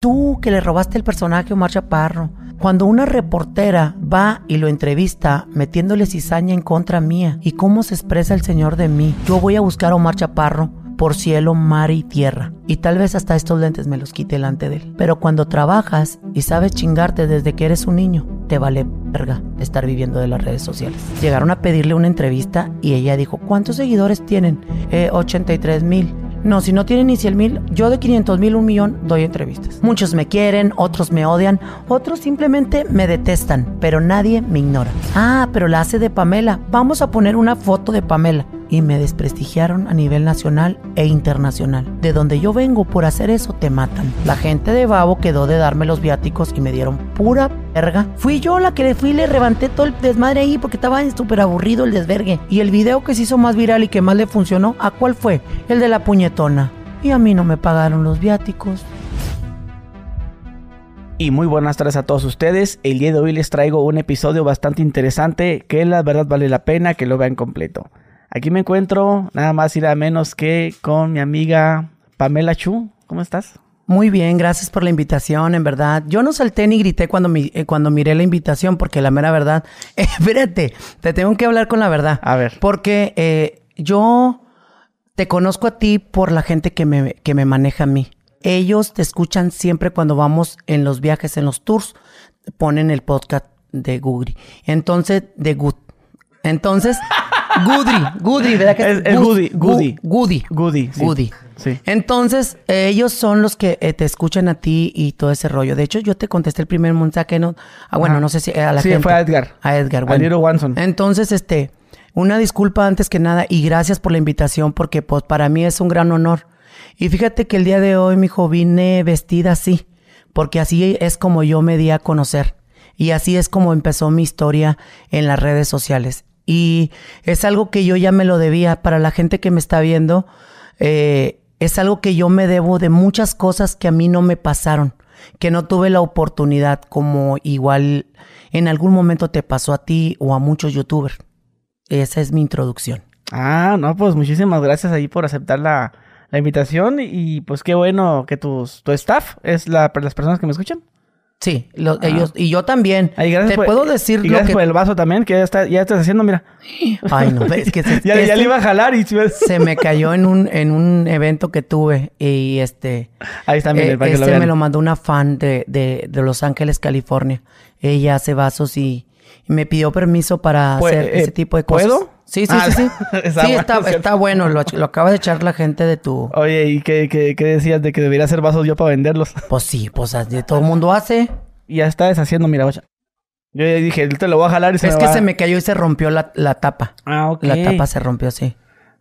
Tú que le robaste el personaje a Omar Chaparro. Cuando una reportera va y lo entrevista metiéndole cizaña en contra mía y cómo se expresa el señor de mí, yo voy a buscar a Omar Chaparro por cielo, mar y tierra. Y tal vez hasta estos lentes me los quite delante de él. Pero cuando trabajas y sabes chingarte desde que eres un niño, te vale verga estar viviendo de las redes sociales. Llegaron a pedirle una entrevista y ella dijo, ¿cuántos seguidores tienen? Eh, 83 mil. No, si no tienen ni 100 mil, yo de 500 mil, un millón, doy entrevistas. Muchos me quieren, otros me odian, otros simplemente me detestan, pero nadie me ignora. Ah, pero la hace de Pamela. Vamos a poner una foto de Pamela. Y me desprestigiaron a nivel nacional e internacional. De donde yo vengo por hacer eso te matan. La gente de Babo quedó de darme los viáticos y me dieron pura verga. Fui yo la que le fui y le levanté todo el desmadre ahí porque estaba súper aburrido el desvergue. Y el video que se hizo más viral y que más le funcionó, ¿a cuál fue? El de la puñetona. Y a mí no me pagaron los viáticos. Y muy buenas tardes a todos ustedes. El día de hoy les traigo un episodio bastante interesante que la verdad vale la pena que lo vean completo. Aquí me encuentro nada más y nada menos que con mi amiga Pamela Chu. ¿Cómo estás? Muy bien, gracias por la invitación, en verdad. Yo no salté ni grité cuando, mi- eh, cuando miré la invitación, porque la mera verdad. Eh, espérate, te tengo que hablar con la verdad. A ver. Porque eh, yo te conozco a ti por la gente que me, que me maneja a mí. Ellos te escuchan siempre cuando vamos en los viajes, en los tours, ponen el podcast de Gudri. Entonces, de Good. Entonces, Gudri, Gudri, ¿verdad que Es- es Goody, Goody. Goody. Goody, sí. Goody. Sí. Entonces, eh, ellos son los que eh, te escuchan a ti y todo ese rollo. De hecho, yo te contesté el primer mensaje, ¿no? Ah, bueno, Ajá. no sé si a la Sí, gente. fue a Edgar. A Edgar, A bueno. Little Wanson. Entonces, este, una disculpa antes que nada y gracias por la invitación porque pues para mí es un gran honor. Y fíjate que el día de hoy, mijo, vine vestida así, porque así es como yo me di a conocer. Y así es como empezó mi historia en las redes sociales. Y es algo que yo ya me lo debía para la gente que me está viendo. eh, es algo que yo me debo de muchas cosas que a mí no me pasaron, que no tuve la oportunidad, como igual en algún momento te pasó a ti o a muchos youtubers. Esa es mi introducción. Ah, no, pues muchísimas gracias ahí por aceptar la, la invitación. Y pues qué bueno que tus, tu staff es la, las personas que me escuchan. Sí, lo- ellos y yo también. Te por- puedo decir y lo que por el vaso también, que ya, está, ya estás haciendo, mira. Ay, no, es que se, Ya, ya este le iba a jalar y... se me cayó en un en un evento que tuve y este Ahí está, miren, eh, para que lo este vean. me lo mandó una fan de, de, de Los Ángeles, California. Ella hace vasos y, y me pidió permiso para Pues, hacer eh, ese tipo de cosas. ¿puedo? Sí, sí, Ah, sí, sí. está sí, bueno, está, bueno. Lo, lo acaba de echar la gente de tu... Oye, ¿y qué, qué, qué decías de que debería hacer vasos yo para venderlos? Pues sí, pues de todo el mundo hace. Y ya está deshaciendo, mira, guacha. Yo ya dije, te lo voy a jalar y se es me que va- se me cayó y se rompió la, la tapa. Ah, ok. La tapa se rompió, sí.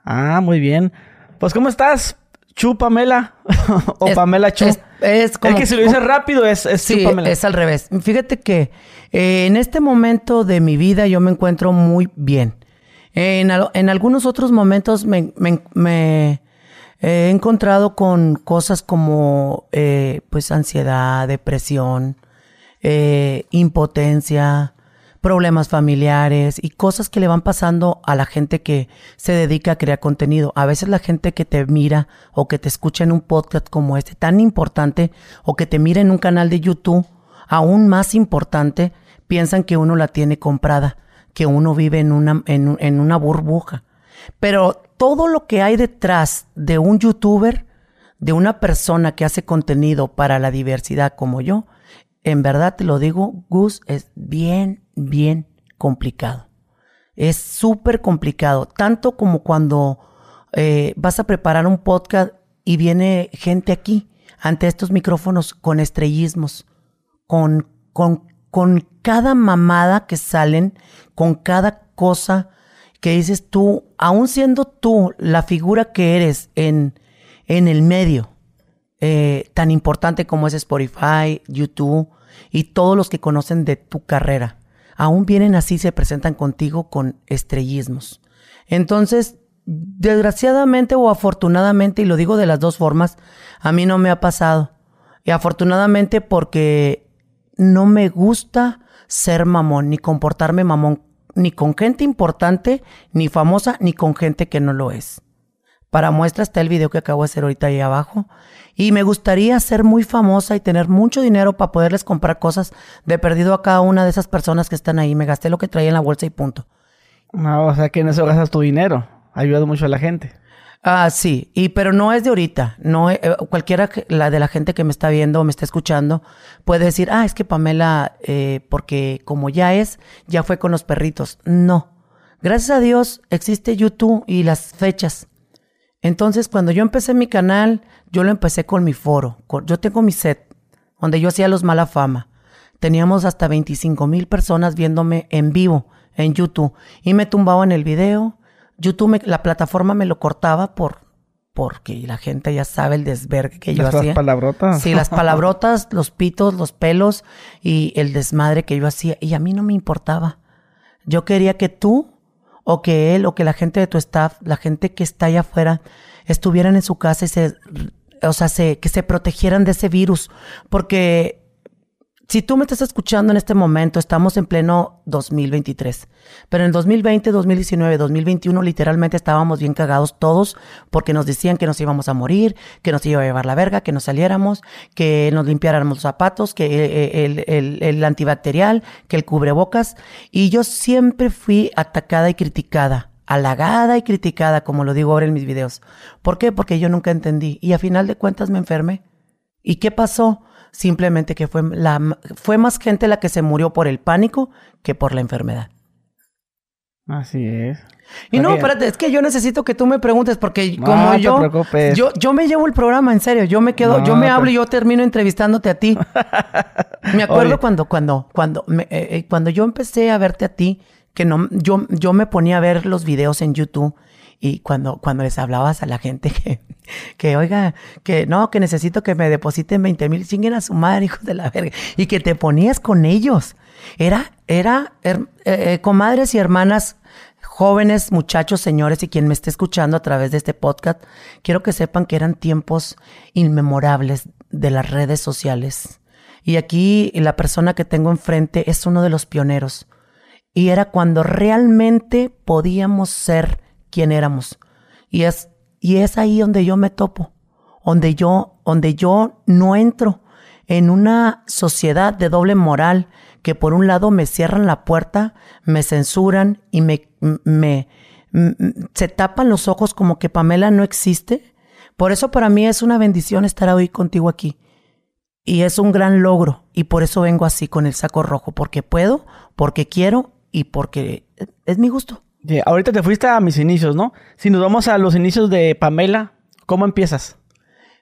Ah, muy bien. Pues, ¿cómo estás? Chu Pamela. o Es- Pamela Chu. Es, es como... es que si lo dices rápido es, es Sí, Chu Pamela. es al revés. Fíjate que eh, en este momento de mi vida yo me encuentro muy bien. En, al- en algunos otros momentos me, me- me he encontrado con cosas como eh, pues ansiedad, depresión, eh, impotencia, problemas familiares y cosas que le van pasando a la gente que se dedica a crear contenido. A veces la gente que te mira o que te escucha en un podcast como este tan importante o que te mira en un canal de YouTube aún más importante, piensan que uno la tiene comprada, que uno vive en una, en, un- en una burbuja. Pero todo lo que hay detrás de un youtuber, de una persona que hace contenido para la diversidad como yo, en verdad te lo digo, Gus, es bien, bien complicado. Es súper complicado, tanto como cuando eh, vas a preparar un podcast y viene gente aquí ante estos micrófonos con estrellismos, con, con, con cada mamada que salen, con cada cosa que dices tú, aún siendo tú la figura que eres en, en el medio, eh, tan importante como es Spotify, YouTube y todos los que conocen de tu carrera, aún vienen así, se presentan contigo con estrellismos. Entonces, desgraciadamente o afortunadamente, y lo digo de las dos formas, a mí no me ha pasado. Y afortunadamente porque no me gusta ser mamón, ni comportarme mamón, ni con gente importante, ni famosa, ni con gente que no lo es. Para muestra está el video que acabo de hacer ahorita ahí abajo. Y me gustaría ser muy famosa y tener mucho dinero para poderles comprar cosas de perdido a cada una de esas personas que están ahí. Me gasté lo que traía en la bolsa y punto. No, o sea que en eso gastas tu dinero. Ha ayudado mucho a la gente. Ah, sí, y pero no es de ahorita. No, eh, cualquiera la de la gente que me está viendo o me está escuchando puede decir, ah, es que Pamela, eh, porque como ya es, ya fue con los perritos. No. Gracias a Dios existe YouTube y las fechas. Entonces, cuando yo empecé mi canal, yo lo empecé con mi foro. yo tengo mi set, donde yo hacía los mala fama. Teníamos hasta 25 mil personas viéndome en vivo en YouTube. Y me tumbaban el video. YouTube, la plataforma me lo cortaba por porque la gente ya sabe el desvergue que yo hacía. Las palabrotas. Sí, las palabrotas, los pitos, los pelos y el desmadre que yo hacía. Y a mí no me importaba. Yo quería que tú o que él o que la gente de tu staff, la gente que está allá afuera, estuvieran en su casa y se, o sea, se, que se protegieran de ese virus. Porque si tú me estás escuchando en este momento, estamos en pleno 2023. Pero en 2020, 2019, 2021, literalmente estábamos bien cagados todos porque nos decían que nos íbamos a morir, que nos iba a llevar la verga, que nos saliéramos, que nos limpiáramos los zapatos, que eh, el, el, el antibacterial, que el cubrebocas. Y yo siempre fui atacada y criticada halagada y criticada, como lo digo ahora en mis videos. ¿Por qué? Porque yo nunca entendí. Y a final de cuentas me enfermé. ¿Y qué pasó? Simplemente que fue, la, fue más gente la que se murió por el pánico que por la enfermedad. Así es. Y no, espérate, es que yo necesito que tú me preguntes porque como yo, yo, yo me llevo el programa en serio, yo me quedo, yo me hablo y yo termino entrevistándote a ti. me acuerdo cuando, cuando, cuando, eh, eh, cuando yo empecé a verte a ti, que no, yo, yo me ponía a ver los videos en YouTube y cuando, cuando les hablabas a la gente que, que oiga, que no, que necesito que me depositen 20 mil, chinguen a su madre, hijos de la verga, y que te ponías con ellos. Era, era, eh, comadres y hermanas, jóvenes, muchachos, señores, y quien me esté escuchando a través de este podcast, quiero que sepan que eran tiempos inmemorables de las redes sociales. Y aquí la persona que tengo enfrente es uno de los pioneros. Y era cuando realmente podíamos ser quien éramos. Y es, y es ahí donde yo me topo, donde yo, donde yo no entro en una sociedad de doble moral que por un lado me cierran la puerta, me censuran y me, me, se tapan los ojos como que Pamela no existe. Por eso para mí es una bendición estar hoy contigo aquí. Y es un gran logro. Y por eso vengo así con el saco rojo. Porque puedo, porque quiero y porque es mi gusto ahorita te fuiste a mis inicios, ¿no? Si nos vamos a los inicios de Pamela, ¿cómo empiezas?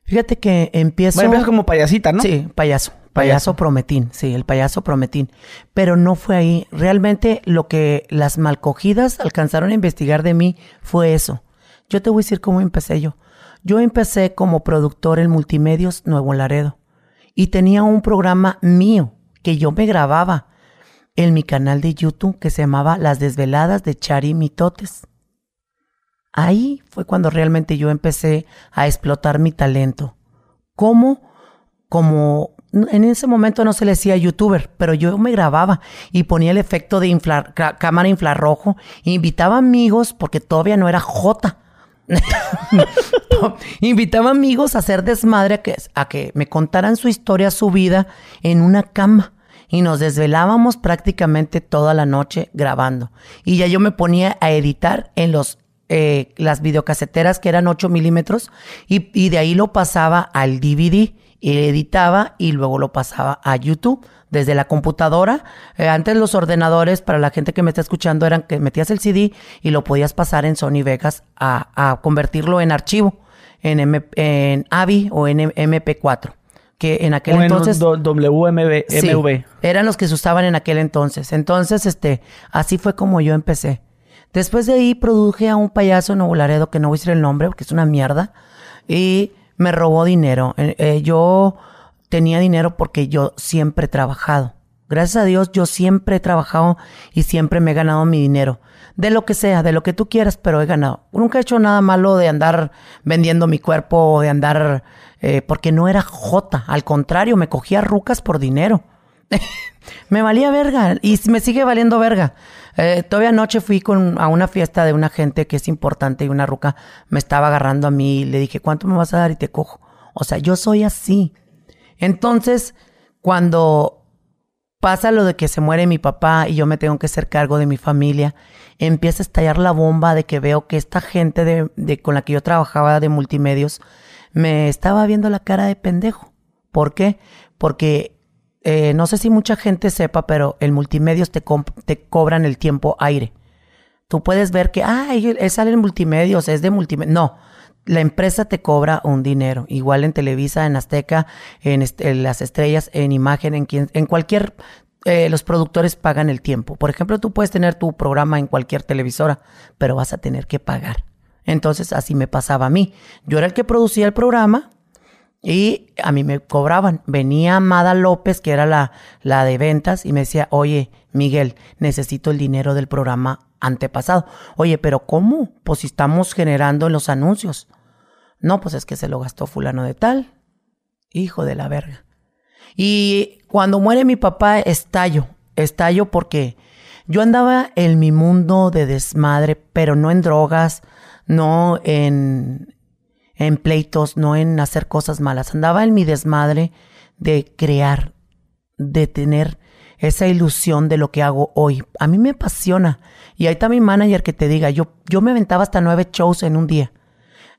Fíjate que empiezo... Bueno, empiezas como payasita, ¿no? Sí, payaso. Payaso, prometín, sí, el payaso prometín. Pero no fue ahí. Realmente lo que las malcogidas alcanzaron a investigar de mí fue eso. Yo te voy a decir cómo empecé yo. Yo empecé como productor en Multimedios Nuevo Laredo. Y tenía un programa mío que yo me grababa en mi canal de YouTube que se llamaba Las Desveladas de Chari Mitotes. Ahí fue cuando realmente yo empecé a explotar mi talento. ¿Cómo? Como en ese momento no se le decía youtuber, pero yo me grababa y ponía el efecto de inflar, cámara infrarrojo, invitaba amigos porque todavía no era J. invitaba amigos a hacer desmadre que, a que me contaran su historia, su vida en una cama y nos desvelábamos prácticamente toda la noche grabando. Y ya yo me ponía a editar en los eh, las videocaseteras que eran 8 milímetros y, de ahí lo pasaba al DVD y editaba y luego lo pasaba a YouTube desde la computadora. Eh, antes los ordenadores, para la gente que me está escuchando, eran que metías el CD y lo podías pasar en Sony Vegas a, convertirlo en archivo, en, en AVI o en MP4 que en aquel entonces WMV eran los que se usaban en aquel entonces. Entonces, este, así fue como yo empecé. Después de ahí produje a un payaso en Nuevo Laredo que no voy a decir el nombre porque es una mierda y me robó dinero. Eh, eh, yo tenía dinero porque yo siempre he trabajado. Gracias a Dios yo siempre he trabajado y siempre me he ganado mi dinero. De lo que sea, de lo que tú quieras, pero he ganado. Nunca he hecho nada malo de andar vendiendo mi cuerpo o de andar eh, porque no era jota. Al contrario, me cogía rucas por dinero. me valía verga y me sigue valiendo verga. Eh, todavía anoche fui con, a una fiesta de una gente que es importante y una ruca me estaba agarrando a mí y le dije, ¿cuánto me vas a dar? Y te cojo. O sea, yo soy así. Entonces, cuando pasa lo de que se muere mi papá y yo me tengo que hacer cargo de mi familia, empieza a estallar la bomba de que veo que esta gente de, con la que yo trabajaba de multimedios me estaba viendo la cara de pendejo. ¿Por qué? Porque eh, no sé si mucha gente sepa, pero el multimedios te, te cobran el tiempo aire. Tú puedes ver que, ah, sale en multimedios, es de multimedios. No, la empresa te cobra un dinero. Igual en Televisa, en Azteca, en, las estrellas, en imagen, en, quien, en cualquier... Eh, los productores pagan el tiempo. Por ejemplo, tú puedes tener tu programa en cualquier televisora, pero vas a tener que pagar. Entonces así me pasaba a mí. Yo era el que producía el programa, y a mí me cobraban. Venía Amada López, que era la, la de ventas, y me decía, oye, Miguel, necesito el dinero del programa antepasado. Oye, pero ¿cómo? Pues si estamos generando en los anuncios. No, pues es que se lo gastó fulano de tal. Hijo de la verga. Y cuando muere mi papá, estallo. Estallo porque yo andaba en mi mundo de desmadre, pero no en drogas, no en, en pleitos, no en hacer cosas malas. Andaba en mi desmadre de crear, de tener esa ilusión de lo que hago hoy. A mí me apasiona. Y ahí está mi manager que te diga, yo, yo me aventaba hasta nueve shows en un día.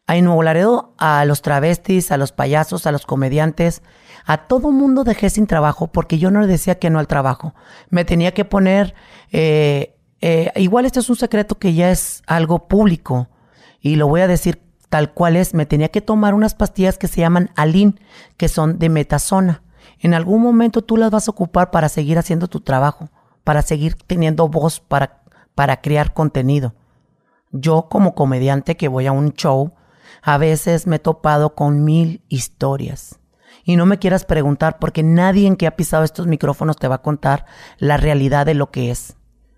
En Nuevo a los travestis, a los payasos, a los comediantes, a todo mundo dejé sin trabajo porque yo no le decía que no al trabajo. Me tenía que poner, eh, eh, igual este es un secreto que ya es algo público y lo voy a decir tal cual es, me tenía que tomar unas pastillas que se llaman Alin, que son de metasona. En algún momento tú las vas a ocupar para seguir haciendo tu trabajo, para seguir teniendo voz, para, para crear contenido. Yo como comediante que voy a un show, a veces me he topado con mil historias. Y no me quieras preguntar porque nadie en que ha pisado estos micrófonos te va a contar la realidad de lo que es.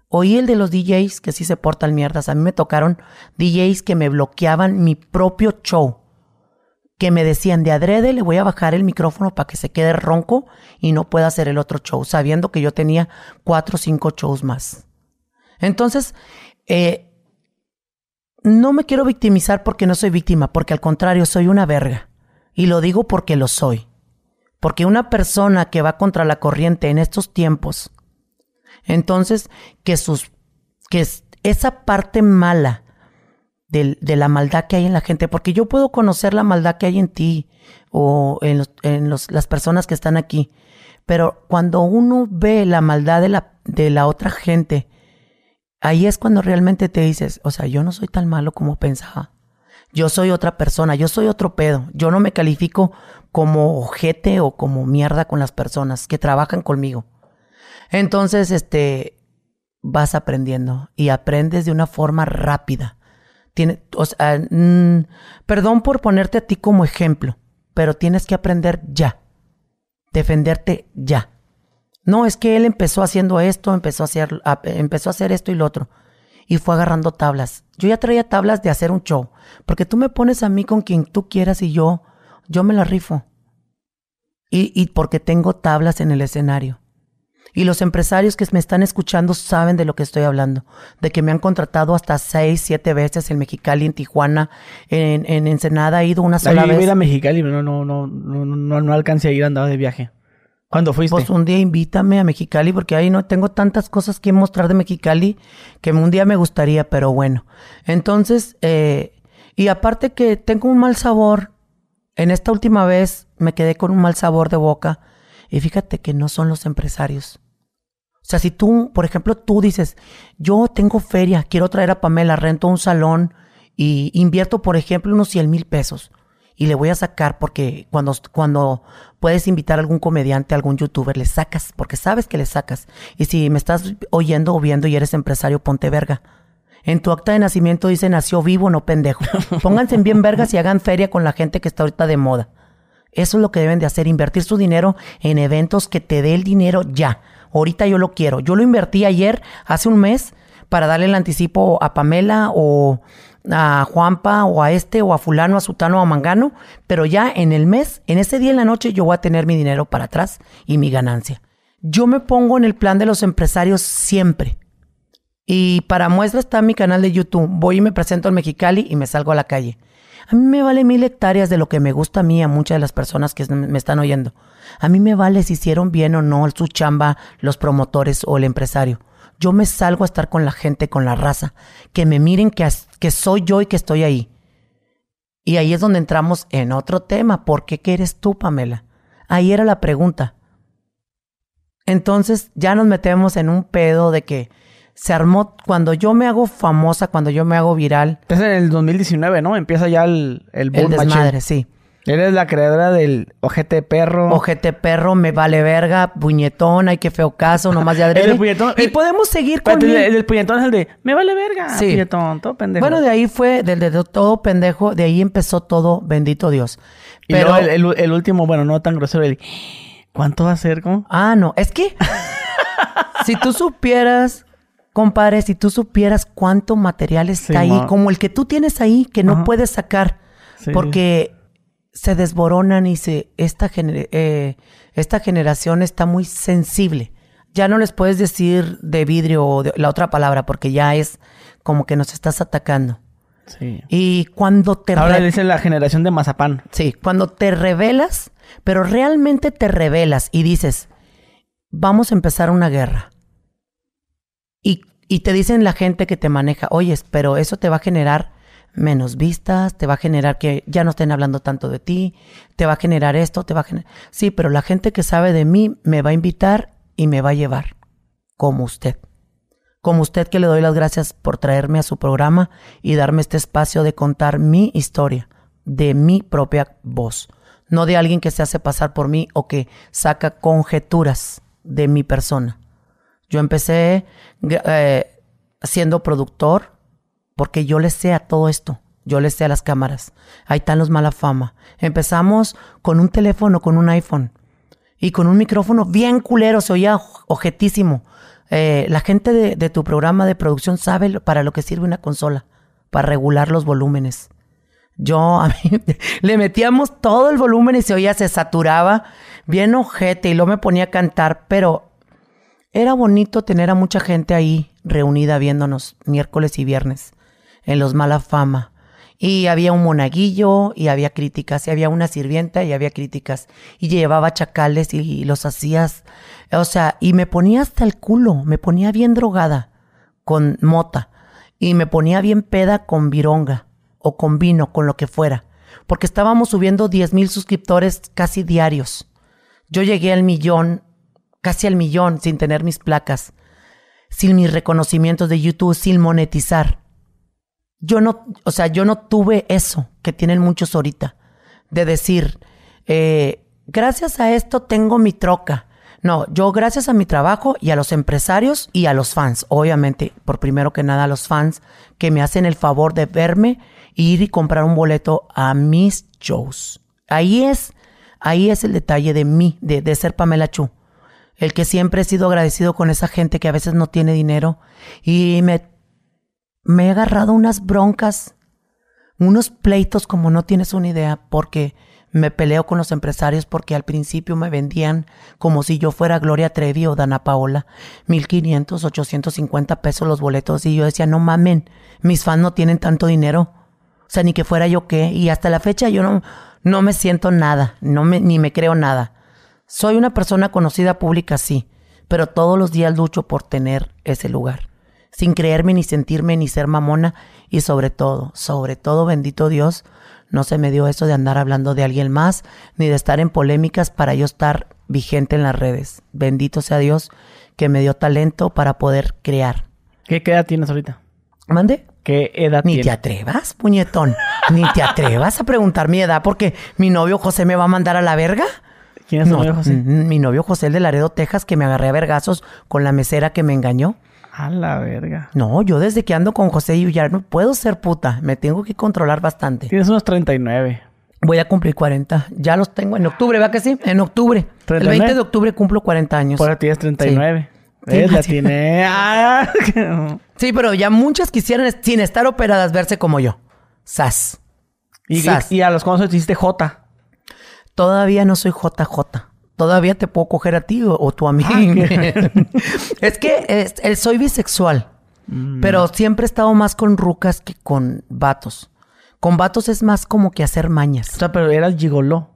Oí el de los DJs que sí se portan mierdas. A mí me tocaron DJs que me bloqueaban mi propio show. Que me decían de adrede le voy a bajar el micrófono para que se quede ronco y no pueda hacer el otro show, sabiendo que yo tenía cuatro o cinco shows más. Entonces, eh, no me quiero victimizar porque no soy víctima, porque al contrario soy una verga. Y lo digo porque lo soy. Porque una persona que va contra la corriente en estos tiempos, entonces, que sus, que esa parte mala de, la maldad que hay en la gente, porque yo puedo conocer la maldad que hay en ti o en, en las personas que están aquí, pero cuando uno ve la maldad de la, de la otra gente, ahí es cuando realmente te dices, o sea, yo no soy tan malo como pensaba. Yo soy otra persona, yo soy otro pedo. Yo no me califico como ojete o como mierda con las personas que trabajan conmigo. Entonces, este, vas aprendiendo y aprendes de una forma rápida. Tiene, o sea, mm, perdón por ponerte a ti como ejemplo, pero tienes que aprender ya. Defenderte ya. No, es que él empezó haciendo esto, empezó a hacer, empezó a hacer esto y lo otro. Y fue agarrando tablas. Yo ya traía tablas de hacer un show. Porque tú me pones a mí con quien tú quieras y yo, yo me la rifo. Y, y porque tengo tablas en el escenario. Y los empresarios que me están escuchando saben de lo que estoy hablando, de que me han contratado hasta seis, siete veces en Mexicali, en Tijuana, en, en Ensenada, he ido una sola vez. Yo a Mexicali, no, no, no, no, no, no alcancé a ir, andaba de viaje. ¿Cuándo fuiste? Pues un día invítame a Mexicali porque ahí no tengo tantas cosas que mostrar de Mexicali que un día me gustaría, pero bueno. Entonces, eh, y aparte que tengo un mal sabor, en esta última vez me quedé con un mal sabor de boca y fíjate que no son los empresarios. O sea, si tú, por ejemplo, tú dices, yo tengo feria, quiero traer a Pamela, rento un salón y invierto, por ejemplo, unos 100 mil pesos y le voy a sacar porque cuando, cuando puedes invitar a algún comediante, a algún youtuber, le sacas, porque sabes que le sacas. Y si me estás oyendo o viendo y eres empresario, ponte verga. En tu acta de nacimiento dice nació vivo, no pendejo. Pónganse en bien vergas y hagan feria con la gente que está ahorita de moda. Eso es lo que deben de hacer, invertir su dinero en eventos que te dé el dinero ya. Ahorita yo lo quiero. Yo lo invertí ayer, hace un mes, para darle el anticipo a Pamela o a Juanpa o a este o a fulano, a sutano o a mangano, pero ya en el mes, en ese día en la noche yo voy a tener mi dinero para atrás y mi ganancia. Yo me pongo en el plan de los empresarios siempre. Y para muestra está mi canal de YouTube. Voy y me presento en Mexicali y me salgo a la calle. A mí me vale mil hectáreas de lo que me gusta a mí, a muchas de las personas que me están oyendo. A mí me vale si hicieron bien o no su chamba los promotores o el empresario. Yo me salgo a estar con la gente, con la raza, que me miren que, que soy yo y que estoy ahí. Y ahí es donde entramos en otro tema. ¿Por qué qué eres tú, Pamela? Ahí era la pregunta. Entonces ya nos metemos en un pedo de que se armó cuando yo me hago famosa, cuando yo me hago viral. Es en el 2019, ¿no? Empieza ya el el, el desmadre, sí. Eres la creadora del ojete perro. Ojete perro, me vale verga, puñetón, ay qué feo caso, nomás de adrede. el puñetón, y podemos seguir con el, el, puñetón es el de me vale verga, sí. puñetón, todo pendejo. Bueno, de ahí fue, del de todo pendejo, de ahí empezó todo, bendito Dios. Pero el, el, último, bueno, no tan grosero, el ¿cuánto va a ser? ¿Cómo? Ah, no, es que si tú supieras compadre, si tú supieras cuánto material está ahí, como el que tú tienes ahí, que no puedes sacar, porque se desboronan y se esta, eh, esta generación está muy sensible. Ya no les puedes decir de vidrio o la otra palabra porque ya es como que nos estás atacando. Sí. Y cuando te... Ahora dice la generación de mazapán. Sí, cuando te revelas, pero realmente te revelas y dices, vamos a empezar una guerra. Y, te dicen la gente que te maneja, oye, pero eso te va a generar menos vistas, te va a generar que ya no estén hablando tanto de ti, te va a generar esto, te va a generar... Sí, pero la gente que sabe de mí me va a invitar y me va a llevar, como usted. Como usted que le doy las gracias por traerme a su programa y darme este espacio de contar mi historia, de mi propia voz, no de alguien que se hace pasar por mí o que saca conjeturas de mi persona. Yo empecé eh, siendo productor, porque yo le sé a todo esto. Yo le sé a las cámaras. Ahí están los mala fama. Empezamos con un teléfono, con un iPhone. Y con un micrófono bien culero, se oía objetísimo. Eh, la gente de, tu programa de producción sabe para lo que sirve una consola. Para regular los volúmenes. Yo, a mí, le metíamos todo el volumen y se oía, se saturaba. Bien ojete y luego me ponía a cantar. Pero era bonito tener a mucha gente ahí reunida viéndonos miércoles y viernes en los mala fama. Y había un monaguillo y había críticas, y había una sirvienta y había críticas. Y llevaba chacales y, los hacías, o sea, y me ponía hasta el culo, me ponía bien drogada con mota y me ponía bien peda con vironga o con vino, con lo que fuera. Porque estábamos subiendo 10 mil suscriptores casi diarios. Yo llegué al millón, casi al millón, sin tener mis placas, sin mis reconocimientos de YouTube, sin monetizar. Yo no, o sea, yo no tuve eso que tienen muchos ahorita, de decir, eh, gracias a esto tengo mi troca. No, yo gracias a mi trabajo y a los empresarios y a los fans, obviamente, por primero que nada a los fans que me hacen el favor de verme, ir y comprar un boleto a mis shows. Ahí es, ahí es el detalle de mí, de, de ser Pamela Chu. El que siempre he sido agradecido con esa gente que a veces no tiene dinero. Y me me he agarrado unas broncas, unos pleitos como no tienes una idea, porque me peleo con los empresarios porque al principio me vendían como si yo fuera Gloria Trevi o Dana Paola, 1500, 850 pesos los boletos. Y yo decía, no mamen, mis fans no tienen tanto dinero, o sea, ni que fuera yo qué, y hasta la fecha yo no, no me siento nada, no me, ni me creo nada. Soy una persona conocida pública, sí, pero todos los días lucho por tener ese lugar sin creerme ni sentirme ni ser mamona y sobre todo, sobre todo, bendito Dios, no se me dio eso de andar hablando de alguien más ni de estar en polémicas para yo estar vigente en las redes. Bendito sea Dios que me dio talento para poder crear. ¿Qué, edad tienes ahorita? ¿Mande? ¿Qué edad Ni te atrevas, puñetón. Ni te atrevas a preguntar mi edad porque mi novio José me va a mandar a la verga. ¿Quién es tu novio José? Mi novio José de Laredo, Texas, que me agarré a vergazos con la mesera que me engañó. A la verga. No, yo desde que ando con José y ya no puedo ser puta. Me tengo que controlar bastante. Tienes unos 39. Voy a cumplir 40. Ya los tengo en octubre, ¿verdad que sí? En octubre. El 20 de octubre cumplo 40 años. Por tienes 39. Sí. La tiene. Ah. sí, pero ya muchas quisieran, sin estar operadas, verse como yo. Sas. ¿Y, ¿Y a los cuantos hiciste J? Todavía no soy JJ. Todavía te puedo coger a ti o, o tú a mí. Ah, es que es- eh, soy bisexual, Mm. pero siempre he estado más con rucas que con vatos. Con vatos es más como que hacer O mañas. sea, pero eras gigoló.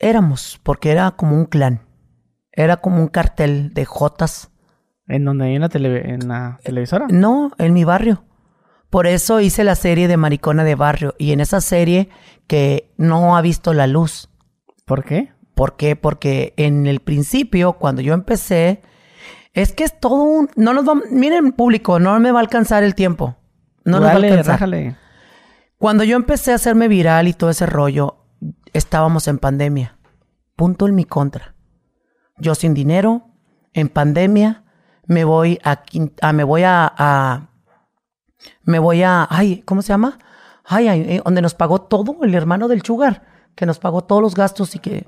Éramos, porque era como un clan. Era como un cartel de jotas. En donde hay en la, tele- en la televisora. No, en mi barrio. Por eso hice la serie de Maricona de Barrio. Y en esa serie que no ha visto la luz. ¿Por qué? ¿Por qué? Porque en el principio, cuando yo empecé, es que es todo un... No nos va, miren, público, no me va a alcanzar el tiempo. No nos va a Dale, alcanzar. rájale. Cuando yo empecé a hacerme viral y todo ese rollo, estábamos en pandemia. Punto en mi contra. Yo sin dinero, en pandemia, me voy a, a- me voy a, a- me voy a, ay, ¿cómo se llama? Ay, ay, eh, donde nos pagó todo el hermano del Chugar, que nos pagó todos los gastos y que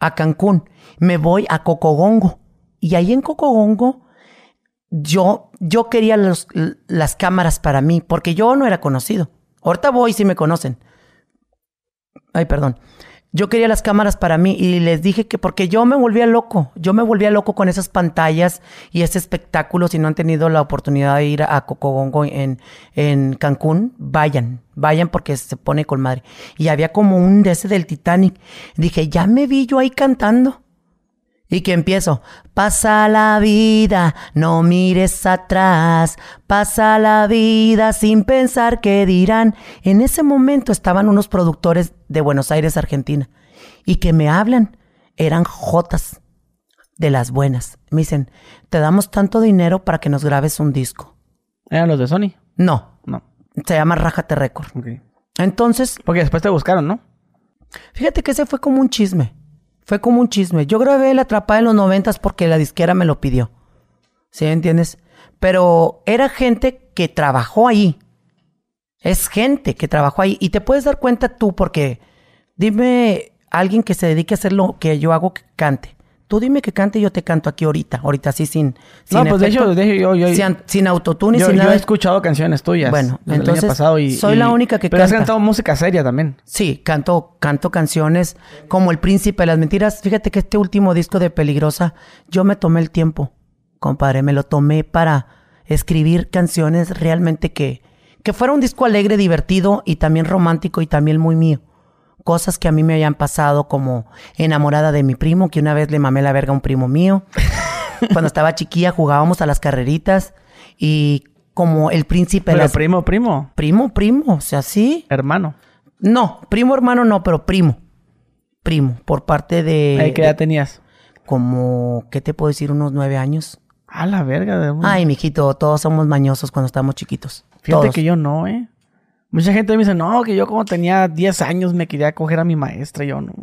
a Cancún. Me voy a Cocogongo. Y ahí en Cocogongo yo, yo quería los- las cámaras para mí, porque yo no era conocido. Ahorita voy si me conocen. Ay, perdón. Yo quería las cámaras para mí y les dije que porque yo me volvía loco, yo me volvía loco con esas pantallas y ese espectáculo. Si no han tenido la oportunidad de ir a Cocogongo en, en Cancún, vayan, vayan porque se pone con madre. Y había como un de ese del Titanic. Dije, ya me vi yo ahí cantando. Y que empiezo, pasa la vida, no mires atrás, pasa la vida sin pensar qué dirán. En ese momento estaban unos productores de Buenos Aires, Argentina, y que me hablan, eran jotas de las buenas. Me dicen, te damos tanto dinero para que nos grabes un disco. ¿Eran los de Sony? No, No. se llama Rájate Record. Entonces, Porque después te buscaron, ¿no? Fíjate que ese fue como un chisme. Fue como un chisme. Yo grabé La Atrapada en los noventas porque la disquera me lo pidió. ¿Sí entiendes? Pero era gente que trabajó ahí. Es gente que trabajó ahí. Y te puedes dar cuenta tú porque dime alguien que se dedique a hacer lo que yo hago que cante. Tú dime que cante y yo te canto aquí ahorita. Ahorita sí sin... sin No, pues de hecho, de hecho, yo, yo, sin, sin autotune y yo, sin yo nada. he escuchado canciones tuyas. Bueno, desde el entonces, año pasado y, soy y- la única que Pero has canta. cantado música seria también. Sí, canto, canto canciones como El Príncipe de las Mentiras. Fíjate que este último disco de Peligrosa, yo me tomé el tiempo, compadre, me lo tomé para escribir canciones realmente que, que fuera un disco alegre, divertido y también romántico y también muy mío. Cosas que a mí me hayan pasado como enamorada de mi primo, que una vez le mamé la verga a un primo mío. Cuando estaba chiquilla jugábamos a las carreritas y como el príncipe de Pero las... primo, primo, Primo, primo, o sea, sí. hermano. No, primo hermano no, pero primo. Primo, por parte de... ¿Qué edad tenías? como, ¿qué te puedo decir? Unos nueve años. A la verga. De Ay, mijito, todos somos mañosos cuando estamos chiquitos. Fíjate Todos. que yo no, ¿eh? Mucha gente me dice, no, que yo como tenía 10 años me quería coger a mi maestra. y Yo no.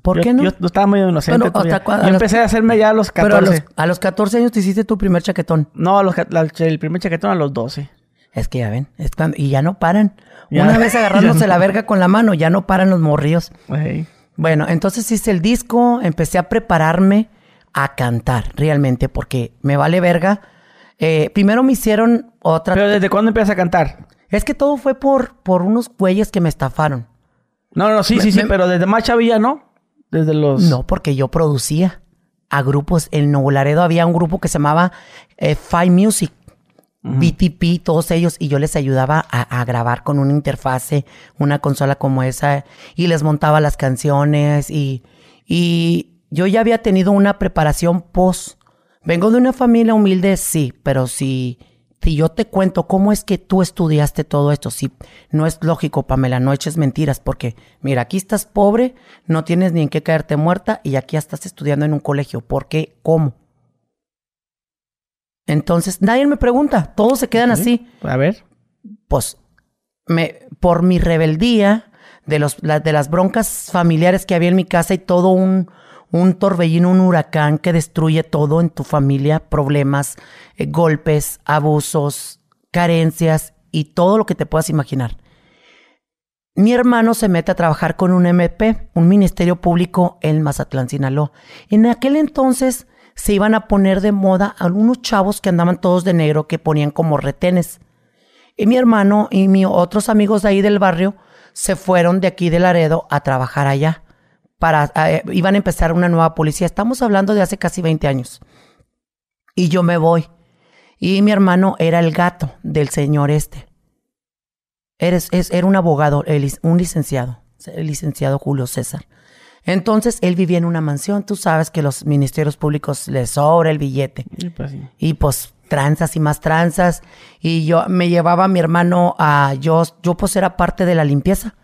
¿Por Yo- qué no? Yo, estaba medio inocente. Pero, todavía. ¿hasta cuándo? yo los- empecé a hacerme ya a los 14. Pero a los, a los 14 años te hiciste tu primer chaquetón. No, a los, la- el primer chaquetón a los 12. Es que ya ven, es cuando- y ya no paran. Ya. Una vez agarrándose no. la verga con la mano, ya no paran los morríos. Ey. Bueno, entonces hice el disco, empecé a prepararme a cantar realmente, porque me vale verga. Eh, primero me hicieron otra... Pero ¿desde cuándo empiezas a cantar? Es que todo fue por, por unos güeyes que me estafaron. No, no, sí, Me- sí, sí, pero desde más chavilla, ¿no? Desde los... No, porque yo producía a grupos. En Nuevo Laredo había un grupo que se llamaba eh, Five Music, BTP, todos ellos, y yo les ayudaba a, a grabar con una interfase, una consola como esa, y les montaba las canciones, y, y yo ya había tenido una preparación post. Vengo de una familia humilde, sí, pero si, si yo te cuento cómo es que tú estudiaste todo esto, sí, no es lógico, Pamela, no eches mentiras, porque mira, aquí estás pobre, no tienes ni en qué caerte muerta, y aquí ya estás estudiando en un colegio. ¿Por qué? ¿Cómo? Entonces, nadie me pregunta, todos se quedan así A ver. pues me, por mi rebeldía de, los, la- de las broncas familiares que había en mi casa y todo un, un torbellino, un huracán que destruye todo en tu familia, problemas, eh, golpes, abusos, carencias y todo lo que te puedas imaginar. Mi hermano se mete a trabajar con un MP, un ministerio público en Mazatlán, Sinaloa. En aquel entonces se iban a poner de moda algunos chavos que andaban todos de negro que ponían como retenes. Y mi hermano y mis otros amigos de ahí del barrio se fueron de aquí de Laredo a trabajar allá para, eh, iban a empezar una nueva policía. Estamos hablando de hace casi 20 años. Y yo me voy. Y mi hermano era el gato del señor este. Eres, es, era un abogado, un licenciado, el licenciado Julio César. Entonces él vivía en una mansión. Tú sabes que los ministerios públicos les sobra el billete. Y pues, y pues tranzas y más tranzas. Y yo me llevaba a mi hermano a. Yo, yo pues era parte de la limpieza.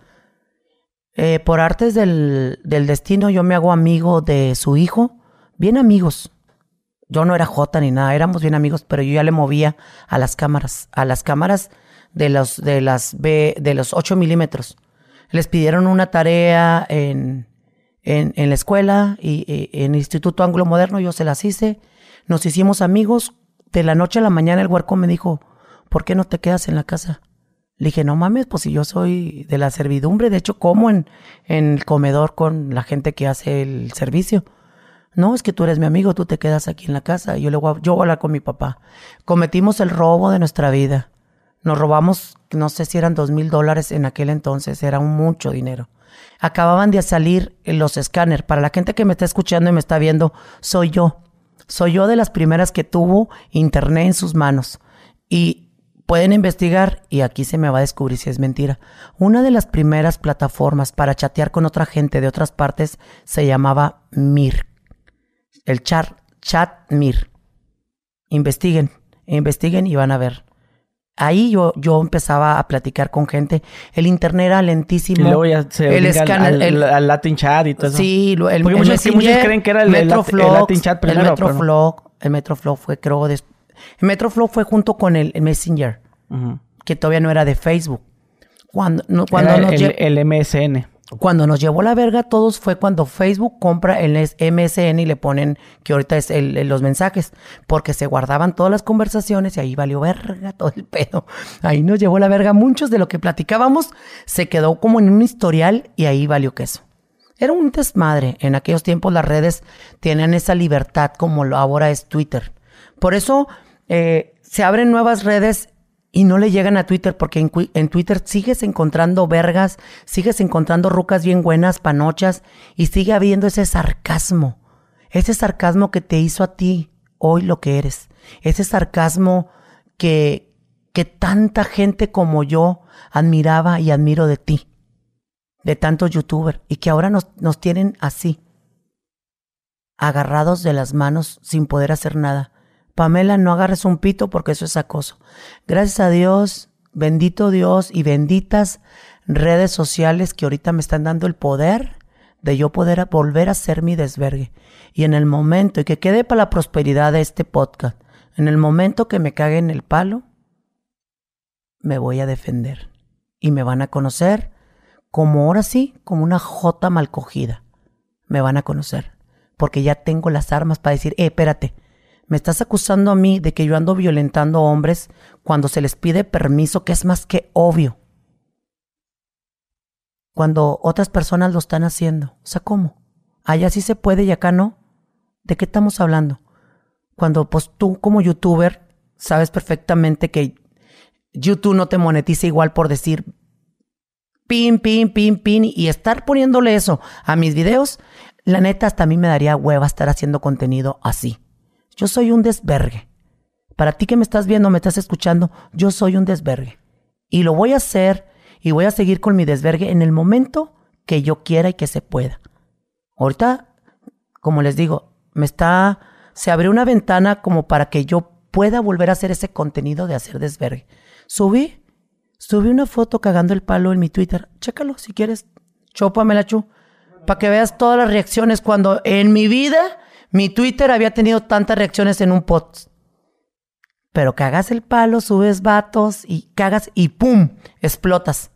Eh, por artes del, destino, yo me hago amigo de su hijo, bien amigos. Yo no era J ni nada, éramos bien amigos, pero yo ya le movía a las cámaras, a las cámaras de los, de las B, de los 8 milímetros. Les pidieron una tarea en, en, en la escuela y, en el Instituto Anglo Moderno, yo se las hice. Nos hicimos amigos. De la noche a la mañana el huerco me dijo, ¿por qué no te quedas en la casa? Le dije, no mames, pues si yo soy de la servidumbre, de hecho como en, en el comedor con la gente que hace el servicio. No, es que tú eres mi amigo, tú te quedas aquí en la casa. Yo, le voy a, yo voy a hablar con mi papá. Cometimos el robo de nuestra vida. Nos robamos, no sé si eran dos mil dólares en aquel entonces, era mucho dinero. Acababan de salir los escáneres. Para la gente que me está escuchando y me está viendo, soy yo. Soy yo de las primeras que tuvo internet en sus manos. Y Pueden investigar y aquí se me va a descubrir si es mentira. Una de las primeras plataformas para chatear con otra gente de otras partes se llamaba Mir. El chat, chat Mir. Investiguen, investiguen y van a ver. Ahí yo, yo empezaba a platicar con gente. El internet era lentísimo. Y luego ya se el escáner, el, Latin chat y todo eso. Sí, el, Porque muchos, creen que era el, Latin chat primero. El el Metroflow fue creo el Metroflow fue junto con el, Messenger, que todavía no era de Facebook. Cuando, cuando el, MSN. Cuando nos llevó la verga todos fue cuando Facebook compra el MSN y le ponen que ahorita es los mensajes, porque se guardaban todas las conversaciones y ahí valió verga todo el pedo. Ahí nos llevó la verga. Muchos de lo que platicábamos se quedó como en un historial y ahí valió queso. Era un desmadre. En aquellos tiempos las redes tenían esa libertad como ahora es Twitter. Por eso eh, se abren nuevas redes y no le llegan a Twitter porque en, Twitter sigues encontrando vergas, sigues encontrando rucas bien buenas, panochas y sigue habiendo ese sarcasmo, ese sarcasmo que te hizo a ti hoy lo que eres, ese sarcasmo que, que tanta gente como yo admiraba y admiro de ti, de tantos youtubers y que ahora nos, nos tienen así, agarrados de las manos sin poder hacer nada Pamela, no agarres un pito porque eso es acoso. Gracias a Dios, bendito Dios y benditas redes sociales que ahorita me están dando el poder de yo poder volver a ser mi desvergue. Y en el momento, y que quede para la prosperidad de este podcast, en el momento que me cague en el palo, me voy a defender. Y me van a conocer como ahora sí, como una jota mal cogida. Me van a conocer. Porque ya tengo las armas para decir, eh, espérate, me estás acusando a mí de que yo ando violentando hombres cuando se les pide permiso, que es más que obvio. Cuando otras personas lo están haciendo. O sea, ¿cómo? Allá sí se puede y acá no. ¿De qué estamos hablando? Cuando pues tú como youtuber sabes perfectamente que YouTube no te monetiza igual por decir pin, pin, pin, pin y estar poniéndole eso a mis videos, la neta hasta a mí me daría hueva estar haciendo contenido así. Yo soy un desvergue. Para ti que me estás viendo, me estás escuchando, yo soy un desvergue. Y lo voy a hacer y voy a seguir con mi desvergue en el momento que yo quiera y que se pueda. Ahorita, como les digo, me está, se abrió una ventana como para que yo pueda volver a hacer ese contenido de hacer desvergue. Subí, subí una foto cagando el palo en mi Twitter. Chécalo si quieres. Chópamela, chu. Para que veas todas las reacciones cuando en mi vida mi Twitter había tenido tantas reacciones en un post. Pero cagas el palo, subes vatos y cagas y ¡pum! explotas.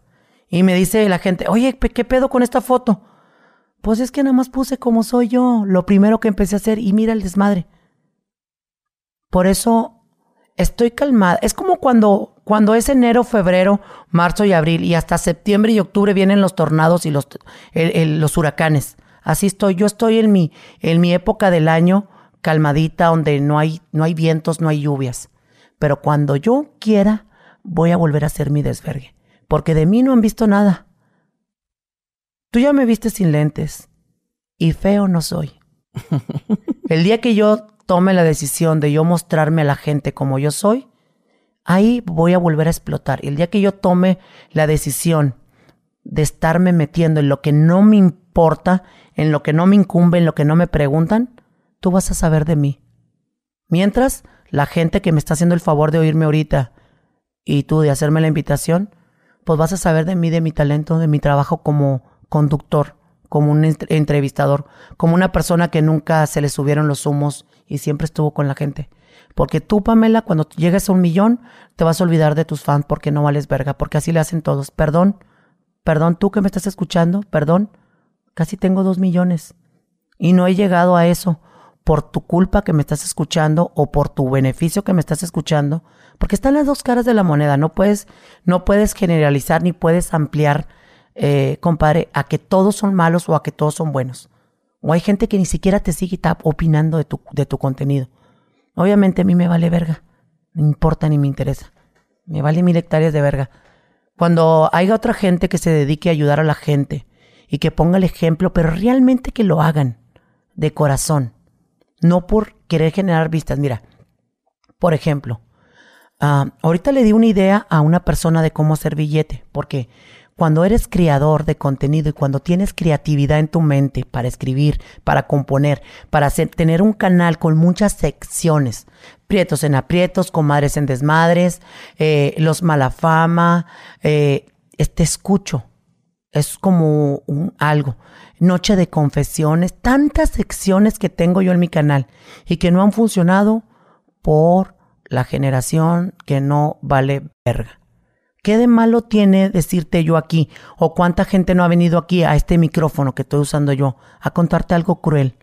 Y me dice la gente, oye, ¿qué pedo con esta foto? Pues es que nada más puse como soy yo, lo primero que empecé a hacer y mira el desmadre. Por eso estoy calmada. Es como cuando, cuando es enero, febrero, marzo y abril y hasta septiembre y octubre vienen los tornados y los, los huracanes. Así estoy. Yo estoy en mi, en mi época del año calmadita, donde no hay, no hay vientos, no hay lluvias. Pero cuando yo quiera, voy a volver a hacer mi desvergue. Porque de mí no han visto nada. Tú ya me viste sin lentes. y feo no soy. El día que yo tome la decisión de yo mostrarme a la gente como yo soy, ahí voy a volver a explotar. El día que yo tome la decisión de estarme metiendo en lo que no me importa, en lo que no me incumbe, en lo que no me preguntan, tú vas a saber de mí. Mientras, la gente que me está haciendo el favor de oírme ahorita y tú de hacerme la invitación, pues vas a saber de mí, de mi talento, de mi trabajo como conductor, como un entrevistador, como una persona que nunca se le subieron los humos y siempre estuvo con la gente. Porque tú, Pamela, cuando llegues a un millón, te vas a olvidar de tus fans porque no vales verga, porque así le hacen todos. Perdón, perdón, tú que me estás escuchando, perdón, casi tengo dos millones. Y no he llegado a eso por tu culpa que me estás escuchando o por tu beneficio que me estás escuchando, porque están las dos caras de la moneda. No puedes, no puedes generalizar ni puedes ampliar, eh, compadre, a que todos son malos o a que todos son buenos. O hay gente que ni siquiera te sigue y está opinando de tu, de tu contenido. Obviamente a mí me vale verga. No importa ni me interesa. Me vale mil hectáreas de verga. Cuando haya otra gente que se dedique a ayudar a la gente y que ponga el ejemplo, pero realmente que lo hagan de corazón no por querer generar vistas. Mira, por ejemplo, ah, ahorita le di una idea a una persona de cómo hacer billete, porque cuando eres creador de contenido y cuando tienes creatividad en tu mente para escribir, para componer, para tener un canal con muchas secciones, prietos en aprietos, comadres en desmadres, eh, los malafama, eh, te escucho. Es como un, algo noche de confesiones, tantas secciones que tengo yo en mi canal y que no han funcionado por la generación que no vale verga. ¿Qué de malo tiene decirte yo aquí? ¿O cuánta gente no ha venido aquí a este micrófono que estoy usando yo a contarte algo cruel,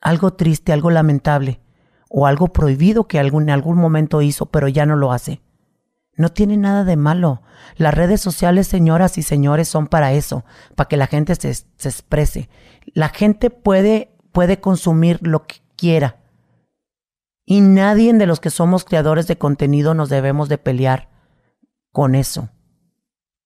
algo triste, algo lamentable, o algo prohibido que algún, en algún momento hizo pero ya no lo hace? No tiene nada de malo. Las redes sociales, señoras y señores, son para eso, para que la gente se, se, exprese. La gente puede, puede consumir lo que quiera. Y nadie de los que somos creadores de contenido nos debemos de pelear con eso.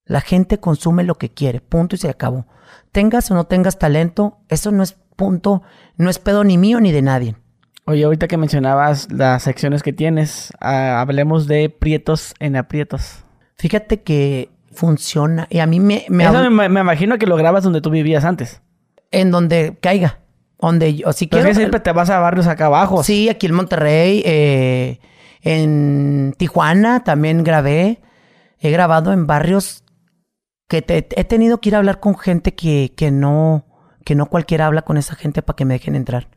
La gente consume lo que quiere, punto y se acabó. Tengas o no tengas talento, eso no es punto, no es pedo ni mío ni de nadie. Oye, ahorita que mencionabas las secciones que tienes, ah, hablemos de prietos en aprietos. Fíjate que funciona. Y a mí me... me, imagino que lo grabas donde tú vivías antes. En donde caiga. Donde yo, si quiero... siempre te vas a barrios acá abajo. Sí, aquí en Monterrey. Eh, en Tijuana también grabé. He grabado en barrios que he tenido que ir a hablar con gente que, que no... Que no cualquiera habla con esa gente para que me dejen entrar.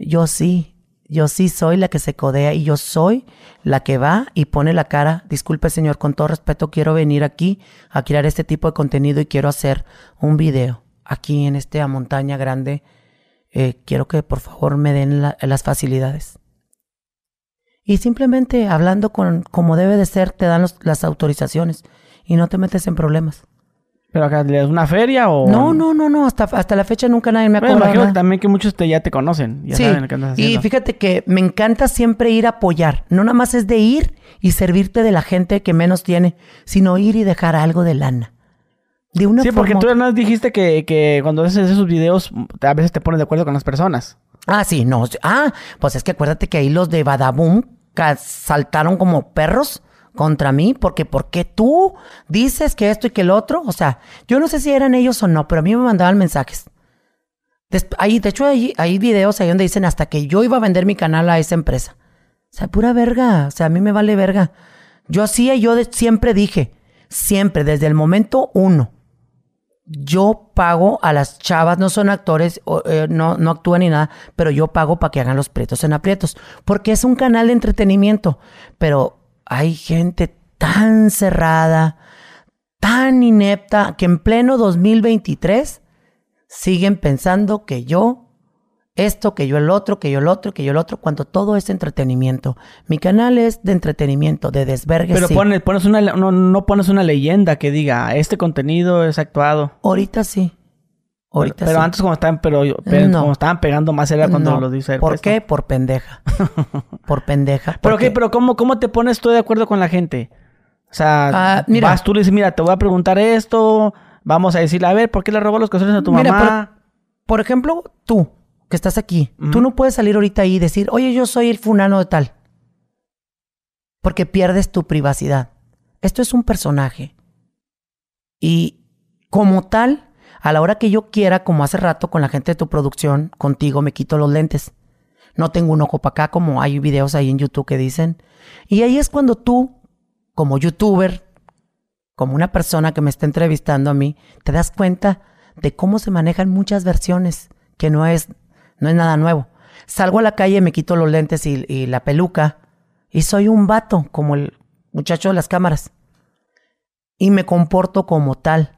Yo sí, yo sí soy la que se codea y yo soy la que va y pone la cara. Disculpe, señor, con todo respeto, quiero venir aquí a crear este tipo de contenido y quiero hacer un video aquí en esta montaña grande. Eh, quiero que por favor me den las facilidades. Y simplemente hablando con como debe de ser, te dan las autorizaciones y no te metes en problemas. ¿Pero acá le das una feria o...? No, no, no, no. Hasta, hasta la fecha nunca nadie me ha bueno, imagino también que muchos te, ya te conocen. Ya sí. saben qué andas haciendo. Y fíjate que me encanta siempre ir a apoyar. No nada más es de ir y servirte de la gente que menos tiene, sino ir y dejar algo de lana. De una sí, porque tú además dijiste que, que cuando haces esos videos a veces te pones de acuerdo con las personas. Ah, sí, no. Ah, pues es que acuérdate que ahí los de Badaboom saltaron como perros contra mí, porque ¿por qué tú dices que esto y que el otro? O sea, yo no sé si eran ellos o no, pero a mí me mandaban mensajes. ahí, de hecho, hay, hay videos ahí donde dicen hasta que yo iba a vender mi canal a esa empresa. O sea, pura verga. O sea, a mí me vale verga. Yo hacía, yo siempre dije, siempre, desde el momento uno, yo pago a las chavas, no son actores, eh, no, no actúan ni nada, pero yo pago para que hagan los prietos en aprietos, porque es un canal de entretenimiento. Pero hay gente tan cerrada, tan inepta, que en pleno 2023 siguen pensando que yo, esto, que yo el otro, que yo el otro, que yo el otro, cuando todo es entretenimiento. Mi canal es de entretenimiento, de desvergue. Pero pones, pones una, no, no pones una leyenda que diga, este contenido es actuado. Ahorita sí. Ahorita pero, antes como estaban, pero, como estaban pegando más era cuando lo dice. ¿Por qué? Por pendeja. Por pendeja. Pero qué, pero ¿cómo, ¿cómo te pones tú de acuerdo con la gente? O sea, ah, mira, vas tú le dices, mira, te voy a preguntar esto, vamos a decirle, a ver, ¿por qué le robó los calzones a tu mamá? por ejemplo, tú, que estás aquí, tú no puedes salir ahorita ahí y decir, oye, yo soy el funano de tal. Porque pierdes tu privacidad. Esto es un personaje. Y como tal, a la hora que yo quiera, como hace rato con la gente de tu producción, contigo me quito los lentes. No tengo un ojo para acá, como hay videos ahí en YouTube que dicen. Y ahí es cuando tú, como youtuber, como una persona que me está entrevistando a mí, te das cuenta de cómo se manejan muchas versiones, que no es, no es nada nuevo. Salgo a la calle, me quito los lentes y, y la peluca, y soy un vato, como el muchacho de las cámaras. Y me comporto como tal.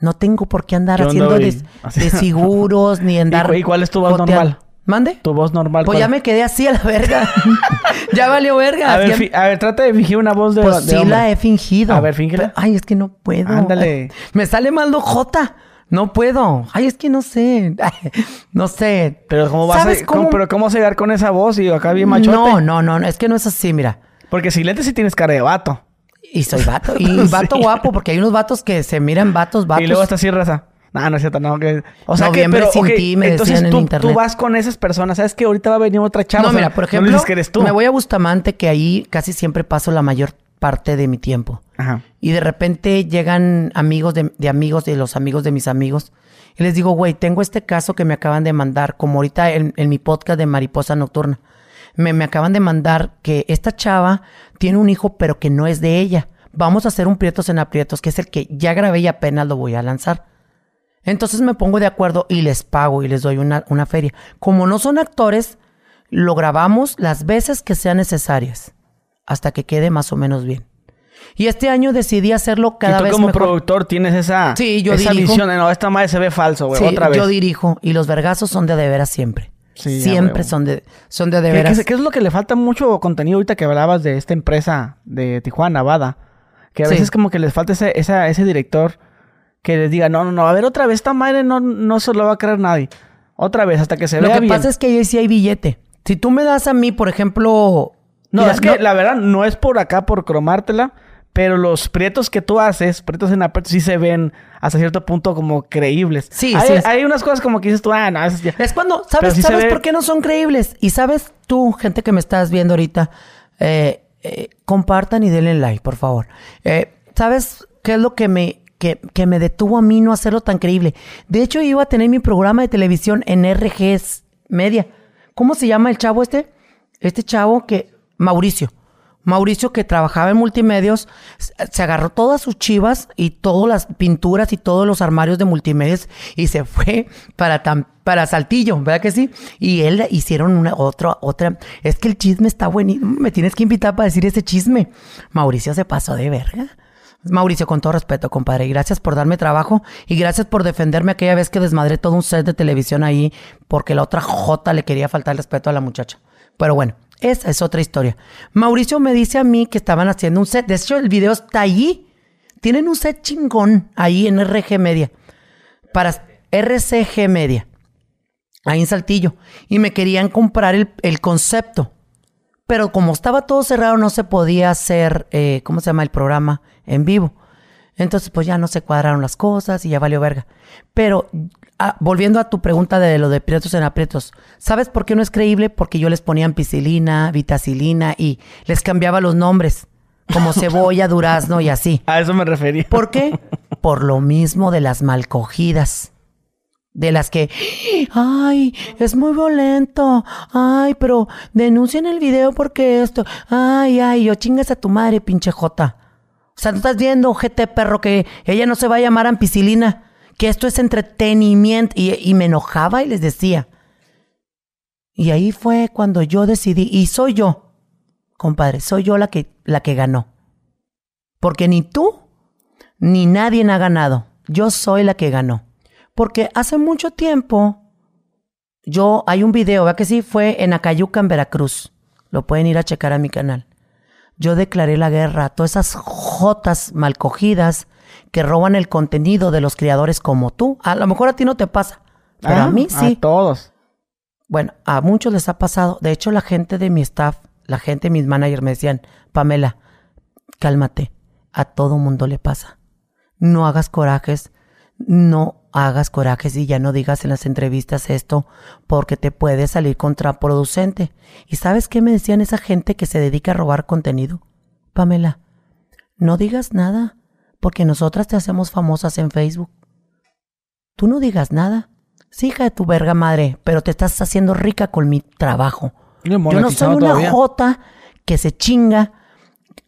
No tengo por qué andar ¿Qué onda, haciendo güey? de, Así. de seguros ni andar. ¿Y, cu- y cuál es tu voz normal? ¿Mande? Tu voz normal. Pues ¿cuál? ya me quedé así a la verga. ya valió verga. A ver, a ver, trata de fingir una voz de, pues de sí hombre. la he fingido. A ver, fíngela. Pero- Ay, es que no puedo. Ándale. Me sale mal J. No puedo. Ay, es que no sé. no sé. Pero ¿cómo vas ¿Sabes a, cómo- cómo? pero cómo vas a llegar con esa voz y acá bien machote? No, no, no, no. Es que no es así, mira. Porque si lentes sí tienes cara de vato. Y soy vato. Y vato Sí. guapo, porque hay unos vatos que se miran vatos, vatos. Y luego está así raza. No, no es cierto, no. Que... O sea Noviembre que, pero, sin ok, ti, me entonces decían en tú, internet. tú vas con esas personas. ¿Sabes que ahorita va a venir otra chava? No, mira, por no ejemplo, dices que eres tú. me voy a Bustamante, que ahí casi siempre paso la mayor parte de mi tiempo. Ajá. Y de repente llegan amigos de, de amigos de los amigos de mis amigos. Y les digo, güey, tengo este caso que me acaban de mandar, como ahorita en, en mi podcast de Mariposa Nocturna. Me, me acaban de mandar que esta chava tiene un hijo, pero que no es de ella. Vamos a hacer un Prietos en Aprietos, que es el que ya grabé y apenas lo voy a lanzar. Entonces me pongo de acuerdo y les pago y les doy una, una feria. Como no son actores, lo grabamos las veces que sean necesarias, hasta que quede más o menos bien. Y este año decidí hacerlo cada y tú vez como mejor. productor tienes esa, Sí, yo esa dirijo. visión de, no, esta madre se ve falso, güey. Sí, otra vez. yo dirijo y los vergazos son de de veras siempre. Sí, siempre son de, son de de ¿Qué, veras. qué- qué es lo que le falta mucho contenido ahorita que hablabas de esta empresa de Tijuana, Bada? Que a veces como que les falta ese, esa- ese director que les diga, no, no, no, a ver, otra vez esta madre no, no se lo va a creer nadie. Otra vez, hasta que se Lo vea que bien. pasa es que ahí sí hay billete. Si tú me das a mí, por ejemplo... No, mira, es que la verdad no es por acá por cromártela, pero los prietos que tú haces, prietos en aprietos, sí se ven hasta cierto punto como creíbles. Sí, hay, sí. Hay unas cosas como que dices tú, ah, no, ya- Es cuando, ¿sabes, sí ¿sabes ve- por qué no son creíbles? Y sabes tú, gente que me estás viendo ahorita, eh, eh, compartan y denle like, por favor. Eh, ¿Sabes qué es lo que me, que, que me detuvo a mí no hacerlo tan creíble? De hecho, iba a tener mi programa de televisión en RGS Media. ¿Cómo se llama el chavo este? Este chavo que... Mauricio. Mauricio que trabajaba en multimedios, se agarró todas sus chivas y todas las pinturas y todos los armarios de multimedios y se fue para para Saltillo, ¿verdad que sí? Y él hicieron una otra otra, es que el chisme está buenísimo, me tienes que invitar para decir ese chisme. Mauricio se pasó de verga. Mauricio, con todo respeto, compadre, y gracias por darme trabajo y gracias por defenderme aquella vez que desmadré todo un set de televisión ahí porque la otra J le quería faltar el respeto a la muchacha. Pero bueno, esa es otra historia. Mauricio me dice a mí que estaban haciendo un set. De hecho, el video está allí. Tienen un set chingón ahí en RG Media. Para RCG Media. Ahí en Saltillo. Y me querían comprar el, concepto. Pero como estaba todo cerrado, no se podía hacer, eh, ¿cómo se llama el programa? En vivo. Entonces, pues ya no se cuadraron las cosas y ya valió verga. Pero, ah, volviendo a tu pregunta de lo de prietos en aprietos, ¿sabes por qué no es creíble? Porque yo les ponía ampicilina, vitacilina y les cambiaba los nombres, como cebolla, durazno y así. A eso me refería. ¿Por qué? Por lo mismo de las malcogidas. De las que, ay, es muy violento. Ay, pero denuncien el video porque esto. Ay, ay, yo chingas a tu madre, pinche jota. O sea, tú estás viendo, ojete perro, que ella no se va a llamar ampicilina. Que esto es entretenimiento. Y, me enojaba y les decía. Y ahí fue cuando yo decidí, y soy yo, compadre, soy yo la que, la que ganó. Porque ni tú ni nadie ha ganado. Yo soy la que ganó. Porque hace mucho tiempo, yo, hay un video, ¿verdad que sí? Fue en Acayuca, en Veracruz. Lo pueden ir a checar a mi canal. Yo declaré la guerra a todas esas jotas mal cogidas que roban el contenido de los creadores como tú. A lo mejor a ti no te pasa, pero Ah, a mí sí. A todos. Bueno, a muchos les ha pasado. De hecho, la gente de mi staff, la gente, mis managers me decían, Pamela, cálmate. A todo mundo le pasa. No hagas corajes. No hagas corajes y ya no digas en las entrevistas esto porque te puede salir contraproducente. ¿Y sabes qué me decían esa gente que se dedica a robar contenido? Pamela, no digas nada porque nosotras te hacemos famosas en Facebook. Tú no digas nada. Sí, hija de tu verga madre, pero te estás haciendo rica con mi trabajo. Yo no soy una jota que se chinga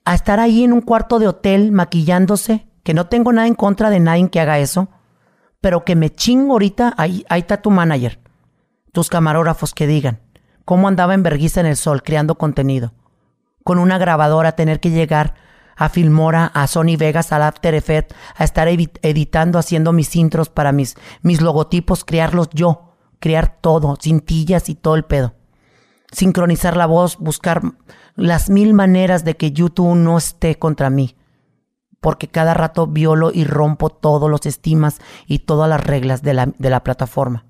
a estar ahí en un cuarto de hotel maquillándose, que no tengo nada en contra de nadie que haga eso, pero que me chingo ahorita, ahí, ahí está tu manager, tus camarógrafos que digan cómo andaba en vergüenza en el sol creando contenido, con una grabadora tener que llegar a Filmora, a Sony Vegas, al After Effects, a estar editando, haciendo mis intros para mis, mis logotipos, crearlos yo, crear todo, cintillas y todo el pedo. Sincronizar la voz, buscar las mil maneras de que YouTube no esté contra mí. Porque cada rato violo y rompo todos los estimas y todas las reglas de la, de la plataforma.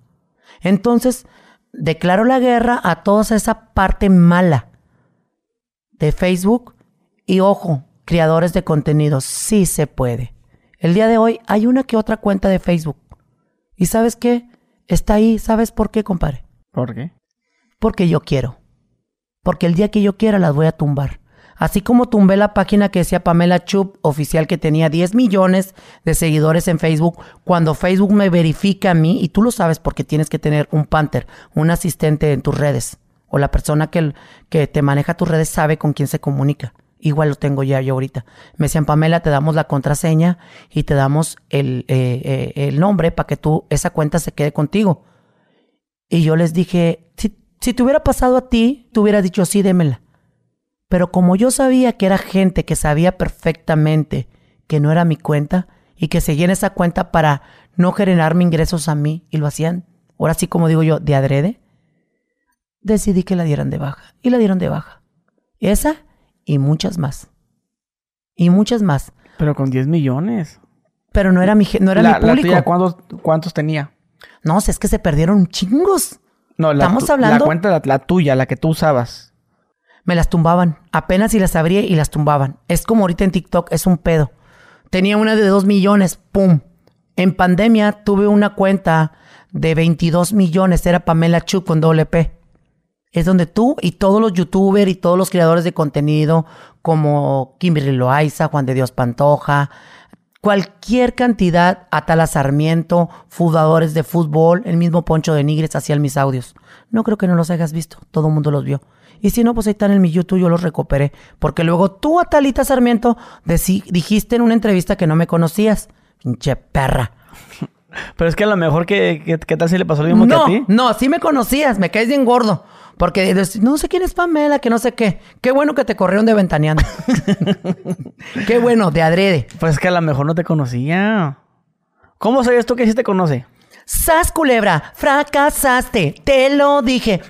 Entonces, declaro la guerra a toda esa parte mala de Facebook. Y ojo, creadores de contenido, sí se puede. El día de hoy hay una que otra cuenta de Facebook. ¿Y sabes qué? Está ahí, ¿sabes por qué, compadre? ¿Por qué? Porque yo quiero. Porque el día que yo quiera las voy a tumbar. Así como tumbé la página que decía Pamela Chup, oficial que tenía 10 millones de seguidores en Facebook, cuando Facebook me verifica a mí, y tú lo sabes porque tienes que tener un Panther, un asistente en tus redes, o la persona que, que te maneja tus redes sabe con quién se comunica. Igual lo tengo ya yo ahorita. Me decían, Pamela, te damos la contraseña y te damos el, eh, eh, el nombre para que tú, esa cuenta se quede contigo. Y yo les dije, si, si te hubiera pasado a ti, tú hubieras dicho, sí, démela. Pero como yo sabía que era gente que sabía perfectamente que no era mi cuenta y que seguían esa cuenta para no generarme ingresos a mí y lo hacían, ahora sí como digo yo, de adrede, decidí que la dieran de baja. Y la dieron de baja. Esa y muchas más. Y muchas más. Pero con 10 millones. Pero no era mi, no era mi público. La ¿cuántos, ¿cuántos, tenía? No, es que se perdieron chingos. No, la, Estamos hablando... la cuenta, la, tuya, la que tú usabas. Me las tumbaban. Apenas si las abría y las tumbaban. Es como ahorita en TikTok, es un pedo. Tenía una de 2 millones, ¡pum! En pandemia tuve una cuenta de 22 millones, era Pamela Chu con doble P es donde tú y todos los youtubers y todos los creadores de contenido como Kimberly Loaiza, Juan de Dios Pantoja, cualquier cantidad, Atala Sarmiento, fundadores de fútbol, el mismo Poncho de Nigres hacían mis audios. No creo que no los hayas visto, todo el mundo los vio. Y si no, pues ahí están en mi YouTube, yo los recuperé. Porque luego tú, Atalita Sarmiento, dijiste en una entrevista que no me conocías. Pinche perra. Pero es que a lo mejor que, ¿qué tal si le pasó lo mismo que a ti. No, sí me conocías, me caes bien gordo. Porque no sé quién es Pamela, que no sé qué. Qué bueno que te corrieron de ventaneando. qué bueno, de adrede. Pues es que a lo mejor no te conocía. ¿Cómo sabías tú que sí te conoce? Sas culebra, fracasaste, te lo dije.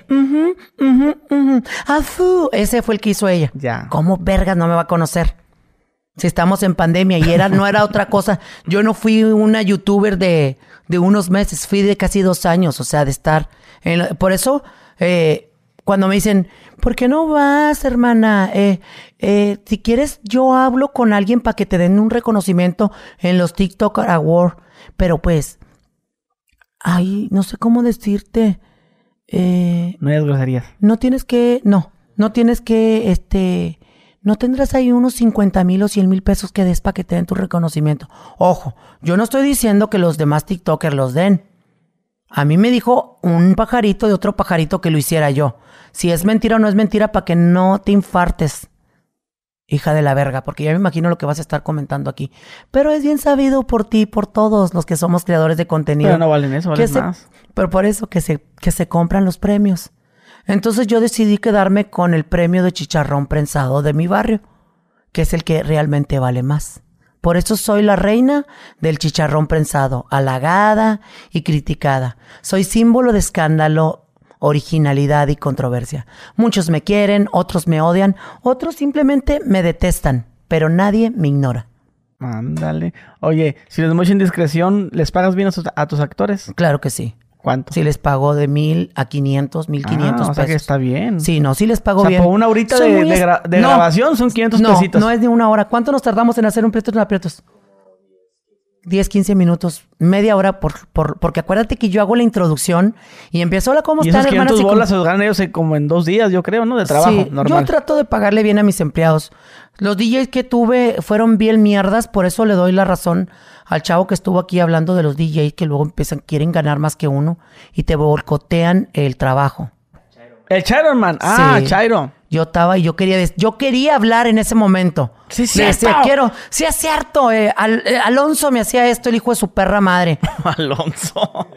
Ese fue el que hizo ella. Ya. ¿Cómo vergas no me va a conocer? Si estamos en pandemia y era, no era otra cosa. Yo no fui una youtuber de, de unos meses, fui de casi dos años, o sea, de estar. En, por eso eh, cuando me dicen, ¿por qué no vas, hermana? Eh, eh, si quieres, yo hablo con alguien para que te den un reconocimiento en los TikTok Awards. Pero pues, ay, no sé cómo decirte. Eh, no hay groserías. No tienes que, no, no tienes que, este, no tendrás ahí unos 50 mil o 100 mil pesos que des para que te den tu reconocimiento. Ojo, yo no estoy diciendo que los demás TikTokers los den. A mí me dijo un pajarito de otro pajarito que lo hiciera yo. Si es mentira o no es mentira, para que no te infartes, hija de la verga, porque ya me imagino lo que vas a estar comentando aquí. Pero es bien sabido por ti, por todos los que somos creadores de contenido. Pero no valen eso, valen más. Pero por eso que se, que se compran los premios. Entonces yo decidí quedarme con el premio de chicharrón prensado de mi barrio, que es el que realmente vale más. Por eso soy la reina del chicharrón prensado, halagada y criticada. Soy símbolo de escándalo, originalidad y controversia. Muchos me quieren, otros me odian, otros simplemente me detestan, pero nadie me ignora. Ándale. Oye, si les mucha indiscreción, ¿les pagas bien a, tus actores? Claro que sí. ¿Cuánto? Sí les pago de mil a quinientos, mil quinientos ah, o sea que está bien. Sí, no, sí les pago bien. por una horita de, grabación son 500 no, pesitos. No, es de una hora. ¿Cuánto nos tardamos en hacer un prietos en aprietos? 10, 15 minutos, media hora, por, por, porque acuérdate que yo hago la introducción y empiezo, hola, ¿cómo están, hermanas? 500 Y bolas se ganan ellos en- como en dos días, yo creo, ¿no? De trabajo, Sí, normal. Yo trato de pagarle bien a mis empleados. Los DJs que tuve fueron bien mierdas, por eso le doy la razón al chavo que estuvo aquí hablando de los DJs que luego empiezan, quieren ganar más que uno y te boicotean el trabajo. El Chairo, man. Ah, Sí. Chairo. Yo estaba y yo quería, yo quería hablar en ese momento. Sí, Le decía, quiero, sí es cierto, eh, Al- eh, Alonso me hacía esto, el hijo de su perra madre. Alonso.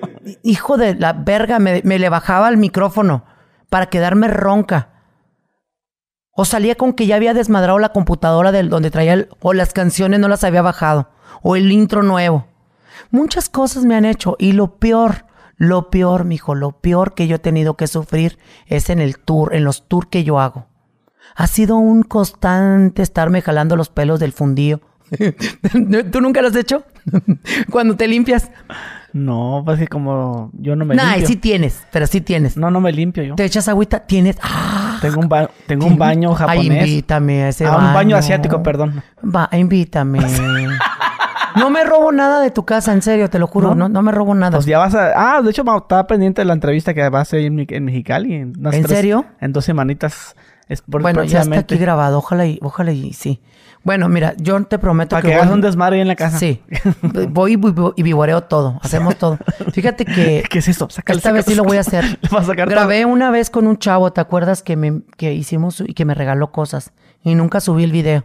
hijo de la verga, me, me le bajaba el micrófono para quedarme ronca. O salía con que ya había desmadrado la computadora del donde traía el, o las canciones no las había bajado, o el intro nuevo. Muchas cosas me han hecho y lo peor, lo peor, mijo, lo peor que yo he tenido que sufrir es en el tour, en los tours que yo hago. Ha sido un constante estarme jalando los pelos del fundillo. ¿Tú nunca lo has hecho? Cuando te limpias. No, pues que como yo no me Nah, limpio. sí tienes, pero sí tienes. No, no me limpio yo. Te echas agüita, tienes. ¡Ah! Tengo un, ba- tengo un baño Ay, japonés. invítame a ese Ah, baño. un baño asiático, perdón. Va, invítame. no me robo nada de tu casa, en serio, te lo juro. No, no, me robo nada. Pues ya vas a... Ah, de hecho, estaba pendiente de la entrevista que vas a ir en, Mexicali. En, unas ¿En serio? En dos semanitas. Es por, bueno, ya está aquí grabado. Ojalá y, ojalá y sí. Bueno, mira, yo te prometo Para que. que voy- hagas un desmadre ahí en la casa. Sí. Voy y, vi- y vivoreo todo. Hacemos todo. Fíjate que. ¿Qué es esto? Sácale, Esta vez sí lo voy a hacer. A sacar Grabé una vez con un chavo, ¿te acuerdas que me que hicimos y que me regaló cosas? Y nunca subí el video.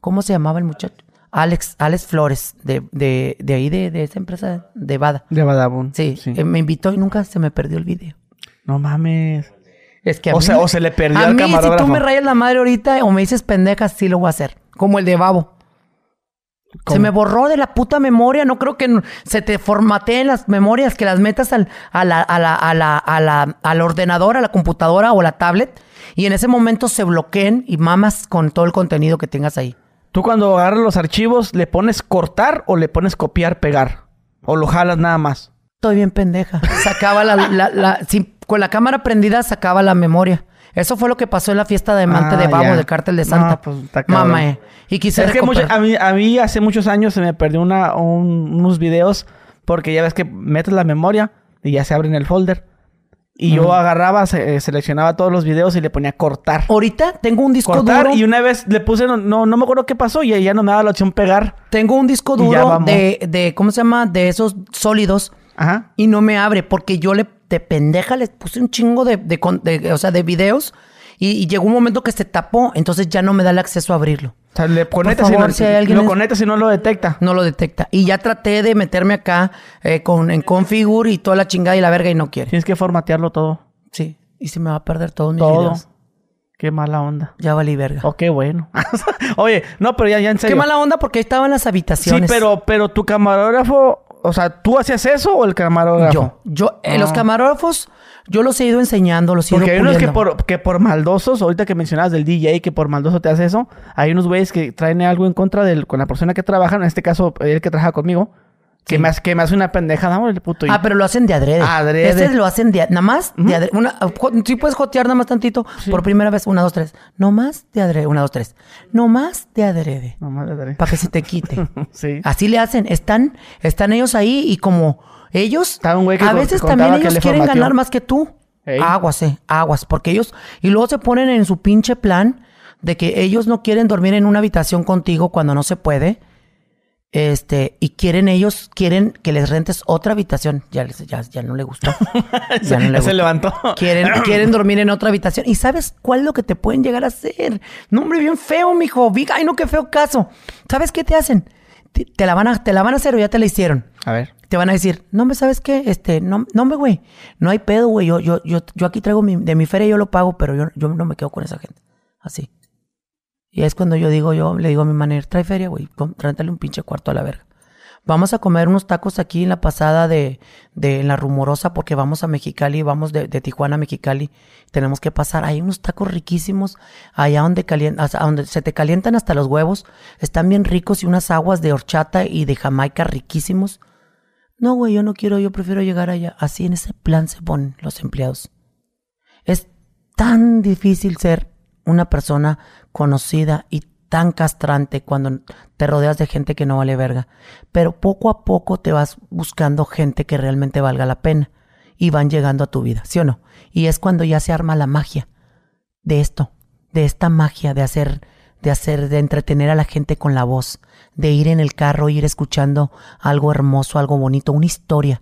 ¿Cómo se llamaba el muchacho? Alex, Alex Flores, de, de, de ahí, de, de esa empresa de Bada. De Badabun. Sí, eh, me invitó y nunca se me perdió el video. No mames. Es que a O mí- sea, o se le perdió a al mí, si tú me rayas la madre ahorita o me dices pendeja, sí lo voy a hacer. Como el de Babo. ¿Cómo? Se me borró de la puta memoria. No creo que se te formateen las memorias, que las metas al, a la, a la, a la, a la- al ordenador, a la computadora o a la tablet. Y en ese momento se bloqueen y mamas con todo el contenido que tengas ahí. Tú cuando agarras los archivos, ¿le pones cortar o le pones copiar, pegar? ¿O lo jalas nada más? Estoy bien pendeja. Sacaba la, la- con la cámara prendida sacaba la memoria. Eso fue lo que pasó en la fiesta de Mante Ah, de Babo del Cártel de No, Santa. pues. Mamá, eh. Y quise Es que mucho- recuperar- a, mí, a mí hace muchos años se me perdió una, un- unos videos porque ya ves que metes la memoria y ya se abre en el folder. Y yo agarraba, se- eh, seleccionaba todos los videos y le ponía cortar. Ahorita tengo un disco cortar duro. y una vez le puse, no, no, no me acuerdo qué pasó y ya no me daba la opción pegar. Tengo un disco duro de, de, ¿cómo se llama? De esos sólidos. Ajá. Y no me abre porque yo le, de pendeja, le puse un chingo de, de, de- o sea, de videos. Y, y llegó un momento que se tapó, entonces ya no me da el acceso a abrirlo. O sea, le conectas y no, si lo conectas y no lo detecta. No lo detecta. Y ya traté de meterme acá eh, con, en configure y toda la chingada y la verga y no quiere. Tienes que formatearlo todo. Sí. Y se me va a perder todos mis Todo. videos. Qué mala onda. Ya valí verga. Oh, qué bueno. Oye, no, pero ya, ya en serio. Qué mala onda porque ahí estaban las Sí, habitaciones. pero, pero tu camarógrafo, o sea, ¿tú hacías eso o el camarógrafo? Yo, yo, eh, los Ah. camarógrafos, yo los he ido enseñando, los he ido Porque hay unos que por, que por maldosos, ahorita que mencionabas del DJ, que por maldoso te hace eso, hay unos güeyes que traen algo en contra del, con la persona que trabaja, en este caso, el que trabaja conmigo, que, Sí. me, hace, que me hace una pendejada, el puto. y- Ah, pero lo hacen de adrede. Adrede. Ese lo hacen de nada más de adrede. Una, sí puedes jotear nada más tantito. Por primera vez, una, dos, tres. No más de adrede. Una, dos, tres. No más de adrede. No, madre de- Para que se te quite. Sí. Así le hacen. Están, están ellos ahí y como ellos que a veces también ellos quieren ganar más que tú. Aguas, eh, aguas, porque ellos y luego se ponen en su pinche plan de que ellos no quieren dormir en una habitación contigo cuando no se puede. Este, y quieren ellos, quieren que les rentes otra habitación. Ya, les- ya, ya no le gustó. Ya no le Ya se gustó. levantó. Quieren, quieren dormir en otra habitación. ¿Y sabes cuál es lo que te pueden llegar a hacer? No, hombre, bien feo, mijo. Ay, no, qué feo caso. ¿Sabes qué te hacen? Te, te la van a, te la van a hacer o ya te la hicieron. A ver. Te van a decir, no, me ¿sabes qué? Este, no, no, me, güey. No hay pedo, güey. Yo, yo, yo, yo aquí traigo mi, de mi feria, yo lo pago, pero yo, yo no me quedo con esa gente. Así. Y es cuando yo digo, yo le digo a mi manera, trae feria, güey. Réntale un pinche cuarto a la verga. Vamos a comer unos tacos aquí en la pasada de, de en la rumorosa porque vamos a Mexicali, vamos de, de Tijuana a Mexicali. Tenemos que pasar. Hay unos tacos riquísimos allá donde, calien- hasta donde se te calientan hasta los huevos. Están bien ricos y unas aguas de horchata y de Jamaica riquísimos. No, güey, yo no quiero, yo prefiero llegar allá. Así en ese plan se ponen los empleados. Es tan difícil ser una persona conocida y tan castrante cuando te rodeas de gente que no vale verga. Pero poco a poco te vas buscando gente que realmente valga la pena y van llegando a tu vida, ¿sí o no? Y es cuando ya se arma la magia de esto, de esta magia de hacer, de hacer, de entretener a la gente con la voz, de ir en el carro, ir escuchando algo hermoso, algo bonito, una historia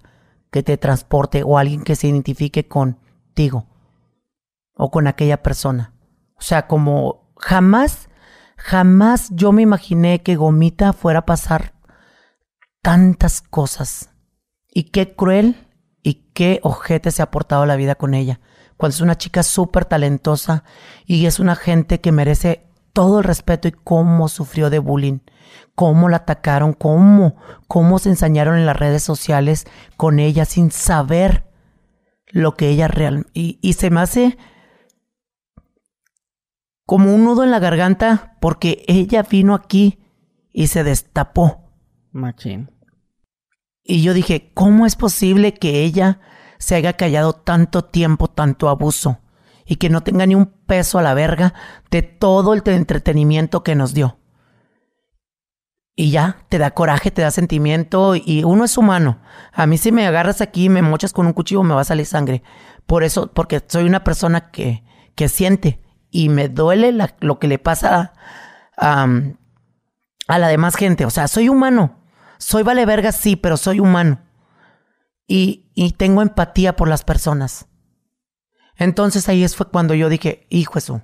que te transporte o alguien que se identifique contigo o con aquella persona. O sea, como jamás, jamás yo me imaginé que Gomita fuera a pasar tantas cosas. Y qué cruel y qué ojete se ha portado la vida con ella. Cuando es una chica súper talentosa y es una gente que merece todo el respeto y cómo sufrió de bullying, cómo la atacaron, cómo, cómo se ensañaron en las redes sociales con ella sin saber lo que ella realmente... Y, y se me hace como un nudo en la garganta porque ella vino aquí y se destapó. Machín. Y yo dije, ¿cómo es posible que ella se haya callado tanto tiempo, tanto abuso? Y que no tenga ni un peso a la verga de todo el entretenimiento que nos dio. Y ya, te da coraje, te da sentimiento y uno es humano. A mí si me agarras aquí y me mochas con un cuchillo me va a salir sangre. Por eso, porque soy una persona que, que siente y me duele lo que le pasa a, a la demás gente. O sea, soy humano. Soy vale verga, sí, pero soy humano. Y, y tengo empatía por las personas. Entonces ahí fue cuando yo dije, hijo eso,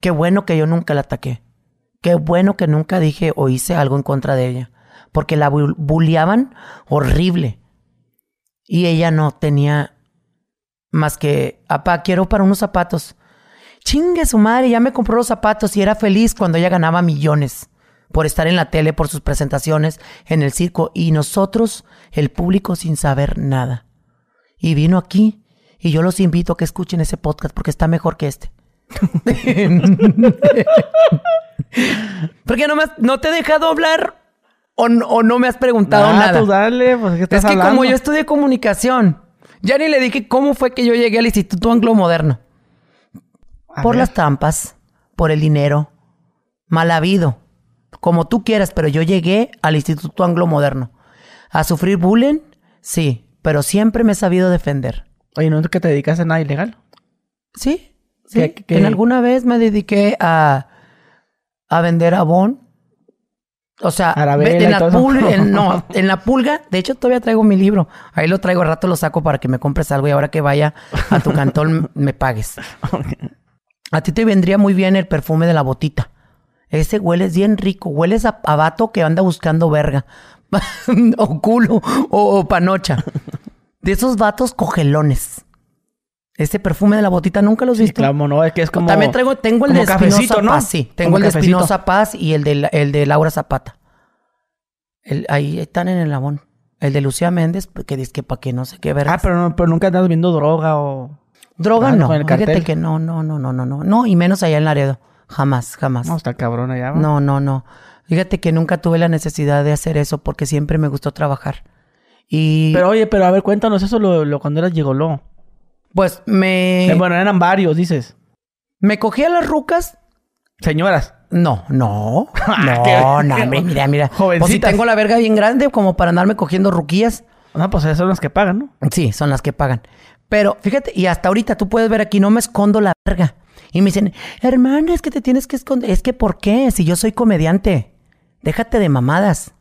qué bueno que yo nunca la ataqué. Qué bueno que nunca dije o hice algo en contra de ella. Porque la bulliaban horrible. Y ella no tenía más que, apá, quiero para unos zapatos chingue su madre, ya me compró los zapatos y era feliz cuando ella ganaba millones por estar en la tele, por sus presentaciones, en el circo, y nosotros, el público, sin saber nada. Y vino aquí, y yo los invito a que escuchen ese podcast porque está mejor que este. porque no, me no te he dejado hablar o, no me has preguntado nada. Tú dale, pues, ¿qué estás es que como yo estudié comunicación, ya ni le dije cómo fue que yo llegué al Instituto Anglo Moderno por las trampas, por el dinero, mal habido, como tú quieras, pero yo llegué al Instituto Anglo Moderno. ¿A sufrir bullying? Sí, pero siempre me he sabido defender. Oye, ¿no es que te dedicas a nada ilegal? Sí, sí. En alguna vez me dediqué a, a vender abón. O sea, en la, pulga, no, en la pulga, de hecho todavía traigo mi libro. Ahí lo traigo, al rato lo saco para que me compres algo y ahora que vaya a tu cantón me pagues. A ti te vendría muy bien el perfume de la botita. Ese hueles bien rico. Hueles a, vato que anda buscando verga. o culo. O, panocha. De esos vatos cogelones. Ese perfume de la botita nunca los viste. Claro, no, es que es como. También traigo, tengo el de Espinosa ¿no? Paz, sí. Tengo el de Espinosa Paz y el de, el de Laura Zapata. ahí están en el labón. El de Lucía Méndez, que dice que para que no sé qué ver. Ah, pero, no, pero nunca andas viendo droga o. Droga ah, no. Fíjate que no, no, no, no, no, no. No, y menos allá en Laredo. Jamás, jamás. No, está cabrón allá. No, no, no. Fíjate que nunca tuve la necesidad de hacer eso porque siempre me gustó trabajar. Y... Pero oye, pero a ver, cuéntanos eso lo, cuando eras gigoló. Pues me... Eh, bueno, eran varios, dices. Me cogía las rucas. Señoras. No, no. no, no, mira, mira. Jovencitas. Pues si tengo la verga bien grande como para andarme cogiendo ruquillas. No, pues esas son las que pagan, ¿no? Sí, son las que pagan. Pero fíjate, y hasta ahorita tú puedes ver aquí, no me escondo la verga. Y me dicen, hermano, es que te tienes que esconder. Es que, ¿por qué? Si yo soy comediante. Déjate de mamadas.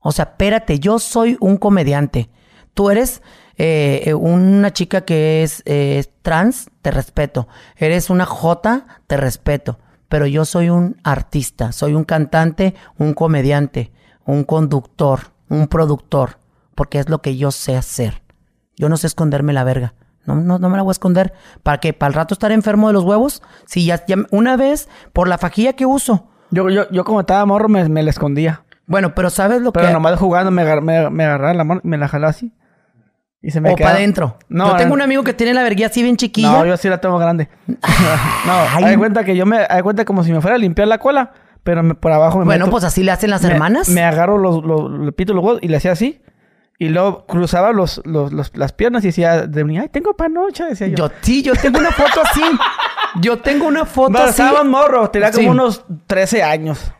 O sea, espérate, yo soy un comediante. Tú eres eh, una chica que es eh, trans, te respeto. Eres una J, te respeto. Pero yo soy un artista, soy un cantante, un comediante, un conductor, un productor, porque es lo que yo sé hacer. Yo no sé esconderme la verga. No, no, no me la voy a esconder. ¿Para qué? ¿Para el rato estar enfermo de los huevos? Si ya, una vez, por la fajilla que uso. Yo, yo, yo como estaba morro, me, me la escondía. Bueno, pero ¿sabes lo que...? Pero nomás jugando me, me, me agarraba la mano, me la jalaba así. Y se me o para adentro. No, yo tengo un amigo que tiene la verguía así bien chiquilla. No, yo sí la tengo grande. no, hay cuenta que yo me... Hay cuenta como si me fuera a limpiar la cola, pero por abajo me Bueno, pues así le hacen las hermanas. Me agarro los, los, los, pito los huevos y le hacía así. Y luego cruzaba los, los, las piernas y decía de mí, ay, tengo panocha, decía yo. Yo, sí, yo tengo una foto así. Yo tengo una foto Pero así. estaba morro, tenía como unos 13 años.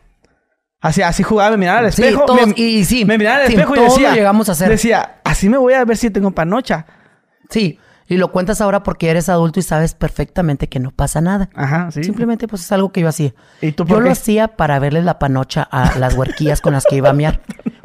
Así, así jugaba, me miraba al Sí, espejo. todos- me, y sí, me miraba al sí, espejo y decía... llegamos a hacer. Decía, así me voy a ver si tengo panocha. Sí, y lo cuentas ahora porque eres adulto y sabes perfectamente que no pasa nada. Ajá, sí. Simplemente pues es algo que yo hacía. ¿Y tú yo lo hacía para verles la panocha a las huerquillas con las que iba a miar.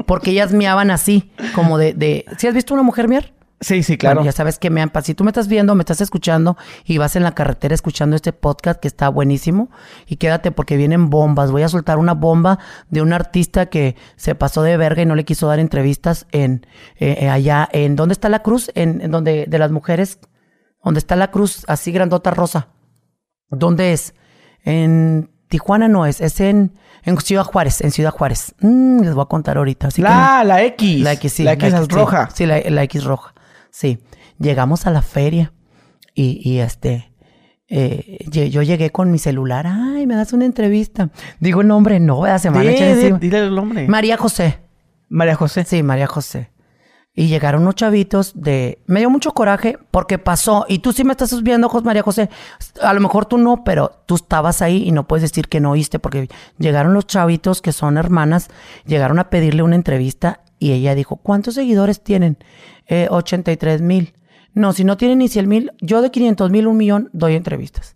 Porque ellas miaban así, como de... de... ¿Sí has visto una mujer miar? Sí, sí, claro. Bueno, ya sabes que me han Si tú me estás viendo, me estás escuchando y vas en la carretera escuchando este podcast que está buenísimo, y quédate porque vienen bombas. Voy a soltar una bomba de un artista que se pasó de verga y no le quiso dar entrevistas en eh, eh, allá, en ¿dónde está la cruz? En, en donde de las mujeres, donde está la cruz así grandota rosa. ¿Dónde es? En Tijuana no es, es en, en Ciudad Juárez, en Ciudad Juárez. Mm, les voy a contar ahorita. Así que no- la, la X. la X, sí. La X es sí. roja. Sí, la, la X roja. Sí. Llegamos a la feria y, y este. eh, yo llegué con mi celular. Ay, me das una entrevista. Digo el nombre, no, ¿verdad? se me van a echar Di- di- encima. Dile el nombre. María José. María José. Sí, María José. Y llegaron unos chavitos de... Me dio mucho coraje porque pasó. Y tú sí me estás viendo, José María José. A lo mejor tú no, pero tú estabas ahí y no puedes decir que no oíste porque llegaron los chavitos que son hermanas, llegaron a pedirle una entrevista y ella dijo, ¿cuántos seguidores tienen? Eh, 83 mil. No, si no tienen ni 100 mil, yo de 500 mil, un millón, doy entrevistas.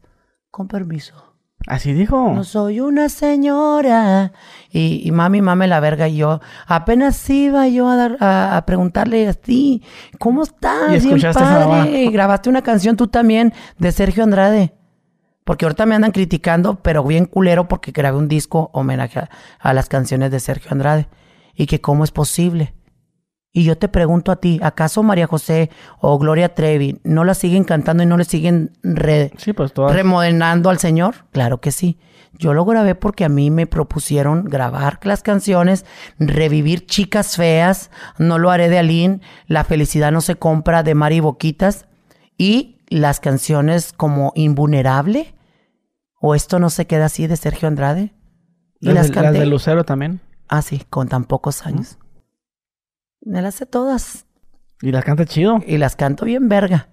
Con permiso. Así dijo. No soy una señora. Y, y mami, mame la verga. Y yo apenas iba yo a, dar, a, a preguntarle a ti, ¿cómo estás? Y Bien escuchaste mamá. padre. Y grabaste una canción tú también de Sergio Andrade. Porque ahorita me andan criticando, pero bien culero porque grabé un disco homenaje a, a las canciones de Sergio Andrade. Y que cómo es posible. Y yo te pregunto a ti, ¿acaso María José o Gloria Trevi no la siguen cantando y no le siguen re- Sí, pues remodelando al Señor? Claro que sí. Yo lo grabé porque a mí me propusieron grabar las canciones, revivir chicas feas, no lo haré de Aline, La felicidad no se compra de Mari Boquitas y las canciones como Invulnerable o Esto no se queda así de Sergio Andrade. Y las, las, de, las de Lucero también. Ah, sí, con tan pocos años. Me las sé todas Y las canta chido. y las canto bien verga.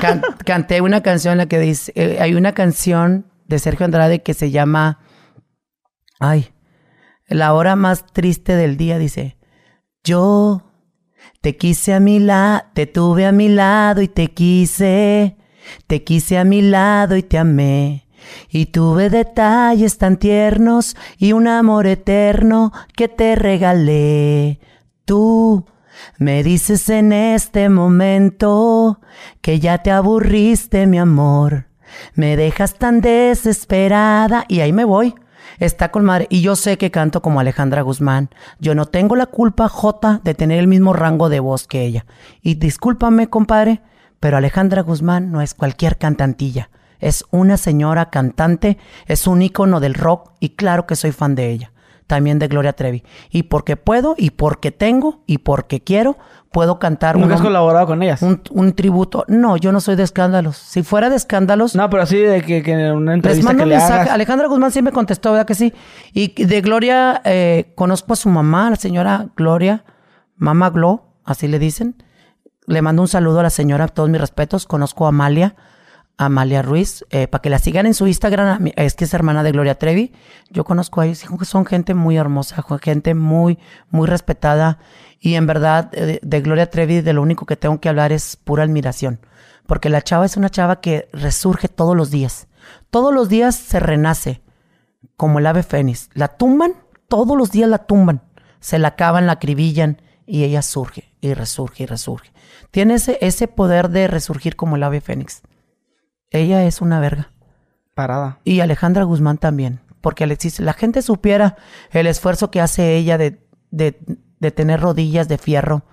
Can- canté una canción en la que dice, eh, hay una canción de Sergio Andrade que se llama, ay, la hora más triste del día, dice, yo te quise a mi lado, te tuve a mi lado y te quise, te quise a mi lado y te amé. Y tuve detalles tan tiernos y un amor eterno que te regalé. Tú me dices en este momento que ya te aburriste, mi amor. Me dejas tan desesperada y ahí me voy. Está con. Y yo sé que canto como Alejandra Guzmán. Yo no tengo la culpa, Jota, de tener el mismo rango de voz que ella. Y discúlpame, compadre, pero Alejandra Guzmán no es cualquier cantantilla. Es una señora cantante, es un ícono del rock y claro que soy fan de ella. También de Gloria Trevi. Y porque puedo, y porque tengo, y porque quiero, puedo cantar ¿Nunca has un, colaborado con ellas? un, un tributo. No, yo no soy de escándalos. Si fuera de escándalos, No, pero así de que, que en una les entrevista mando que un le mensaje. hagas. Alejandra Guzmán siempre contestó, ¿verdad que sí? Y de Gloria, eh, conozco a su mamá, la señora Gloria, mamá Glo, así le dicen. Le mando un saludo a la señora, todos mis respetos. Conozco a Amalia, Amalia Ruiz, eh, para que la sigan en su Instagram. Es que es hermana de Gloria Trevi. Yo conozco a ellos, son gente muy hermosa, gente muy, muy respetada. Y en verdad, eh, de, de Gloria Trevi, de lo único que tengo que hablar es pura admiración. Porque la chava es una chava que resurge todos los días. Todos los días se renace, como el ave fénix. La tumban, todos los días la tumban. Se la acaban, la acribillan y ella surge y resurge y resurge. Tiene ese, ese poder de resurgir como el ave fénix. Ella es una verga. Parada. Y Alejandra Guzmán también. Porque Alexis, la gente supiera el esfuerzo que hace ella de, de, de tener rodillas de fierro,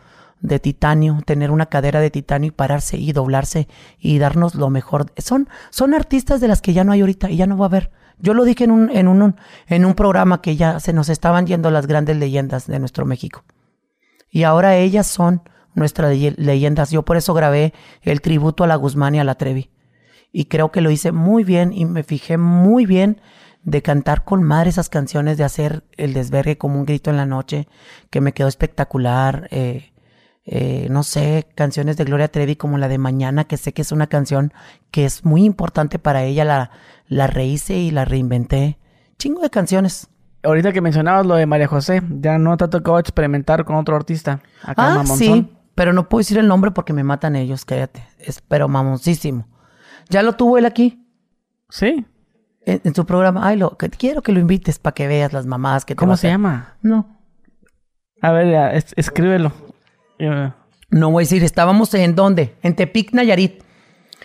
de titanio, tener una cadera de titanio y pararse y doblarse y darnos lo mejor. Son, son artistas de las que ya no hay ahorita y ya no va a haber. Yo lo dije en un, en un, en un programa que ya se nos estaban yendo las grandes leyendas de nuestro México. Y ahora ellas son nuestras leye- leyendas. Yo por eso grabé el tributo a la Guzmán y a la Trevi. Y creo que lo hice muy bien y me fijé muy bien de cantar con madre esas canciones, de hacer el desvergue como un grito en la noche, que me quedó espectacular. eh, eh, no sé, canciones de Gloria Trevi como la de Mañana, que sé que es una canción que es muy importante para ella, la, la rehice y la reinventé. Chingo de canciones. Ahorita que mencionabas lo de María José, ya no te ha tocado experimentar con otro artista. Acá Ah, sí, pero no puedo decir el nombre porque me matan ellos, cállate. Es pero mamoncísimo. Ya lo tuvo él aquí. Sí. En, en su programa, ay, lo, que, quiero que lo invites para que veas las mamadas que te ¿Cómo se llama? No. A ver, ya, es- escríbelo. No voy a decir, estábamos en dónde? En Tepic, Nayarit.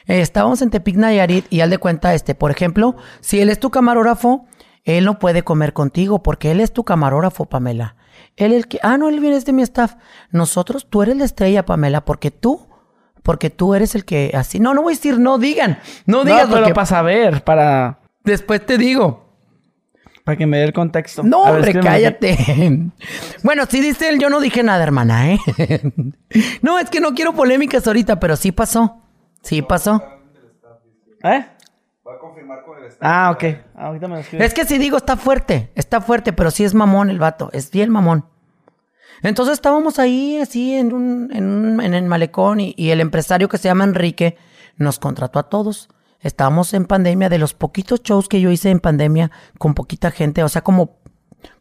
Eh, estábamos en Tepic, Nayarit y al de cuenta, este, por ejemplo, si él es tu camarógrafo, él no puede comer contigo porque él es tu camarógrafo, Pamela. Él es el que, ah, no, él viene de mi staff. Nosotros, tú eres la estrella, Pamela, porque tú, porque tú eres el que así. No, no voy a decir, no digan, no No, digas lo pero que para saber, para, después te digo. para que me dé el contexto. No, A hombre, escríbeme. cállate. bueno, sí dice él, yo no dije nada, hermana, ¿eh? no, es que no quiero polémicas ahorita, pero sí pasó. Sí pasó. ¿Eh? Va a confirmar con el staff. Ah, ok. Ahorita me lo escribes. Es que si digo, está fuerte, está fuerte, pero sí es mamón el vato, es bien mamón. Entonces estábamos ahí así en un, en, un- en el malecón y, y el empresario que se llama Enrique nos contrató a todos. Estábamos en pandemia, de los poquitos shows que yo hice en pandemia con poquita gente, o sea, como,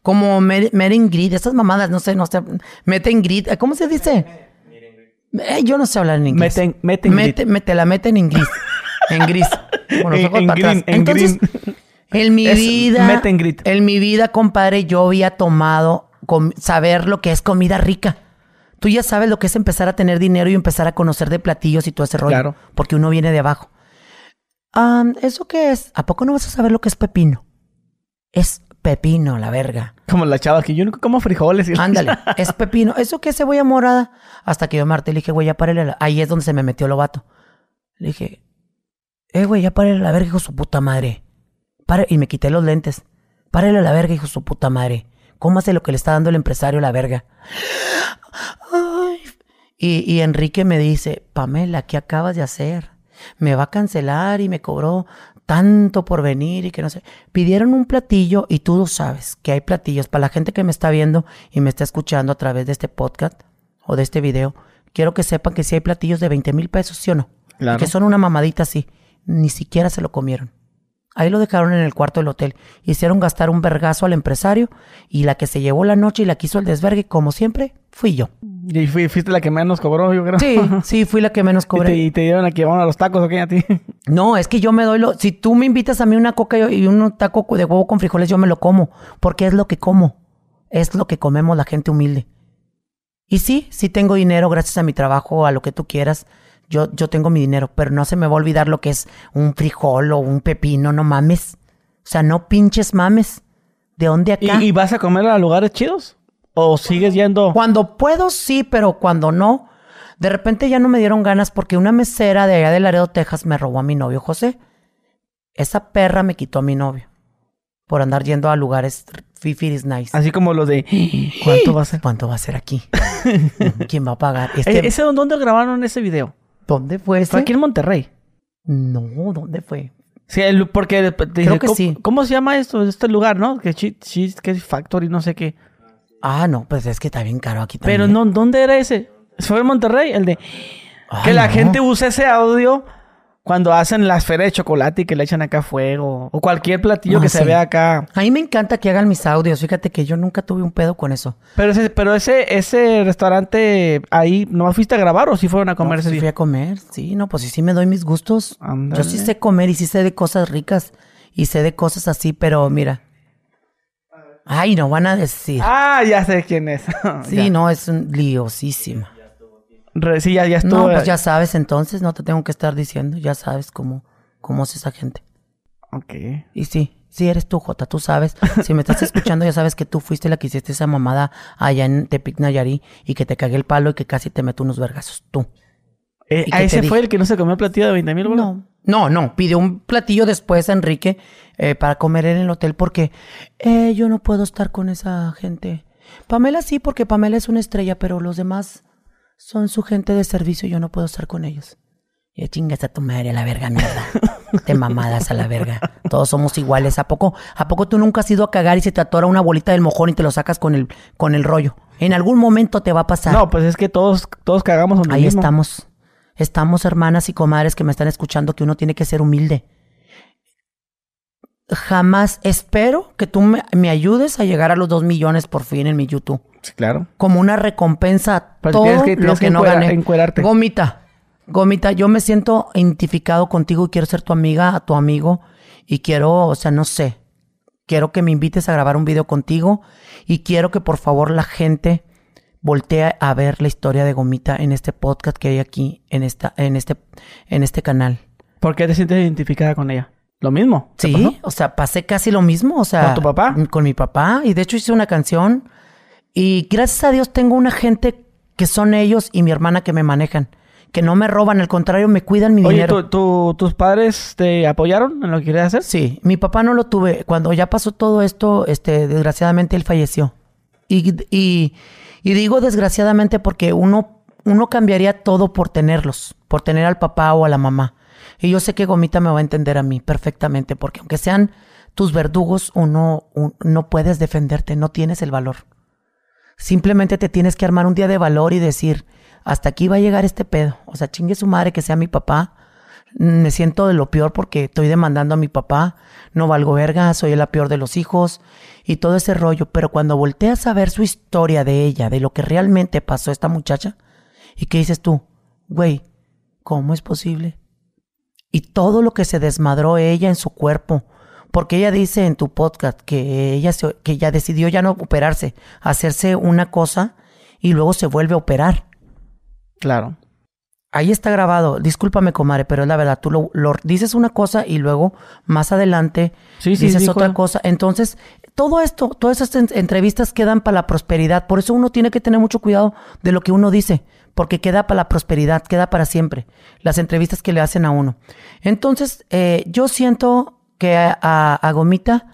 como Ingrid, esas mamadas, no sé, no sé, mete Ingrid, ¿cómo se dice? Eh, yo no sé hablar en inglés. Mete- mete Ingrid. Mete, mete, la mete en inglés. En gris. Los En- en para green, atrás. en Entonces, green. en mi Es vida. mete en grit. En mi vida, compadre, yo había tomado saber lo que es comida rica. Tú ya sabes lo que es empezar a tener dinero y empezar a conocer de platillos y todo ese rollo. Claro. Porque uno viene de abajo. ¿Eso qué es? ¿A poco no vas a saber lo que es pepino? Es pepino, la verga. Como la chava que yo nunca como frijoles. y- Ándale, es pepino. ¿Eso qué es cebolla morada? Hasta que yo me harté, le dije, güey, ya párele. la-". Ahí es donde se me metió el vato. Le dije, eh, güey, ya párele a la verga, hijo de su puta madre. Pare- Y me quité los lentes. Párele a la verga, hijo de su puta madre. ¿Cómo hace lo que le está dando el empresario la verga? Ay. Y, y Enrique me dice, Pamela, ¿qué acabas de hacer? Me va a cancelar y me cobró tanto por venir y que no sé. Pidieron un platillo y tú lo sabes que hay platillos. Para la gente que me está viendo y me está escuchando a través de este podcast o de este video, quiero que sepan que sí hay platillos de 20 mil pesos, ¿sí o no? Claro. Que son una mamadita así. Ni siquiera se lo comieron. Ahí lo dejaron en el cuarto del hotel. Hicieron gastar un vergazo al empresario y la que se llevó la noche y la quiso el desvergue, como siempre, fui yo. Y fui- fuiste la que menos cobró, yo creo. Sí, sí, fui la que menos ¿Y cobré. te, y te dieron aquí, vamos a los tacos, ¿o qué? A ti. No, es que yo me doy lo. Si tú me invitas a mí una coca y un taco de huevo con frijoles, yo me lo como. Porque es lo que como. Es lo que comemos la gente humilde. Y sí, sí tengo dinero gracias a mi trabajo, a lo que tú quieras. Yo, yo tengo mi dinero, pero no se me va a olvidar lo que es un frijol o un pepino, no mames. O sea, no pinches mames. ¿De dónde ¿Y, acá? y vas a comer a lugares chidos? ¿O sigues yendo? Cuando puedo, sí, pero cuando no, de repente ya no me dieron ganas porque una mesera de allá de Laredo, Texas, me robó a mi novio José. Esa perra me quitó a mi novio por andar yendo a lugares fifiris nice. Así como los de... ¿Cuánto va a ser? ¿Cuánto va a ser aquí? ¿Quién va a pagar? Este, Eh, ¿Ese dónde grabaron ese video? ¿Dónde fue ese? Fue aquí en Monterrey. No, ¿dónde fue? Sí, el- porque te Creo que ¿cómo, sí. ¿Cómo se llama esto? Este lugar, ¿no? Que Cheese, que Factory, no sé qué. Ah, no, pues es que está bien caro aquí también. Pero no, ¿dónde era ese? Fue en Monterrey, el de... Ay, que la no. gente usa ese audio cuando hacen la esfera de chocolate y que le echan acá fuego. O cualquier platillo Ah, que se vea acá. A mí me encanta que hagan mis audios. Fíjate que yo nunca tuve un pedo con eso. Pero ese, pero ese, ese restaurante ahí, ¿no fuiste a grabar o sí fueron a comer No, ese sí día? fui a comer, sí, no, pues sí, sí me doy mis gustos. Yo sí sé comer y sí sé de cosas ricas y sé de cosas así, pero mira. Ay, no van a decir. Ah, ya sé quién es. sí, Ya. no, es un liosísima. Sí, ya, ya estuvo. No, pues ya sabes entonces, no te tengo que estar diciendo, ya sabes cómo, cómo es esa gente. Ok. Y sí, sí eres tú, Jota, tú sabes. Si me estás escuchando, ya sabes que tú fuiste la que hiciste esa mamada allá en Tepic Nayarí y que te cagué el palo y que casi te meto unos vergazos. Tú. Eh, ¿Y ¿A ese fue el que no se comió el platillo de 20 mil No, no, no. Pidió un platillo después, Enrique, eh, para comer en el hotel porque eh, yo no puedo estar con esa gente. Pamela sí, porque Pamela es una estrella, pero los demás son su gente de servicio y yo no puedo estar con ellos. Y chingas a tu madre a la verga, mierda. Te mamadas a la verga. Todos somos iguales. ¿A poco, ¿A poco tú nunca has ido a cagar y se te atora una bolita del mojón y te lo sacas con el, con el rollo? En algún momento te va a pasar. No, pues es que todos, todos cagamos donde Ahí mismo. estamos. Estamos, hermanas y comadres que me están escuchando, que uno tiene que ser humilde. Jamás espero que tú me, me ayudes a llegar a los dos millones por fin en mi YouTube. Sí, claro. Como una recompensa a Pero todo tienes que- lo que, que no gané. encuerarte. Gomita, Gomita, yo me siento identificado contigo y quiero ser tu amiga, tu amigo. Y quiero, o sea, no sé. Quiero que me invites a grabar un video contigo. Y quiero que por favor la gente voltee a ver la historia de Gomita en este podcast que hay aquí, en, esta, en, este, en este canal. ¿Por qué te sientes identificada con ella? Lo mismo. ¿Te Sí, pasó? o sea, pasé casi lo mismo, o sea... ¿Con tu papá? Con mi papá, y de hecho hice una canción. Y gracias a Dios tengo una gente que son ellos y mi hermana que me manejan. Que no me roban, al contrario, me cuidan mi Oye, dinero. ¿tu- tu- ¿tus padres te apoyaron en lo que querías hacer? Sí, mi papá no lo tuve. Cuando ya pasó todo esto, este, desgraciadamente él falleció. Y, y, y digo desgraciadamente porque uno, uno cambiaría todo por tenerlos, por tener al papá o a la mamá. Y yo sé que Gomita me va a entender a mí perfectamente, porque aunque sean tus verdugos, uno, un- no puedes defenderte, no tienes el valor. Simplemente te tienes que armar un día de valor y decir, hasta aquí va a llegar este pedo. O sea, chingue su madre que sea mi papá. Mm, Me siento de lo peor porque estoy demandando a mi papá. No valgo verga, soy la peor de los hijos y todo ese rollo. Pero cuando volteas a ver su historia de ella, de lo que realmente pasó esta muchacha, y que dices tú, güey, ¿cómo es posible? Y todo lo que se desmadró ella en su cuerpo. Porque ella dice en tu podcast que ella, se- que decidió ya no operarse, hacerse una cosa y luego se vuelve a operar. Claro. Ahí está grabado. Discúlpame, comadre, pero es la verdad. Tú lo, lo- dices una cosa y luego más adelante Sí, sí, dices dijo otra cosa. Entonces, todo esto, todas estas en- entrevistas quedan para la prosperidad. Por eso uno tiene que tener mucho cuidado de lo que uno dice, porque queda para la prosperidad, queda para siempre. Las entrevistas que le hacen a uno. Entonces, eh, yo siento que a, a- Gomita,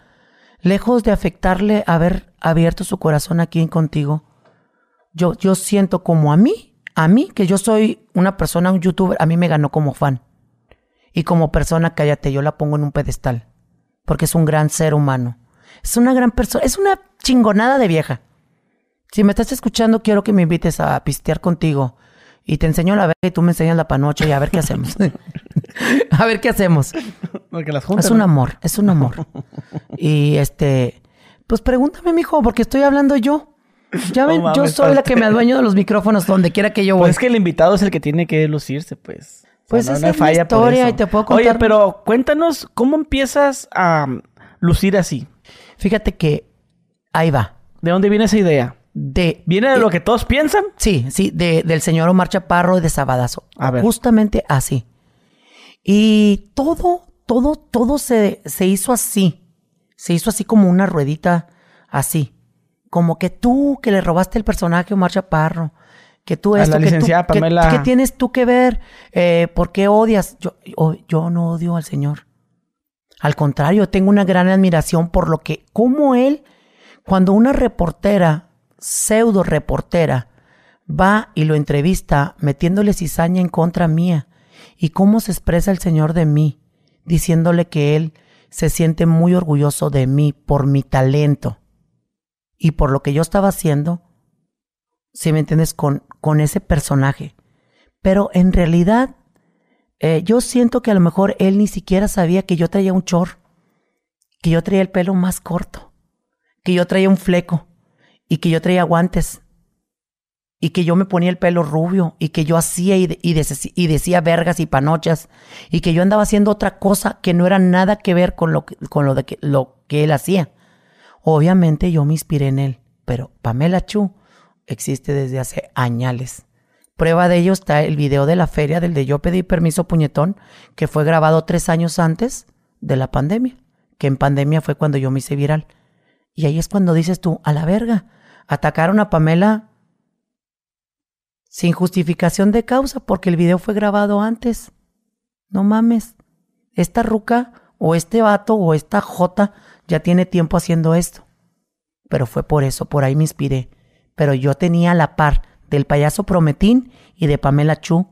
lejos de afectarle haber abierto su corazón aquí contigo, yo, yo siento como a mí, a mí, que yo soy una persona, un youtuber, a mí me ganó como fan. Y como persona, cállate, yo la pongo en un pedestal. Porque es un gran ser humano. Es una gran persona, es una chingonada de vieja. Si me estás escuchando, quiero que me invites a pistear contigo. Y te enseño la verga y tú me enseñas la panocha y a ver qué hacemos. a ver qué hacemos. Porque las juntas. Es un amor, es un amor. y este, pues pregúntame, mijo, porque estoy hablando yo. Ya ven, yo soy la que me adueño de los micrófonos donde quiera que yo voy. Pues es que el invitado es el que tiene que lucirse, pues. O sea, Pues no, esa no es la falla por historia y te puedo Oye, contar- pero cuéntanos, ¿cómo empiezas a lucir así? Fíjate que ahí va. ¿De dónde viene esa idea? De, ¿Viene de lo que todos piensan? Sí, sí, de- del señor Omar Chaparro de Sabadazo. A ver. Justamente así. Y todo, todo, todo se, se hizo así. Se hizo así como una ruedita así. Como que tú, que le robaste el personaje a Omar Chaparro. Que tú A esto, la que tú- licenciada que- Pamela. ¿Qué tienes tú que ver? Eh, ¿Por qué odias? Yo, yo, yo no odio al señor. Al contrario, tengo una gran admiración por lo que, como él, cuando una reportera, pseudo reportera, va y lo entrevista metiéndole cizaña en contra mía, y cómo se expresa el señor de mí, diciéndole que él se siente muy orgulloso de mí por mi talento y por lo que yo estaba haciendo, si me entiendes, con, con ese personaje. Pero en realidad, eh, yo siento que a lo mejor él ni siquiera sabía que yo traía un chor, que yo traía el pelo más corto, que yo traía un fleco y que yo traía guantes y que yo me ponía el pelo rubio y que yo hacía y, decía vergas y panochas y que yo andaba haciendo otra cosa que no era nada que ver con lo que él hacía. Obviamente yo me inspiré en él, pero Pamela Chu existe desde hace añales. Prueba de ello está el video de la feria del de Yo pedí permiso puñetón, que fue grabado tres años antes de la pandemia, que en pandemia fue cuando yo me hice viral. Y ahí es cuando dices tú, a la verga, atacaron a Pamela sin justificación de causa, porque el video fue grabado antes. No mames. Esta ruca, o este vato, o esta jota, ya tiene tiempo haciendo esto. Pero fue por eso, por ahí me inspiré. Pero yo tenía la par del payaso Prometín y de Pamela Chu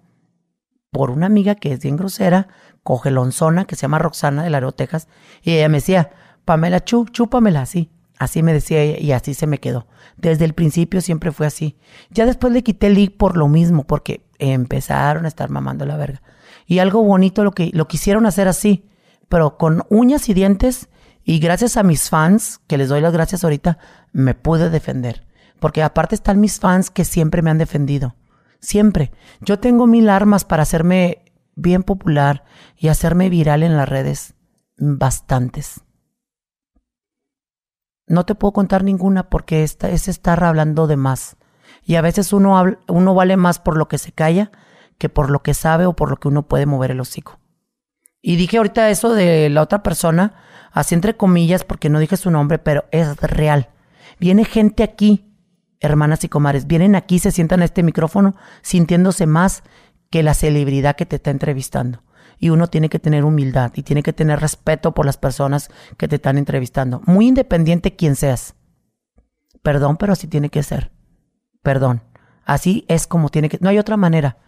por una amiga que es bien grosera, cogelonzona, que se llama Roxana de Laredo, Texas, y ella me decía, Pamela Chu, chúpamela así. Así me decía ella y así se me quedó. Desde el principio siempre fue así. Ya después le quité el link por lo mismo, porque empezaron a estar mamando la verga. Y algo bonito lo que lo quisieron hacer así, pero con uñas y dientes y gracias a mis fans, que les doy las gracias ahorita, me pude defender. Porque aparte están mis fans que siempre me han defendido. Siempre. Yo tengo mil armas para hacerme bien popular y hacerme viral en las redes. Bastantes. No te puedo contar ninguna porque esta, es estar hablando de más. Y a veces uno, uno vale más por lo que se calla que por lo que sabe o por lo que uno puede mover el hocico. Y dije ahorita eso de la otra persona, así entre comillas, porque no dije su nombre, pero es real. Viene gente aquí, hermanas y comares, vienen aquí, se sientan a este micrófono sintiéndose más que la celebridad que te está entrevistando. Y uno tiene que tener humildad y tiene que tener respeto por las personas que te están entrevistando. Muy independiente quien seas. Perdón, pero así tiene que ser. Perdón. Así es como tiene que... No hay otra manera.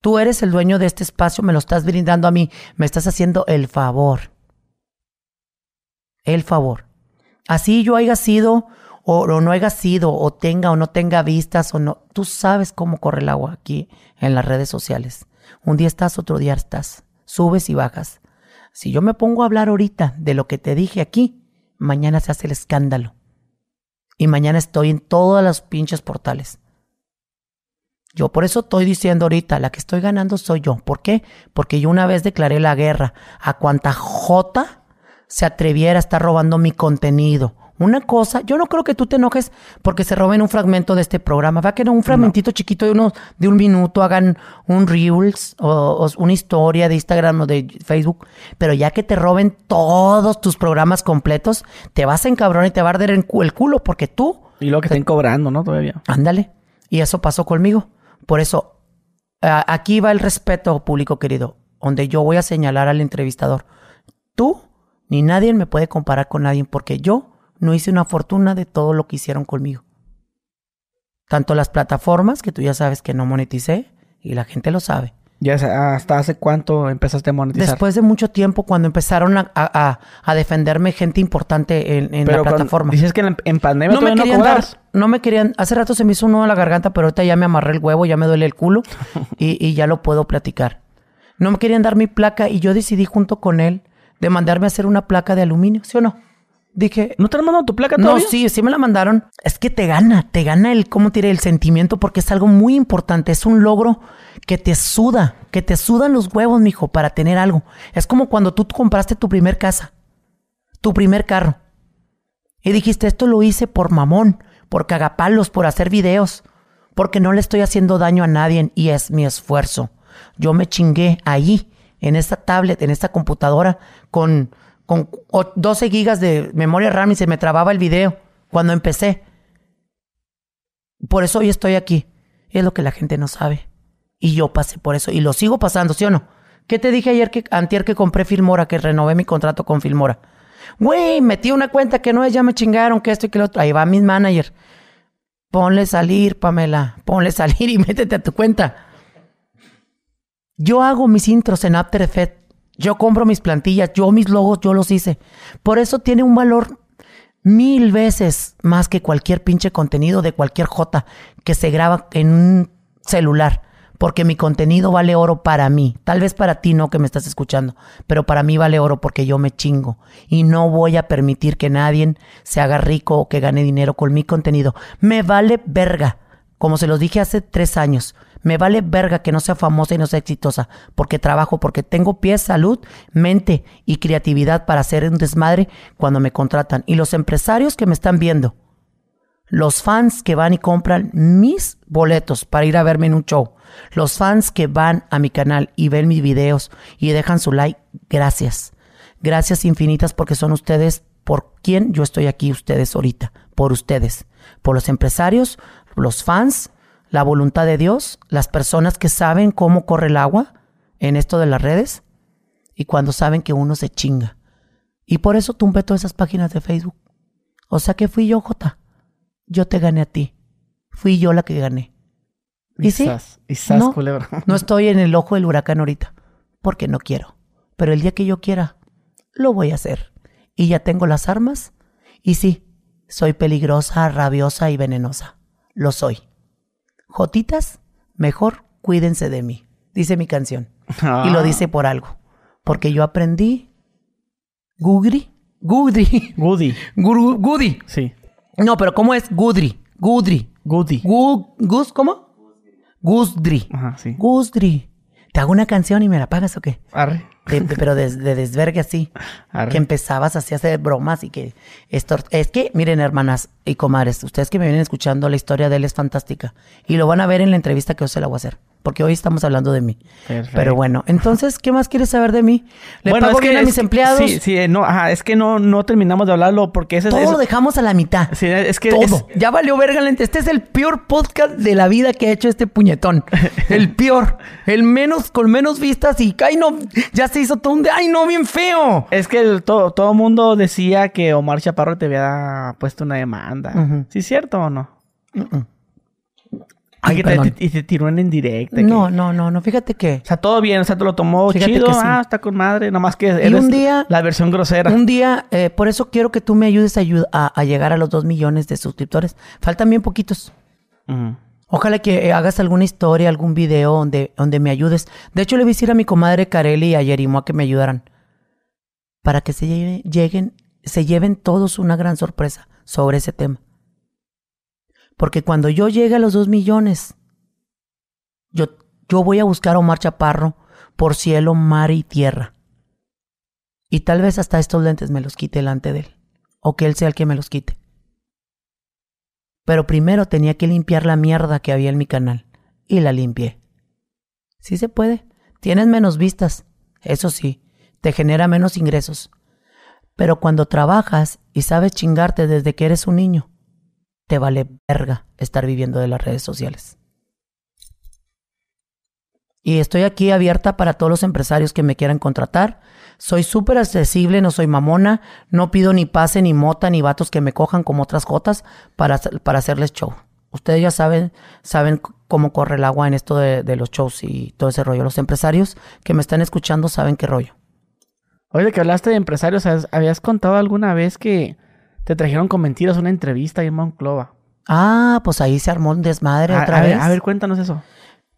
Tú eres el dueño de este espacio, me lo estás brindando a mí, me estás haciendo el favor. El favor. Así yo haya sido o, no haya sido, o tenga o no tenga vistas, o no. Tú sabes cómo corre el agua aquí en las redes sociales. Un día estás, otro día estás. Subes y bajas. Si yo me pongo a hablar ahorita de lo que te dije aquí, mañana se hace el escándalo. Y mañana estoy en todas las pinches portales. Yo por eso estoy diciendo ahorita, la que estoy ganando soy yo. ¿Por qué? Porque yo una vez declaré la guerra a cuanta jota se atreviera a estar robando mi contenido. Una cosa, yo no creo que tú te enojes porque se roben un fragmento de este programa. Va a quedar un fragmentito chiquito de uno de un minuto, hagan un reels o, una historia de Instagram o de Facebook, pero ya que te roben todos tus programas completos, te vas a encabronar y te va a arder el culo porque tú. Y lo que estén cobrando, ¿no? Todavía. Ándale. Y eso pasó conmigo. Por eso, aquí va el respeto, público querido, donde yo voy a señalar al entrevistador. Tú ni nadie me puede comparar con nadie porque yo no hice una fortuna de todo lo que hicieron conmigo. Tanto las plataformas, que tú ya sabes que no moneticé, y la gente lo sabe. ¿Ya hasta hace cuánto empezaste a monetizar? Después de mucho tiempo, cuando empezaron a, defenderme gente importante en, la plataforma. Dices que en, pandemia no me querían dar, no me querían. Hace rato se me hizo un nudo a la garganta, pero ahorita ya me amarré el huevo, ya me duele el culo y, y ya lo puedo platicar. No me querían dar mi placa y yo decidí junto con él de mandarme a hacer una placa de aluminio, ¿sí o no? Dije, ¿no te han mandado tu placa todavía? No, sí, sí me la mandaron. Es que te gana, te gana el, ¿cómo tiene El sentimiento porque es algo muy importante. Es un logro que te suda, que te sudan los huevos, mijo, para tener algo. Es como cuando tú compraste tu primer casa, tu primer carro. Y dijiste, esto lo hice por mamón, por cagapalos, por hacer videos, porque no le estoy haciendo daño a nadie y es mi esfuerzo. Yo me chingué ahí, en esta tablet, en esta computadora, con con 12 gigas de memoria RAM y se me trababa el video cuando empecé. Por eso hoy estoy aquí. Es lo que la gente no sabe. Y yo pasé por eso. Y lo sigo pasando, ¿sí o no? ¿Qué te dije ayer que antier que compré Filmora, que renové mi contrato con Filmora? Güey, metí una cuenta que no es, ya me chingaron, que esto y que lo otro. Ahí va mi manager. Ponle salir, Pamela. Ponle salir y métete a tu cuenta. Yo hago mis intros en After Effects yo compro mis plantillas, yo mis logos, yo los hice. Por eso tiene un valor mil veces más que cualquier pinche contenido de cualquier J que se graba en un celular. Porque mi contenido vale oro para mí. Tal vez para ti no que me estás escuchando, pero para mí vale oro porque yo me chingo. Y no voy a permitir que nadie se haga rico o que gane dinero con mi contenido. Me vale verga. Como se los dije hace tres años. Me vale verga que no sea famosa y no sea exitosa, porque trabajo, porque tengo pies, salud, mente y creatividad para hacer un desmadre cuando me contratan. Y los empresarios que me están viendo, los fans que van y compran mis boletos para ir a verme en un show, los fans que van a mi canal y ven mis videos y dejan su like, gracias. Gracias infinitas porque son ustedes por quien yo estoy aquí, ustedes ahorita, por ustedes, por los empresarios, los fans la voluntad de Dios, las personas que saben cómo corre el agua en esto de las redes y cuando saben que uno se chinga. Y por eso tumbé todas esas páginas de Facebook. O sea que fui yo, Jota. Yo te gané a ti. Fui yo la que gané. Y, sí, no, no estoy en el ojo del huracán ahorita, porque no quiero. Pero el día que yo quiera, lo voy a hacer. Y ya tengo las armas. Y sí, soy peligrosa, rabiosa y venenosa. Lo soy. Jotitas, mejor cuídense de mí, dice mi canción. Y lo Ah. dice por algo. Porque yo aprendí. Gugri. Gudri. Goody. Gudi. Sí. No, pero ¿cómo es? Gudri. Gudri. Goody. Gu- Gus, ¿cómo? Gusdri. Ajá, sí. Gusdri. ¿Te hago una canción y me la pagas o qué? Arre. De- de- pero de, de desvergue así. Arre. Que empezabas así a hacer bromas y que... Esto, es que, miren, hermanas y comadres, ustedes que me vienen escuchando, la historia de él es fantástica. Y lo van a ver en la entrevista que yo se la voy a hacer. Porque hoy estamos hablando de mí. Perfecto. Pero bueno, entonces, ¿qué más quieres saber de mí? ¿Le Bueno, pago es que- bien a mis que- empleados? Sí, sí, no, ajá, es que no, no terminamos de hablarlo porque ese es... Todo es- lo dejamos a la mitad. sí, es que Todo. es- Ya valió verga. la ent- Este es el peor podcast de la vida que ha hecho este puñetón. El peor. El menos, con menos vistas y... ¡Ay, no! Ya se hizo todo un... de- ¡Ay, no! ¡Bien feo! Es que el- todo todo mundo decía que Omar Chaparro te había puesto una demanda. Ujú. ¿Sí es cierto o no? Ay, y, te, y tiró en indirecta. No, no, no, no. Fíjate que... O sea, todo bien, o sea, te lo tomó Fíjate chido. sí. Ah, está con madre. Nomás que Y eres un día- la versión grosera. Un día, eh, por eso quiero que tú me ayudes a, ayu- a- a llegar a los dos millones de suscriptores. Faltan bien poquitos. Ojalá que eh, hagas alguna historia, algún video donde, donde me ayudes. De hecho, le voy a decir a mi comadre Carely y a Yerimo a que me ayudaran. Para que se lleguen, se lleven todos una gran sorpresa sobre ese tema. Porque cuando yo llegue a los dos millones, yo, yo voy a buscar a Omar Chaparro por cielo, mar y tierra. Y tal vez hasta estos lentes me los quite delante de él. O que él sea el que me los quite. Pero primero tenía que limpiar la mierda que había en mi canal. Y la limpié. Sí se puede. Tienes menos vistas. Eso sí. Te genera menos ingresos. Pero cuando trabajas y sabes chingarte desde que eres un niño, te vale verga estar viviendo de las redes sociales. Y estoy aquí abierta para todos los empresarios que me quieran contratar. Soy súper accesible, no soy mamona, no pido ni pase, ni mota, ni vatos que me cojan como otras jotas para, para hacerles show. Ustedes ya saben, saben cómo corre el agua en esto de, de los shows y todo ese rollo. Los empresarios que me están escuchando saben qué rollo. Oye, que hablaste de empresarios. ¿habías contado alguna vez que te trajeron con mentiras una entrevista ahí en Monclova? Ah, pues ahí se armó un desmadre A, otra a vez. ver, a ver, cuéntanos eso.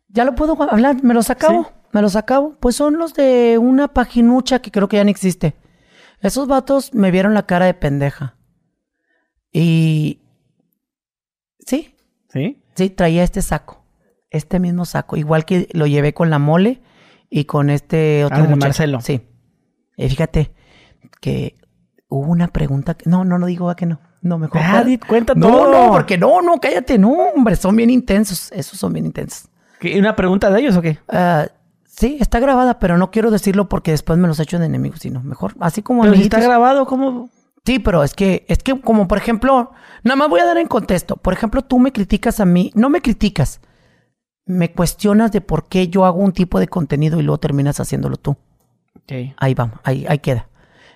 Ya lo puedo hablar, me los acabo, Sí. me los acabo. Pues son los de una paginucha que creo que ya no existe. Esos vatos me vieron la cara de pendeja. Y... Sí, ¿Sí? sí, traía este saco. Este mismo saco. Igual que lo llevé con la mole y con este otro Ah, de. Marcelo. Sí. Y fíjate que hubo una pregunta que... No, no, no digo a que no. No, mejor... Ah, di- cuenta no, todo. no, porque no, no, cállate. No, hombre, son bien intensos. Esos son bien intensos. ¿Qué, ¿Una pregunta de ellos o qué? Ah, sí, está grabada, pero no quiero decirlo porque después me los echo de enemigos, sino mejor, así como Pero si amiguitos. está grabado, ¿cómo? Sí, pero es que, es que como por ejemplo, nada más voy a dar en contexto. Por ejemplo, tú me criticas a mí, no me criticas, me cuestionas de por qué yo hago un tipo de contenido y luego terminas haciéndolo tú. Ok. Ahí vamos, ahí, ahí queda.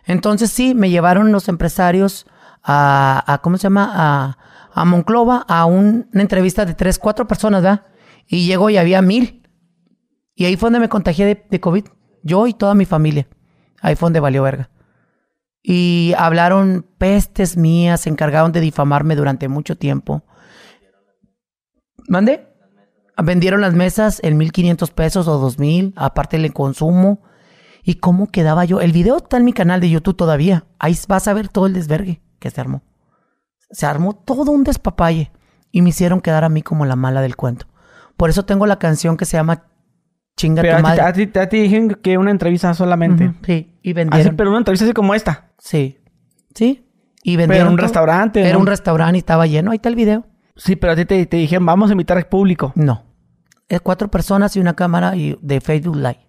Entonces sí, me llevaron los empresarios a, ¿cómo se llama? A, Monclova a un- una entrevista de tres, cuatro personas, ¿verdad? Y llegó y había mil. Y ahí fue donde me contagié de, COVID. Yo y toda mi familia. Ahí fue donde valió verga. Y hablaron pestes mías, se encargaron de difamarme durante mucho tiempo. ¿Mande? Vendieron las mesas en 1500 pesos o 2000, aparte el consumo. ¿Y cómo quedaba yo? El video está en mi canal de YouTube todavía. Ahí vas a ver todo el desvergue que se armó. Se armó todo un despapalle. Y me hicieron quedar a mí como la mala del cuento. Por eso tengo la canción que se llama Chinga Pero tu madre. a ti- a ti dijeron que una entrevista solamente. Sí, y Así, vendieron. pero una entrevista así como esta. Sí. Sí. Y Pero vendieron. en un todo. restaurante. Era ¿no? un restaurante y estaba lleno. Ahí está el video. Sí, pero a ti te, te dijeron, vamos a invitar al público. No. Es cuatro personas y una cámara y de Facebook Live.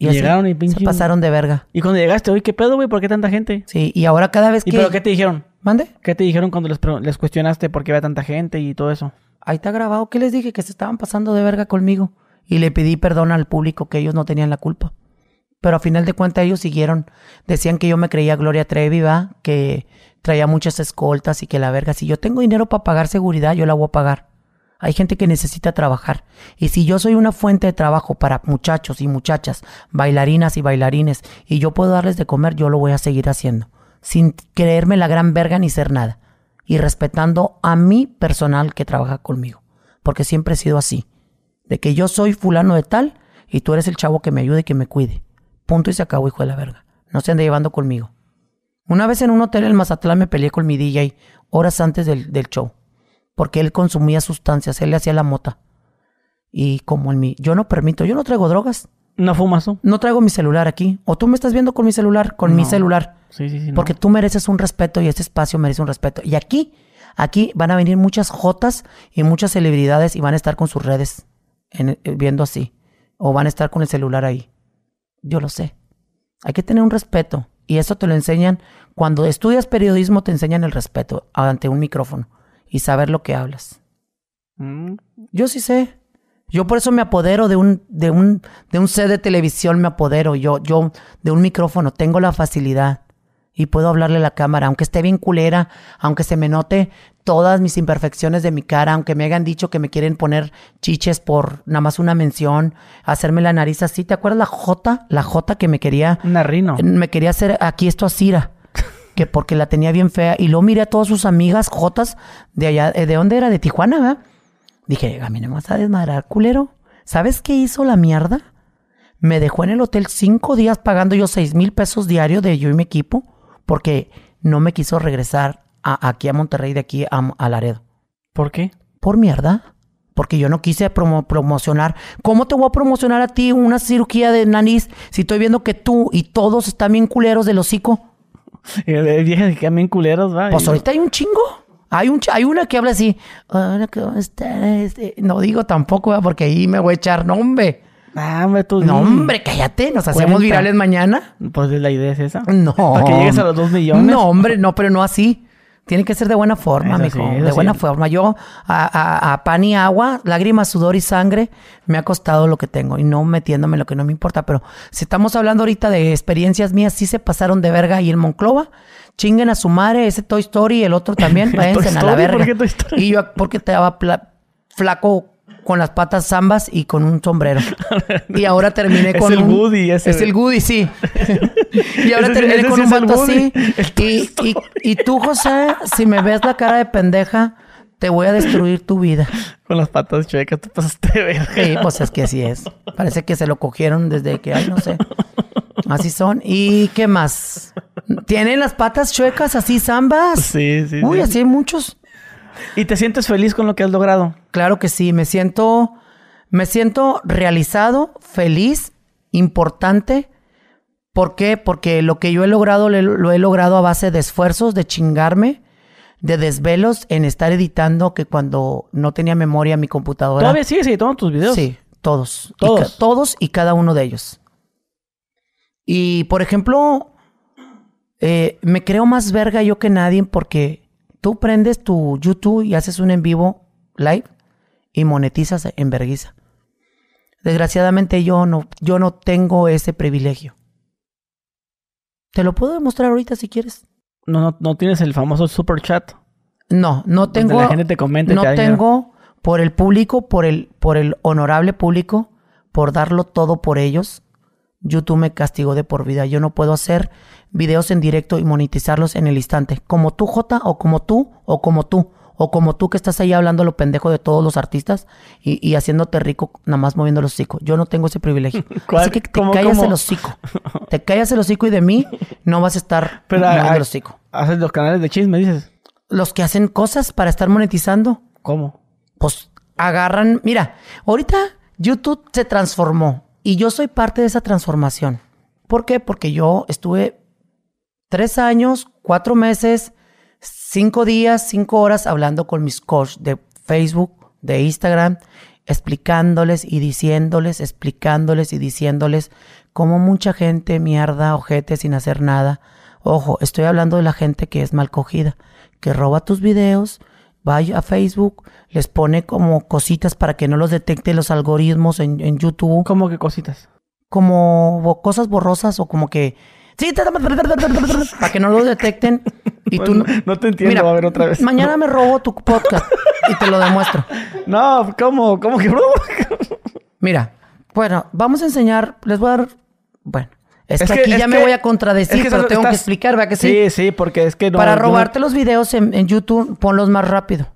Y Y así llegaron y se pasaron de verga. Y cuando llegaste, oye, ¿qué pedo, güey? ¿Por qué tanta gente? Sí, y ahora cada vez ¿Y que... pero qué te dijeron? ¿Mande? ¿Qué te dijeron cuando les, les cuestionaste por qué había tanta gente y todo eso? Ahí está grabado. ¿Qué les dije? Que se estaban pasando de verga conmigo. Y le pedí perdón al público que ellos no tenían la culpa. Pero a final de cuentas ellos siguieron. Decían que yo me creía Gloria Trevi, ¿va? Que traía muchas escoltas y que la verga. Si yo tengo dinero para pagar seguridad, yo la voy a pagar. Hay gente que necesita trabajar. Y si yo soy una fuente de trabajo para muchachos y muchachas, bailarinas y bailarines, y yo puedo darles de comer, yo lo voy a seguir haciendo. Sin creerme la gran verga ni ser nada. y respetando a mi personal que trabaja conmigo. Porque siempre he sido así. De que yo soy fulano de tal y tú eres el chavo que me ayude y que me cuide. Punto y se acabó, hijo de la verga. No se ande llevando conmigo. Una vez en un hotel en Mazatlán me peleé con mi DJ horas antes del, del show. Porque él consumía sustancias, él le hacía la mota. Y como en mi... Yo no permito, yo no traigo drogas. ¿No fumas tú? No traigo mi celular aquí. O tú me estás viendo con mi celular, con mi celular. Sí, sí, sí. no. Porque tú mereces un respeto y este espacio merece un respeto. Y aquí, aquí van a venir muchas jotas y muchas celebridades y van a estar con sus redes en- eh, viendo así. O van a estar con el celular ahí. Yo lo sé. Hay que tener un respeto. Y eso te lo enseñan. Cuando estudias periodismo te enseñan el respeto ante un micrófono y saber lo que hablas. Mm, Yo sí sé. Yo por eso me apodero de un, de un, de un set de televisión, me apodero. Yo, yo, de un micrófono, tengo la facilidad. Y puedo hablarle a la cámara, aunque esté bien culera, aunque se me note todas mis imperfecciones de mi cara, aunque me hayan dicho que me quieren poner chiches por nada más una mención, hacerme la nariz así. ¿Te acuerdas la J? La J que me quería, Una rino. me quería hacer aquí esto a Cira. Que porque la tenía bien fea. Y luego miré a todas sus amigas Jotas de allá, eh, ¿de dónde era? De Tijuana, ¿verdad? Dije, a mí no me vas a desmadrar, culero. ¿Sabes qué hizo la mierda? Me dejó en el hotel cinco días pagando yo seis mil pesos diario de yo y mi equipo porque no me quiso regresar a- aquí a Monterrey de aquí a, a Laredo. ¿Por qué? Por mierda. Porque yo no quise promo- promocionar. ¿Cómo te voy a promocionar a ti una cirugía de nariz si estoy viendo que tú y todos están bien culeros del hocico? Eh, Viejas que bien culeros, va. Pues ahorita hay un chingo. Hay, un, hay una que habla así. Hola, ¿cómo estás? Este, No digo tampoco, ¿verdad? porque ahí me voy a echar nombre. Ah, hombre, tú. No, hombre, cállate. ¿Nos hacemos Cuenta. virales mañana? Pues la idea es esa. No. Para que llegues a los dos millones. No, hombre, no, pero no así. Tiene que ser de buena forma, Eso mijo. sí, de sí. buena forma. Yo, a, a- a pan y agua, lágrimas, sudor y sangre, me ha costado lo que tengo y no metiéndome en lo que no me importa. Pero si estamos hablando ahorita de experiencias mías, sí se pasaron de verga y en Monclova. Chinguen a su madre, ese Toy Story y el otro también. Váyanse a la verga. ¿Por qué Toy Story? Y yo, porque estaba pla- flaco con las patas zambas y con un sombrero. Y ahora terminé Es con el un... Woody ese. Es el Woody, sí. y ahora Ese terminé ese con sí un es vato así. Y, Story. y, y tú, José, si me ves la cara de pendeja, te voy a destruir tu vida. Con las patas chuecas, tú pasaste verga. Sí, pues es que así es. Parece que se lo cogieron desde que, ay, no sé. Así son. ¿Y qué más? ¿Tienen las patas chuecas así zambas? Sí, sí. Uy, sí. así hay muchos. ¿Y te sientes feliz con lo que has logrado? Claro que sí, me siento, me siento realizado, feliz, importante. ¿Por qué? Porque lo que yo he logrado lo he logrado a base de esfuerzos, de chingarme, de desvelos en estar editando que cuando no tenía memoria mi computadora. ¿Todavía sigues editando tus videos? Sí, todos. Y Todos. ca- todos y cada uno de ellos. Y por ejemplo, eh, me creo más verga yo que nadie porque tú prendes tu YouTube y haces un en vivo live y monetizas en verguiza. Desgraciadamente yo no, yo no tengo ese privilegio. Te lo puedo demostrar ahorita si quieres. No, no, no tienes el famoso super chat. No, no Donde tengo. la gente te comenta no te tengo por el público, por el, por el honorable público, por darlo todo por ellos. YouTube me castigó de por vida. Yo no puedo hacer videos en directo y monetizarlos en el instante. Como tú, Jota, o como tú, o como tú, o como tú que estás ahí hablando lo pendejo de todos los artistas y, y haciéndote rico nada más moviendo el hocico. Yo no tengo ese privilegio. ¿Cuál? Así que te ¿Cómo, callas cómo? el hocico. Te callas el hocico y de mí no vas a estar Pero moviendo ah, el hocico. haces los canales de chisme, dices. Los que hacen cosas para estar monetizando ¿Cómo? pues agarran, mira, ahorita YouTube se transformó y yo soy parte de esa transformación. ¿Por qué? Porque yo estuve tres años, cuatro meses, cinco días, cinco horas hablando con mis coach de Facebook, de Instagram, explicándoles y diciéndoles, explicándoles y diciéndoles cómo mucha gente mierda, ojete, sin hacer nada. Ojo, estoy hablando de la gente que es mal cogida, que roba tus videos, va a Facebook, les pone como cositas para que no los detecte los algoritmos en, en YouTube, ¿Cómo que cositas? como cosas borrosas o como que... Sí, para que no lo detecten y tú... No, no te entiendo, a ver otra vez. Mañana me robo tu podcast y te lo demuestro. No, ¿cómo? ¿Cómo que bro? Mira, bueno, vamos a enseñar, les voy a dar, bueno, Es, Es que, que- aquí es ya me voy a contradecir, es que pero estás- tengo que explicar, ¿verdad que sí? Sí, sí, porque es que no. Para no- robarte los videos en, en YouTube, ponlos más rápido.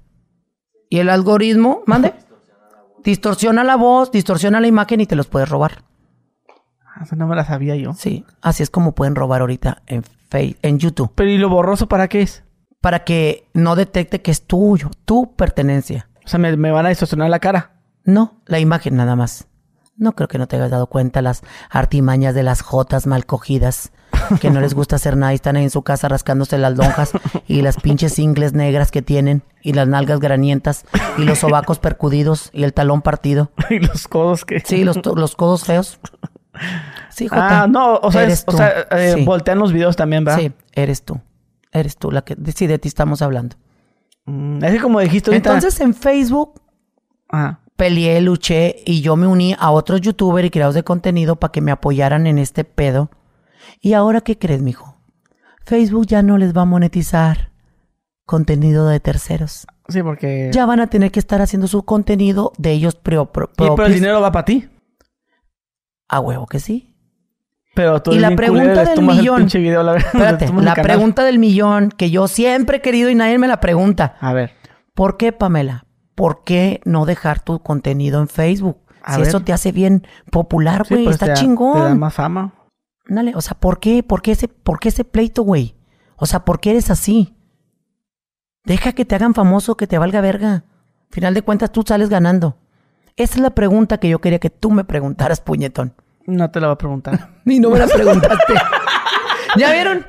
Y el algoritmo, mande, distorsiona la voz, distorsiona la imagen y te los puedes robar. Ah, Eso no me la sabía yo. Sí, así es como pueden robar ahorita en, Face, en YouTube. Pero ¿y lo borroso para qué es? Para que no detecte que es tuyo, tu pertenencia. O sea, me, me van a distorsionar la cara. No, la imagen nada más. No creo que no te hayas dado cuenta las artimañas de las jotas mal cogidas, que no les gusta hacer nada y están ahí en su casa rascándose las lonjas y las pinches ingles negras que tienen y las nalgas granientas y los sobacos percudidos y el talón partido. y los codos que. Sí, los, los codos feos. Sí, Jota. Ah, no, o sea, Eres es- o tú. sea eh, Sí. voltean los videos también, ¿verdad? Sí, eres tú. Eres tú la que... Sí, de ti estamos hablando. Mm, es que como dijiste ahorita. Entonces en Facebook Ajá. Peleé, luché y yo me uní a otros youtubers y creadores de contenido para que me apoyaran en este pedo. ¿Y ahora qué crees, mijo? Facebook ya no les va a monetizar contenido de terceros. Sí, porque. Ya van a tener que estar haciendo su contenido de ellos pro- pero el dinero va para ti. A huevo que sí. Pero tú Y la pregunta del millón. video, la Espérate, la pregunta del millón que yo siempre he querido y nadie me la pregunta. A ver. ¿Por qué, Pamela? ¿Por qué no dejar tu contenido en Facebook? A si ver. eso te hace bien popular, Sí, güey, pues está te da- chingón. Te da más fama. Dale, o sea, ¿por qué? ¿Por qué ese, por qué ese pleito, güey? O sea, ¿por qué eres así? Deja que te hagan famoso, que te valga verga. Final de cuentas, tú sales ganando. Esa es la pregunta que yo quería que tú me preguntaras, puñetón. No te la voy a preguntar. Y no me la preguntaste. ¿Ya vieron?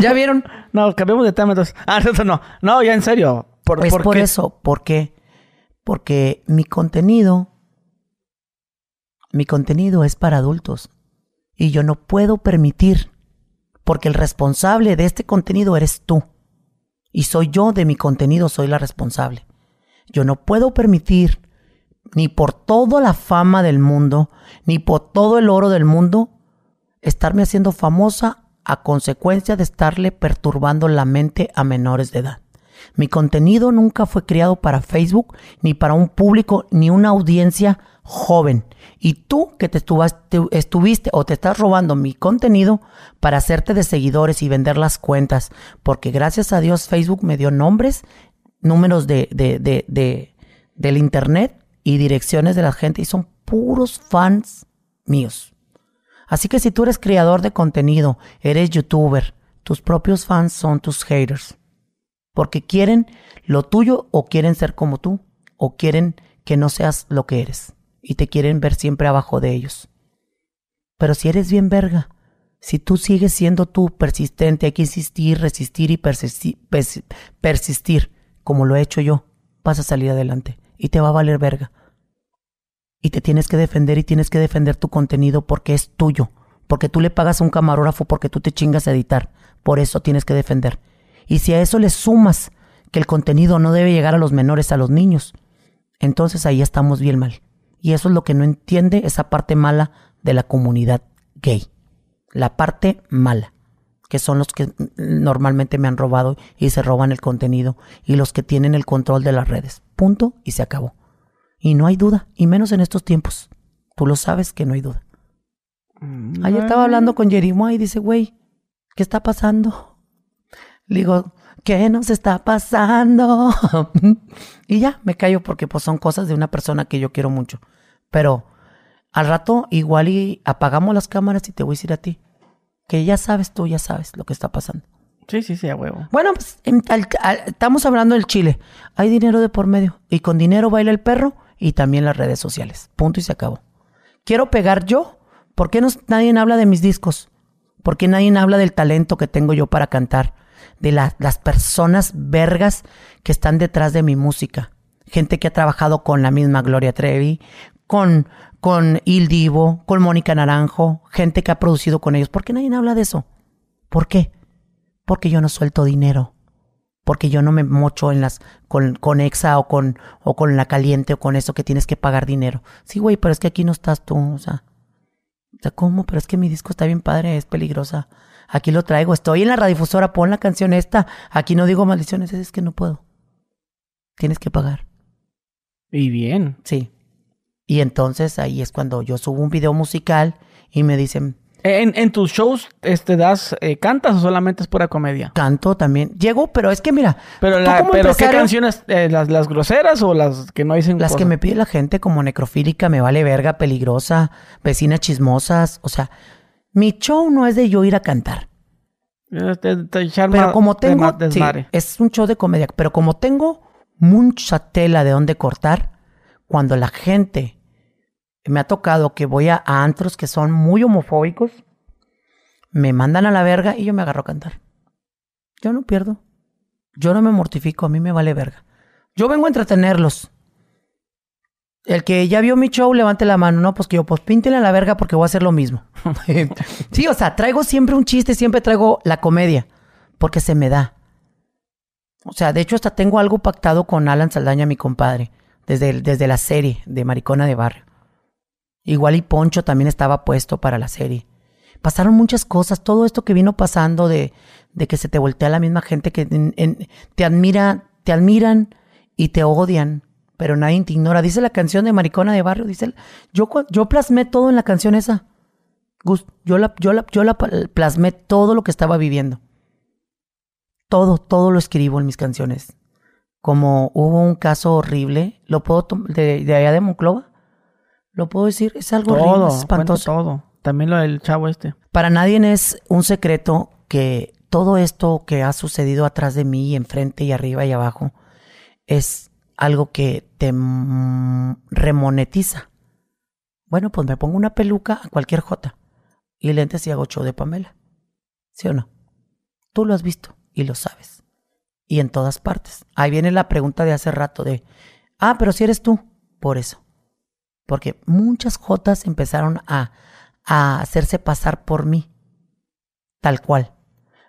¿Ya vieron? no, cambiemos de tema entonces. Ah, no, no. No, ya en serio. ¿Por, Es por por qué? eso. ¿Por qué? Porque mi contenido, mi contenido es para adultos. Y yo no puedo permitir, porque el responsable de este contenido eres tú. Y soy yo de mi contenido, soy la responsable. Yo no puedo permitir, ni por toda la fama del mundo, ni por todo el oro del mundo, estarme haciendo famosa a consecuencia de estarle perturbando la mente a menores de edad. Mi contenido nunca fue creado para Facebook, ni para un público, ni una audiencia joven. Y tú que te estuviste o te estás robando mi contenido para hacerte de seguidores y vender las cuentas, porque gracias a Dios Facebook me dio nombres, números de- del internet y direcciones de la gente y son puros fans míos. Así que si tú eres creador de contenido, eres youtuber, tus propios fans son tus haters. Porque quieren lo tuyo o quieren ser como tú o quieren que no seas lo que eres y te quieren ver siempre abajo de ellos. Pero si eres bien verga, si tú sigues siendo tú persistente, hay que insistir, resistir y persisti- persi- persistir, como lo he hecho yo, vas a salir adelante y te va a valer verga. Y te tienes que defender y tienes que defender tu contenido porque es tuyo. Porque tú le pagas a un camarógrafo porque tú te chingas a editar. Por eso tienes que defender. Y si a eso le sumas que el contenido no debe llegar a los menores, a los niños, entonces ahí estamos bien mal. Y eso es lo que no entiende esa parte mala de la comunidad gay. La parte mala, que son los que normalmente me han robado y se roban el contenido y los que tienen el control de las redes. Punto y se acabó. Y no hay duda, y menos en estos tiempos. Tú lo sabes que no hay duda. Ayer estaba hablando con Jerimoa y dice, güey, ¿qué está pasando? Le digo, ¿qué nos está pasando? y ya, me callo porque pues son cosas de una persona que yo quiero mucho. Pero al rato igual y apagamos las cámaras y te voy a decir a ti. Que ya sabes, tú ya sabes lo que está pasando. Sí, sí, sí, a huevo. Bueno, pues en- al- al- estamos hablando del Chile. Hay dinero de por medio. Y con dinero baila el perro y también las redes sociales. Punto y se acabó. Quiero pegar yo. ¿Por qué no, nadie habla de mis discos? ¿Por qué nadie habla del talento que tengo yo para cantar? De la- las personas vergas que están detrás de mi música. Gente que ha trabajado con la misma Gloria Trevi, con, con Il Divo, con Mónica Naranjo, gente que ha producido con ellos. ¿Por qué nadie habla de eso? ¿Por qué? Porque yo no suelto dinero. Porque yo no me mocho en las con, con Exa o con, o con la caliente o con eso que tienes que pagar dinero. Sí, güey, pero es que aquí no estás tú. O sea, o sea, ¿cómo? Pero es que mi disco está bien padre, es peligrosa. Aquí lo traigo. Estoy en la radiodifusora, pon la canción esta. Aquí no digo maldiciones, es que no puedo. Tienes que pagar. Y bien. Sí. Y entonces ahí es cuando yo subo un video musical y me dicen, ¿En, en tus shows este, das, eh, cantas o solamente es pura comedia? Canto también. Llego, pero es que mira. Pero, la- pero ¿qué canciones? Eh, las, ¿Las groseras o las que no dicen Las que me pide la gente como necrofílica, me vale verga, peligrosa, vecinas chismosas. O sea, mi show no es de yo ir a cantar. Te- te echar Pero como tengo, sí, es un show de comedia, pero como tengo mucha tela de dónde cortar, cuando la gente me ha tocado que voy a, a antros que son muy homofóbicos, me mandan a la verga y yo me agarro a cantar. Yo no pierdo. Yo no me mortifico, a mí me vale verga. Yo vengo a entretenerlos. El que ya vio mi show, levante la mano. No, pues que yo, pues píntele a la verga porque voy a hacer lo mismo. sí, o sea, traigo siempre un chiste, siempre traigo la comedia. Porque se me da. O sea, de hecho, hasta tengo algo pactado con Alan Saldaña, mi compadre. Desde, desde la serie de Maricona de Barrio. Igual y Poncho también estaba puesto para la serie. Pasaron muchas cosas. Todo esto que vino pasando de, de que se te voltea la misma gente que te admira, te admiran y te odian, pero nadie te ignora. Dice la canción de Maricona de Barrio, dice, yo, yo plasmé todo en la canción esa. Yo la, yo la, yo la plasmé todo lo que estaba viviendo. Todo, todo lo escribo en mis canciones. Como hubo un caso horrible, lo puedo de, de allá de Monclova, lo puedo decir, es algo horrible, Todo, es cuenta espantoso. todo. También lo del chavo este. Para nadie es un secreto que todo esto que ha sucedido atrás de mí, enfrente y arriba y abajo, es algo que te remonetiza. Bueno, pues me pongo una peluca a cualquier jota y lentes y hago show de Pamela. ¿Sí o no? Tú lo has visto y lo sabes. Y en todas partes. Ahí viene la pregunta de hace rato de, ah, pero si eres tú. Por eso. Porque muchas jotas empezaron a, a hacerse pasar por mí. Tal cual.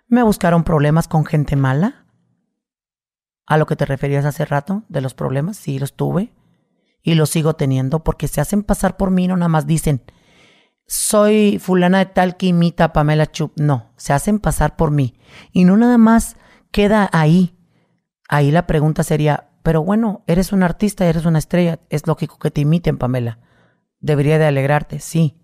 Me buscaron problemas con gente mala. A lo que te referías hace rato de los problemas, sí los tuve. Y los sigo teniendo porque se hacen pasar por mí, no nada más dicen, soy fulana de tal que imita a Pamela Chup. No, se hacen pasar por mí. Y no nada más queda ahí. Ahí la pregunta sería, pero bueno, eres un artista, eres una estrella, es lógico que te imiten, Pamela. Debería de alegrarte, sí.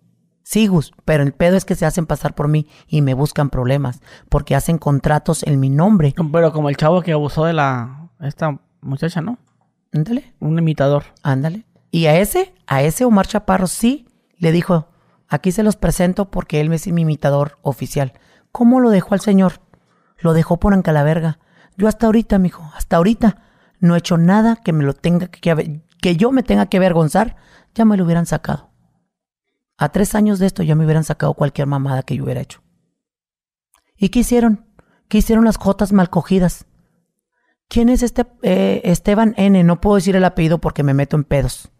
Sí, Gus, pero el pedo es que se hacen pasar por mí y me buscan problemas, porque hacen contratos en mi nombre. Pero como el chavo que abusó de la... Esta muchacha, ¿no? Ándale, Un imitador. ándale. Y a ese, a ese Omar Chaparro sí le dijo, aquí se los presento porque él es mi imitador oficial. ¿Cómo lo dejó al señor? Lo dejó por verga. Yo hasta ahorita, mijo, hasta ahorita no he hecho nada que me lo tenga que, que yo me tenga que avergonzar. Ya me lo hubieran sacado. A tres años de esto ya me hubieran sacado cualquier mamada que yo hubiera hecho. ¿Y qué hicieron? ¿Qué hicieron las jotas mal cogidas? ¿Quién es este eh, Esteban N? No puedo decir el apellido porque me meto en pedos.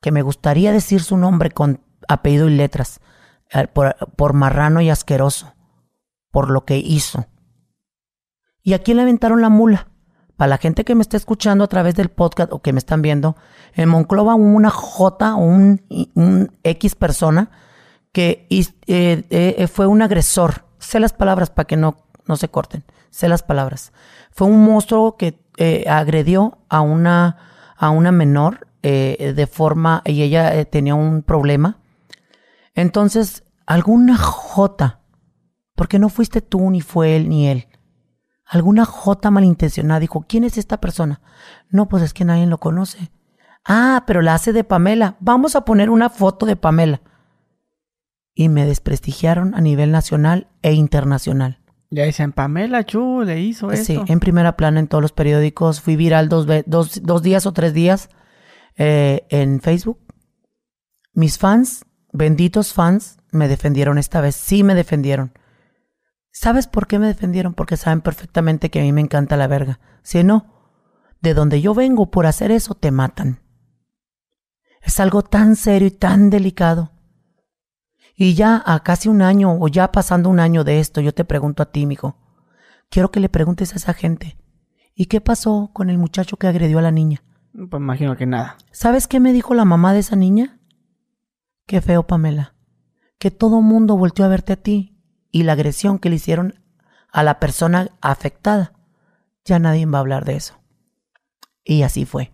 Que me gustaría decir su nombre con apellido y letras. Por, por marrano y asqueroso. Por lo que hizo. ¿Y a quién le aventaron la mula? Para la gente que me está escuchando a través del podcast o que me están viendo, en Monclova una J o un, X persona que eh, eh, fue un agresor. Sé las palabras para que no, no se corten. Sé las palabras. Fue un monstruo que eh, agredió a una, a una menor de forma, y ella tenía un problema. Entonces, alguna J, porque no fuiste tú, ni fue él, ni él. Alguna J malintencionada dijo, ¿quién es esta persona? No, pues es que nadie lo conoce. Ah, pero la hace de Pamela. Vamos a poner una foto de Pamela. Y me desprestigiaron a nivel nacional e internacional. Ya dicen, Pamela Chu le hizo esto. Sí, en primera plana en todos los periódicos. Fui viral dos, dos, dos días o tres días eh, en Facebook. Mis fans, benditos fans, me defendieron esta vez. Sí me defendieron. ¿Sabes por qué me defendieron? Porque saben perfectamente que a mí me encanta la verga. Si no, de donde yo vengo por hacer eso, te matan. Es algo tan serio y tan delicado. Y ya a casi un año o ya pasando un año de esto, yo te pregunto a ti, mijo. Quiero que le preguntes a esa gente. ¿Y qué pasó con el muchacho que agredió a la niña? Pues imagino que nada. ¿Sabes qué me dijo la mamá de esa niña? Qué feo, Pamela. Que todo mundo volteó a verte a ti y la agresión que le hicieron a la persona afectada. Ya nadie va a hablar de eso. Y así fue.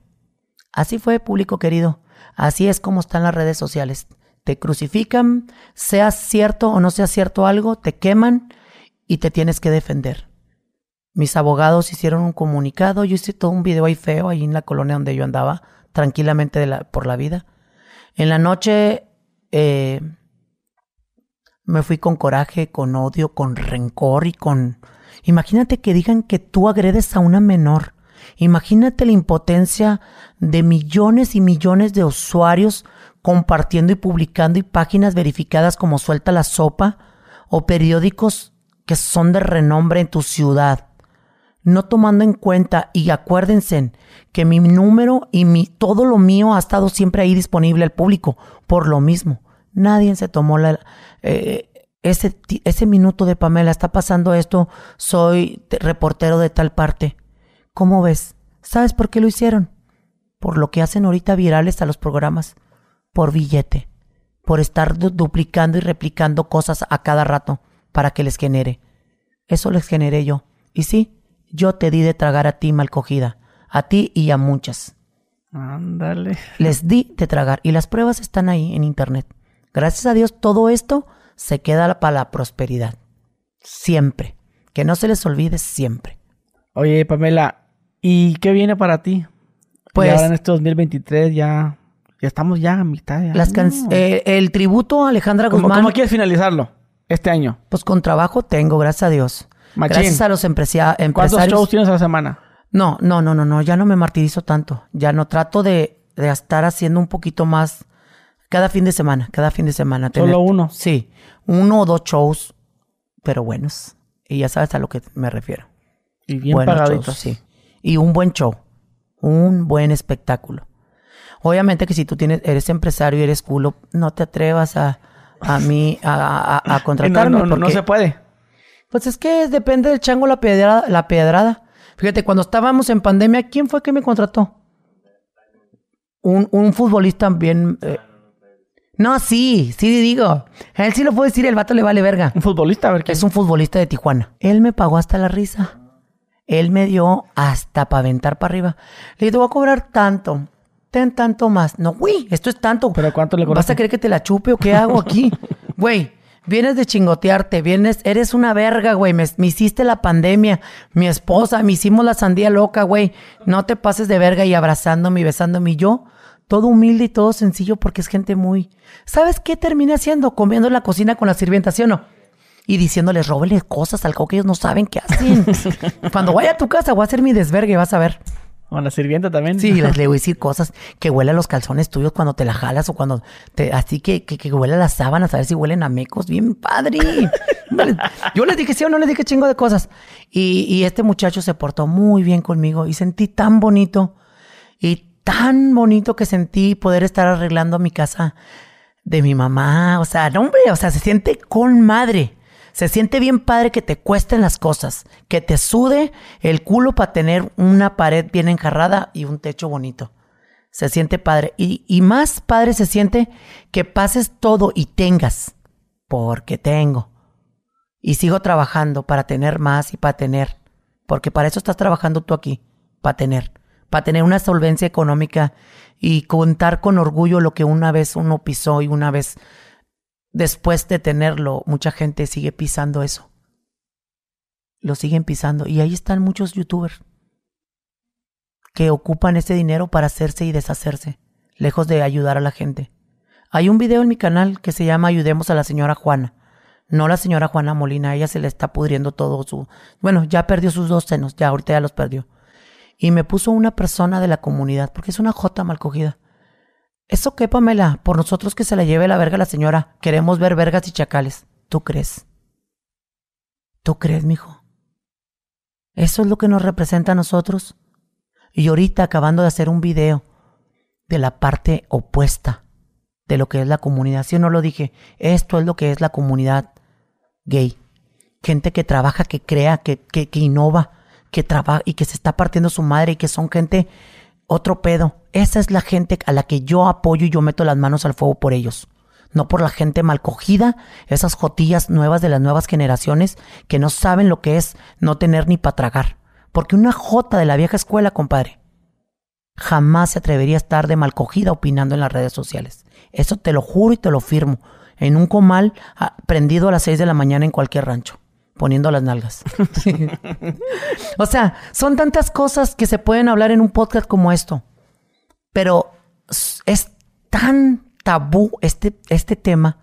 Así fue, público querido. Así es como están las redes sociales. Te crucifican, sea cierto o no sea cierto algo, te queman y te tienes que defender. Mis abogados hicieron un comunicado, yo hice todo un video ahí feo, ahí en la colonia donde yo andaba, tranquilamente por la vida. En la noche eh, me fui con coraje, con odio, con rencor y con... Imagínate que digan que tú agredes a una menor. Imagínate la impotencia de millones y millones de usuarios compartiendo y publicando y páginas verificadas como Suelta la Sopa o periódicos que son de renombre en tu ciudad. No tomando en cuenta y acuérdense que mi número y mi todo lo mío ha estado siempre ahí disponible al público por lo mismo. Nadie se tomó la, eh, ese, ese minuto de Pamela, está pasando esto, soy reportero de tal parte. ¿Cómo ves? ¿Sabes por qué lo hicieron? Por lo que hacen ahorita virales a los programas. Por billete. Por estar duplicando y replicando cosas a cada rato para que les genere. Eso les generé yo. Y sí, yo te di de tragar a ti mal cogida. A ti y a muchas. Ándale. Les di de tragar. Y las pruebas están ahí en internet. Gracias a Dios, todo esto se queda para la prosperidad. Siempre. Que no se les olvide siempre. Oye, Pamela, ¿y qué viene para ti? Pues. ahora en este 2023 ya. Ya estamos ya a mitad. las eh, el tributo a Alejandra Guzmán. ¿Cómo, quieres finalizarlo este año? Pues con trabajo tengo, gracias a Dios. Gracias a los empresarios. ¿Cuántos shows tienes a la semana? No, no, no, no, no. Ya no me martirizo tanto. Ya no trato de, de estar haciendo un poquito más cada fin de semana, cada fin de semana. ¿Solo uno? Sí, uno o dos shows, pero buenos. Y ya sabes a lo que me refiero. Y bien pagaditos. sí. Y un buen show, un buen espectáculo. Obviamente que si tú tienes, eres empresario y eres culo, no te atrevas a, a mí, a, a, contratarme. no, no, no, se puede. Pues es que depende del chango la pedrada, la pedrada. Fíjate, cuando estábamos en pandemia, ¿quién fue que me contrató? Un, un futbolista bien... Eh, no, sí, sí digo. A él sí lo puedo decir, el vato le vale verga. Un futbolista, a ver qué. Es un futbolista de Tijuana. Él me pagó hasta la risa. Él me dio hasta para aventar para arriba. Le dije, te voy a cobrar tanto. Ten tanto más. No, güey, esto es tanto. ¿Pero cuánto le cobraste? ¿Vas a creer que te la chupe o qué hago aquí? Güey, vienes de chingotearte, vienes, eres una verga, güey. Me, me, hiciste la pandemia, mi esposa, me hicimos la sandía loca, güey. No te pases de verga y abrazándome y besándome. Y yo todo humilde y todo sencillo porque es gente muy... ¿Sabes qué termina haciendo? Comiendo en la cocina con la sirvienta, ¿sí o no? Y diciéndoles, róbenle cosas al que ellos no saben qué hacen. Cuando vaya a tu casa voy a hacer mi desvergue, vas a ver. ¿O la sirvienta también? Sí, les le voy a decir cosas que huelen a los calzones tuyos cuando te la jalas o cuando te... Así que, que, que huele a las sábanas, a ver si huelen a mecos. Bien padre. Yo les dije sí o no les dije chingo de cosas. Y, y este muchacho se portó muy bien conmigo y sentí tan bonito y tan bonito que sentí poder estar arreglando mi casa de mi mamá. O sea, no, hombre, o sea, se siente con madre. Se siente bien padre que te cuesten las cosas, que te sude el culo para tener una pared bien enjarrada y un techo bonito. Se siente padre. Y, y más padre se siente que pases todo y tengas, porque tengo. Y sigo trabajando para tener más y para tener. Porque para eso estás trabajando tú aquí, para tener para tener una solvencia económica y contar con orgullo lo que una vez uno pisó y una vez después de tenerlo, mucha gente sigue pisando eso. Lo siguen pisando. Y ahí están muchos youtubers que ocupan ese dinero para hacerse y deshacerse, lejos de ayudar a la gente. Hay un video en mi canal que se llama Ayudemos a la señora Juana. No la señora Juana Molina, ella se le está pudriendo todo su... Bueno, ya perdió sus dos senos, ya ahorita ya los perdió y me puso una persona de la comunidad, porque es una jota mal cogida. ¿Eso qué, Pamela? Por nosotros que se la lleve la verga la señora. Queremos ver vergas y chacales. ¿Tú crees? ¿Tú crees, mijo? ¿Eso es lo que nos representa a nosotros? Y ahorita acabando de hacer un video de la parte opuesta de lo que es la comunidad. Si no lo dije, esto es lo que es la comunidad gay. Gente que trabaja, que crea, que, que, que innova, que trabaja y que se está partiendo su madre y que son gente otro pedo. Esa es la gente a la que yo apoyo y yo meto las manos al fuego por ellos. No por la gente mal cogida, esas jotillas nuevas de las nuevas generaciones que no saben lo que es no tener ni para tragar. Porque una jota de la vieja escuela, compadre, jamás se atrevería a estar de mal cogida opinando en las redes sociales. Eso te lo juro y te lo firmo. En un comal ah, prendido a las 6 de la mañana en cualquier rancho, poniendo las nalgas. o sea, son tantas cosas que se pueden hablar en un podcast como esto. Pero es tan tabú este, este tema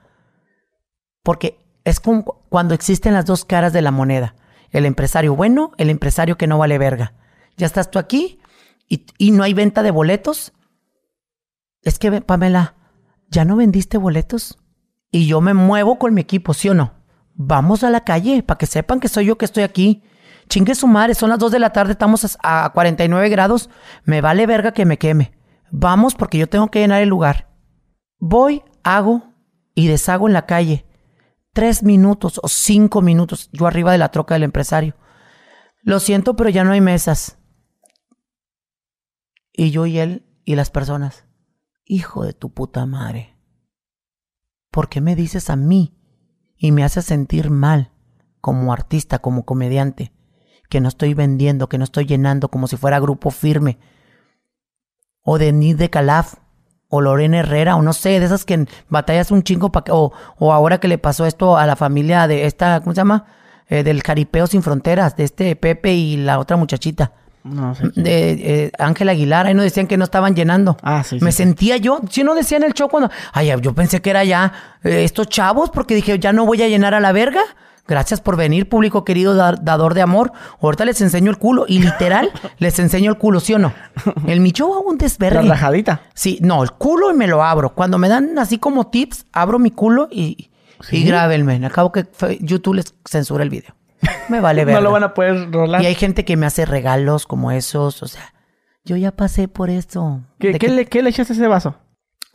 porque es como cu- cuando existen las dos caras de la moneda. El empresario bueno, el empresario que no vale verga. Ya estás tú aquí y, y no hay venta de boletos. Es que, Pamela, ¿ya no vendiste boletos? Y yo me muevo con mi equipo, ¿sí o no? Vamos a la calle para que sepan que soy yo que estoy aquí. Chingue su madre, son las 2 de la tarde, estamos a a 49 grados. Me vale verga que me queme. Vamos porque yo tengo que llenar el lugar. Voy, hago y deshago en la calle. Tres minutos o cinco minutos yo arriba de la troca del empresario. Lo siento, pero ya no hay mesas. Y yo y él y las personas. Hijo de tu puta madre. ¿Por qué me dices a mí y me haces sentir mal como artista, como comediante? Que no estoy vendiendo, que no estoy llenando como si fuera grupo firme. O de Nid de Calaf. O Lorena Herrera, o no sé, de esas que batallas un chingo que. O, o ahora que le pasó esto a la familia de esta, ¿cómo se llama? Eh, del Caripeo Sin Fronteras, de este Pepe y la otra muchachita. No sé. De eh, Ángel Aguilar, ahí nos decían que no estaban llenando. Ah, sí, sí, Me sí. sentía yo, si no decía en el show cuando, ay, yo pensé que era ya eh, estos chavos, porque dije, ya no voy a llenar a la verga. Gracias por venir, público querido da- dador de amor. Ahorita les enseño el culo. Y literal, les enseño el culo, ¿sí o no? El mi show hago un La desvergue. rajadita. Sí, no, el culo y me lo abro. Cuando me dan así como tips, abro mi culo y, y grábenme. Acabo que YouTube les censura el video. Me vale ver. No lo van a poder rolar. Y hay gente que me hace regalos como esos. O sea, yo ya pasé por esto. ¿Qué, qué que- le, qué le echaste a ese vaso?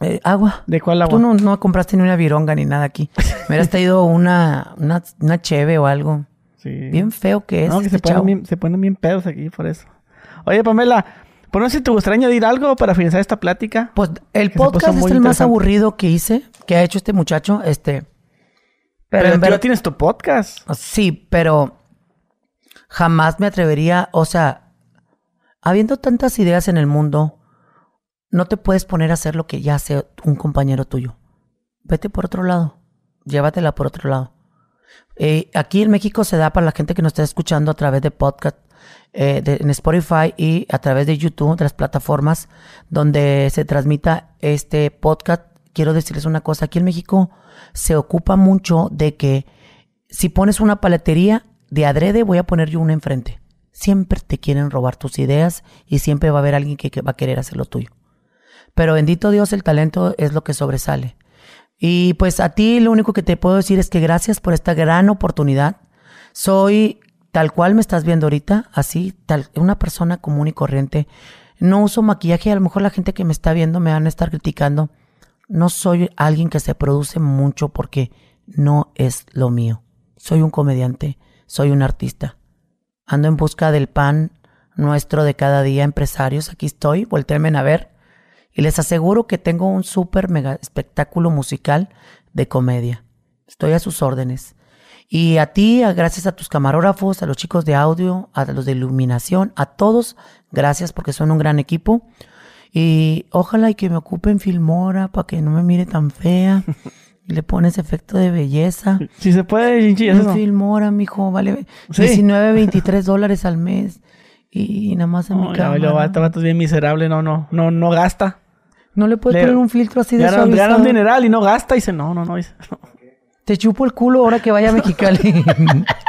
eh, agua. ¿De cuál agua? Tú no, no compraste ni una vironga ni nada aquí. Me hubieras traído una, una, una cheve o algo. Sí. Bien feo que es. No, que este se ponen, chavo. bien, se ponen bien pedos aquí por eso. Oye, Pamela, ¿por no sé si te gustaría añadir algo para finalizar esta plática? Pues el podcast es el más aburrido que hice, que ha hecho este muchacho. Este. Pero, en tú verdad- ya tienes tu podcast. Sí, pero jamás me atrevería, o sea, habiendo tantas ideas en el mundo, no te puedes poner a hacer lo que ya hace un compañero tuyo. Vete por otro lado, llévatela por otro lado. Eh, aquí en México se da para la gente que nos está escuchando a través de podcast, eh, de- en Spotify y a través de YouTube, de las plataformas donde se transmita este podcast. Quiero decirles una cosa, aquí en México se ocupa mucho de que si pones una paletería de adrede, voy a poner yo una enfrente. Siempre te quieren robar tus ideas y siempre va a haber alguien que, va a querer hacer lo tuyo. Pero bendito Dios, el talento es lo que sobresale. Y pues a ti lo único que te puedo decir es que gracias por esta gran oportunidad. Soy tal cual me estás viendo ahorita, así, tal, una persona común y corriente. No uso maquillaje, a lo mejor la gente que me está viendo me van a estar criticando. No soy alguien que se produce mucho porque no es lo mío. Soy un comediante, soy un artista. Ando en busca del pan nuestro de cada día, empresarios. Aquí estoy, volteenme a ver. Y les aseguro que tengo un súper mega espectáculo musical de comedia. Estoy a sus órdenes. Y a ti, gracias a tus camarógrafos, a los chicos de audio, a los de iluminación, a todos, gracias porque son un gran equipo. Y ojalá y que me ocupen Filmora para que no me mire tan fea. Y le pones efecto de belleza. Si se puede, Chinchi, eso no. Filmora, mijo, vale Sí. 19, 23 dólares al mes. Y nada más en mi No, ya, cámara. vato, vato es bien miserable, no, no, no, no gasta. No le puedes Le- poner un filtro así de dan, le dan un suavizado. mineral y no gasta y dice, no, no, no. dice, no. Te chupo el culo ahora que vaya a Mexicali.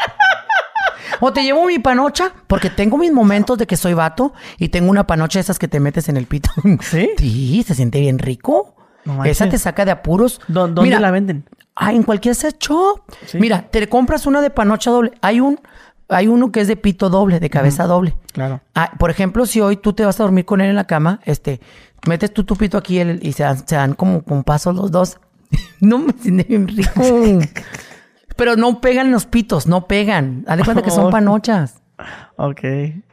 o te llevo mi panocha, porque tengo mis momentos de que soy vato y tengo una panocha de esas que te metes en el pito. ¿Sí? Sí, se siente bien rico. No. Esa te saca de apuros. ¿Dó- ¿Dónde Mira, la venden? Ah, en cualquier shop. Sí. Mira, te compras una de panocha doble. Hay un, hay uno que es de pito doble, de cabeza doble. Claro. Ah, por ejemplo, si hoy tú te vas a dormir con él en la cama, este, metes tu tupito aquí y se dan, se dan como con pasos los dos. no me siente bien rico. Pero no pegan los pitos, no pegan. Haz de cuenta que son Oh. panochas. Ok.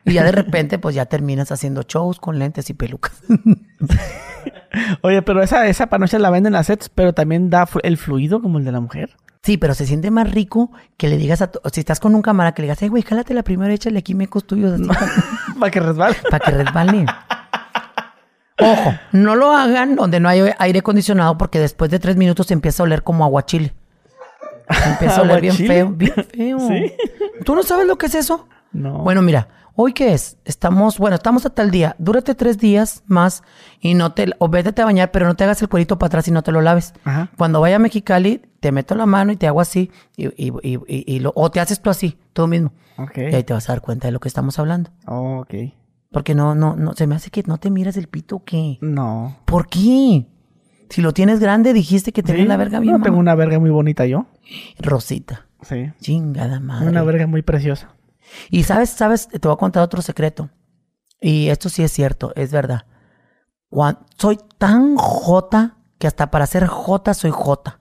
Y ya de repente, pues ya terminas haciendo shows con lentes y pelucas. Oye, pero esa, esa panocha la venden a sets, pero también da el fluido como el de la mujer. Sí, pero se siente más rico que le digas a si estás con un cámara que le digas, hey, güey, jálate la primera, échale aquí mecos tuyos Para que resbale. para que resbale. Ojo, no lo hagan donde no hay aire acondicionado porque después de tres minutos empieza a oler como aguachile. Empieza a oler bien feo, bien feo. ¿Sí? ¿Tú no sabes lo que es eso? No. Bueno, mira, ¿hoy qué es? Estamos, bueno, estamos hasta el día. Dúrate tres días más y no te, o vete a bañar, pero no te hagas el cuerito para atrás y no te lo laves. Ajá. Cuando vaya a Mexicali, te meto la mano y te hago así, y, y- y- y- lo- o te haces tú así, tú mismo. Ok. Y ahí te vas a dar cuenta de lo que estamos hablando. Oh, ok. Porque no, no, no, se me hace que no te miras el pito, ¿o ¿qué? No. ¿Por qué? Si lo tienes grande, dijiste que tenías Sí, la verga bien No, tengo una verga muy bonita yo. Rosita. Sí. Chingada madre. Una verga muy preciosa. Y sabes, sabes, te voy a contar otro secreto. Y esto sí es cierto, es verdad. Soy tan jota que hasta para ser jota soy jota.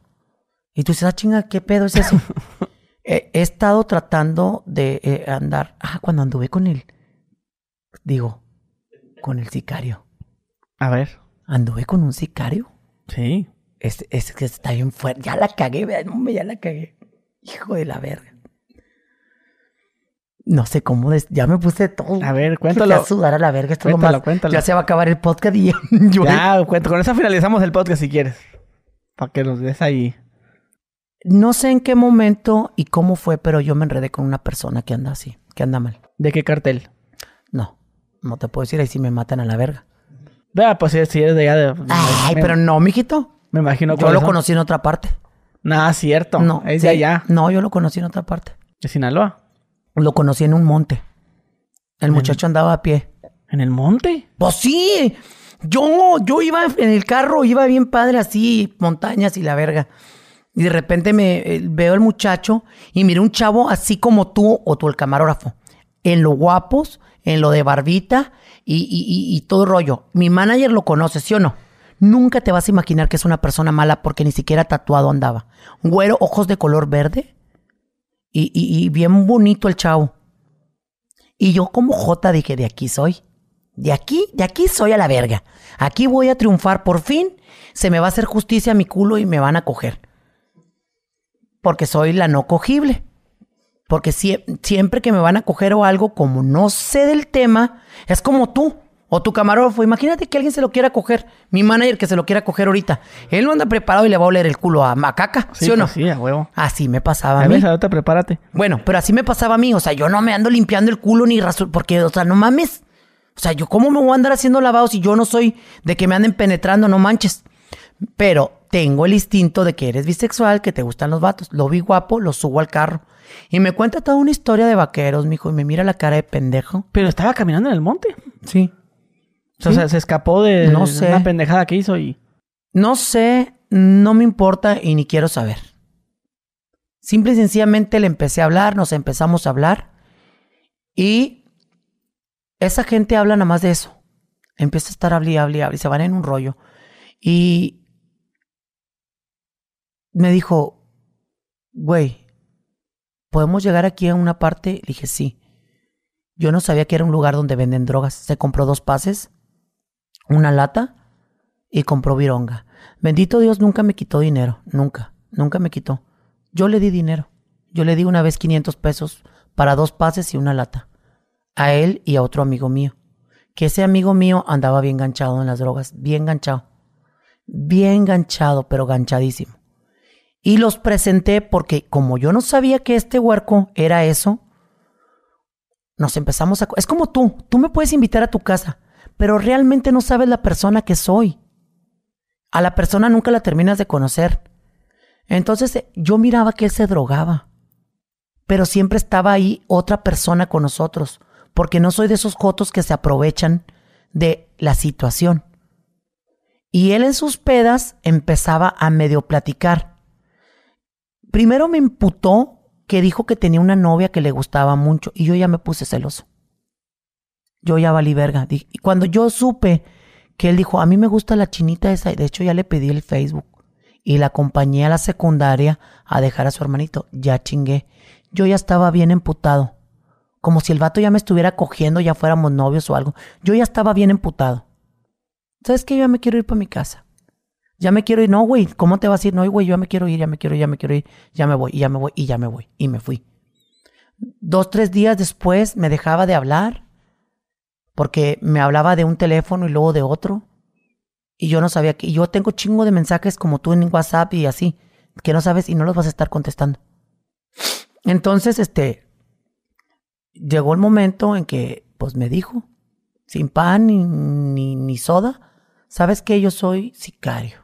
Y tú dices, ah, chinga, ¿qué pedo es eso? he, he estado tratando de eh, andar. Ah, cuando anduve con él. Digo, con el sicario. A ver. Anduve con un sicario. Sí. Es, es que está bien fuerte. Ya la cagué, hombre, ya la cagué. Hijo de la verga. No sé cómo, des- ya me puse todo. A ver, cuéntalo. a sudar a la verga. Esto es lo Cuéntalo, más- cuéntalo. Ya se va a acabar el podcast y ya. yo- Ya, cuento. Con eso finalizamos el podcast si quieres. Para que nos des ahí. No sé en qué momento y cómo fue, pero yo me enredé con una persona que anda así, que anda mal. ¿De qué cartel? No, no te puedo decir ahí si me matan a la verga. Vea, pues si eres de allá de. Ay, me, pero no, mijito. Me imagino Yo lo son. conocí en otra parte. Nah, cierto. No, Es sí, de allá. No, yo lo conocí en otra parte. De Sinaloa. Lo conocí en un monte. El muchacho andaba a pie. ¿En el monte? Pues sí, yo, yo iba en el carro, iba bien padre así, montañas y la verga. Y de repente me eh, veo el muchacho y miré un chavo así como tú o tú el camarógrafo. En lo guapos, en lo de barbita y, todo rollo. Mi manager lo conoce, ¿sí o no? Nunca te vas a imaginar que es una persona mala porque ni siquiera tatuado andaba. Güero, ojos de color verde y bien bonito el chavo. Y yo como Jota dije, de aquí soy. De aquí, de aquí soy a la verga. Aquí voy a triunfar por fin. Se me va a hacer justicia a mi culo y me van a coger. Porque soy la no cogible. Porque sie- siempre que me van a coger o algo, como no sé del tema, es como tú o tu camarógrafo. Imagínate que alguien se lo quiera coger. Mi manager que se lo quiera coger ahorita. Él no anda preparado y le va a oler el culo a Macaca. ¿Sí, o no? pues sí, a huevo. Así me pasaba a A mí. ver, ahorita prepárate. Bueno, pero así me pasaba a mí. O sea, yo no me ando limpiando el culo ni porque, o sea, no mames. O sea, yo cómo me voy a andar haciendo lavados si yo no soy de que me anden penetrando, no manches. Pero tengo el instinto de que eres bisexual, que te gustan los vatos. Lo vi guapo, lo subo al carro. Y me cuenta toda una historia de vaqueros, mijo, y me mira la cara de pendejo. Pero estaba caminando en el monte. Sí. O sea, Sí. se, se escapó de No sé. una pendejada que hizo y... No sé, no me importa y ni quiero saber. Simple y sencillamente le empecé a hablar, nos empezamos a hablar y esa gente habla nada más de eso. Empieza a estar hable y hable y se van en un rollo. Y me dijo, güey, ¿podemos llegar aquí a una parte? Le dije, sí. Yo no sabía que era un lugar donde venden drogas. Se compró dos pases, una lata y compró vironga. Bendito Dios, nunca me quitó dinero. Nunca, nunca me quitó. Yo le di dinero. Yo le di una vez 500 pesos para dos pases y una lata. A él y a otro amigo mío. Que ese amigo mío andaba bien ganchado en las drogas. Bien ganchado. Bien ganchado, pero ganchadísimo. Y los presenté porque como yo no sabía que este huerco era eso, nos empezamos a... Es como tú, tú me puedes invitar a tu casa, pero realmente no sabes la persona que soy. A la persona nunca la terminas de conocer. Entonces eh, yo miraba que él se drogaba, pero siempre estaba ahí otra persona con nosotros, porque no soy de esos jotos que se aprovechan de la situación. Y él en sus pedas empezaba a medio platicar. Primero me imputó que dijo que tenía una novia que le gustaba mucho y yo ya me puse celoso. Yo ya valí verga. Y cuando yo supe que él dijo, a mí me gusta la chinita esa, de hecho ya le pedí el Facebook y la acompañé a la secundaria a dejar a su hermanito, ya chingué. Yo ya estaba bien emputado. Como si el vato ya me estuviera cogiendo, ya fuéramos novios o algo. Yo ya estaba bien emputado. ¿Sabes qué? Yo ya me quiero ir para mi casa. Ya me quiero ir. No, güey, ¿cómo te vas a ir? No, güey, yo ya me quiero ir, ya me quiero ir, ya me quiero ir. Ya me voy, y ya me voy, y ya me voy. Y me fui. Dos, tres días después me dejaba de hablar porque me hablaba de un teléfono y luego de otro Y yo no sabía que. Y yo tengo chingo de mensajes como tú en WhatsApp y así, que no sabes y no los vas a estar contestando. Entonces, este. Llegó el momento en que, pues me dijo, sin pan ni, ni, ni soda, ¿sabes que Yo soy sicario.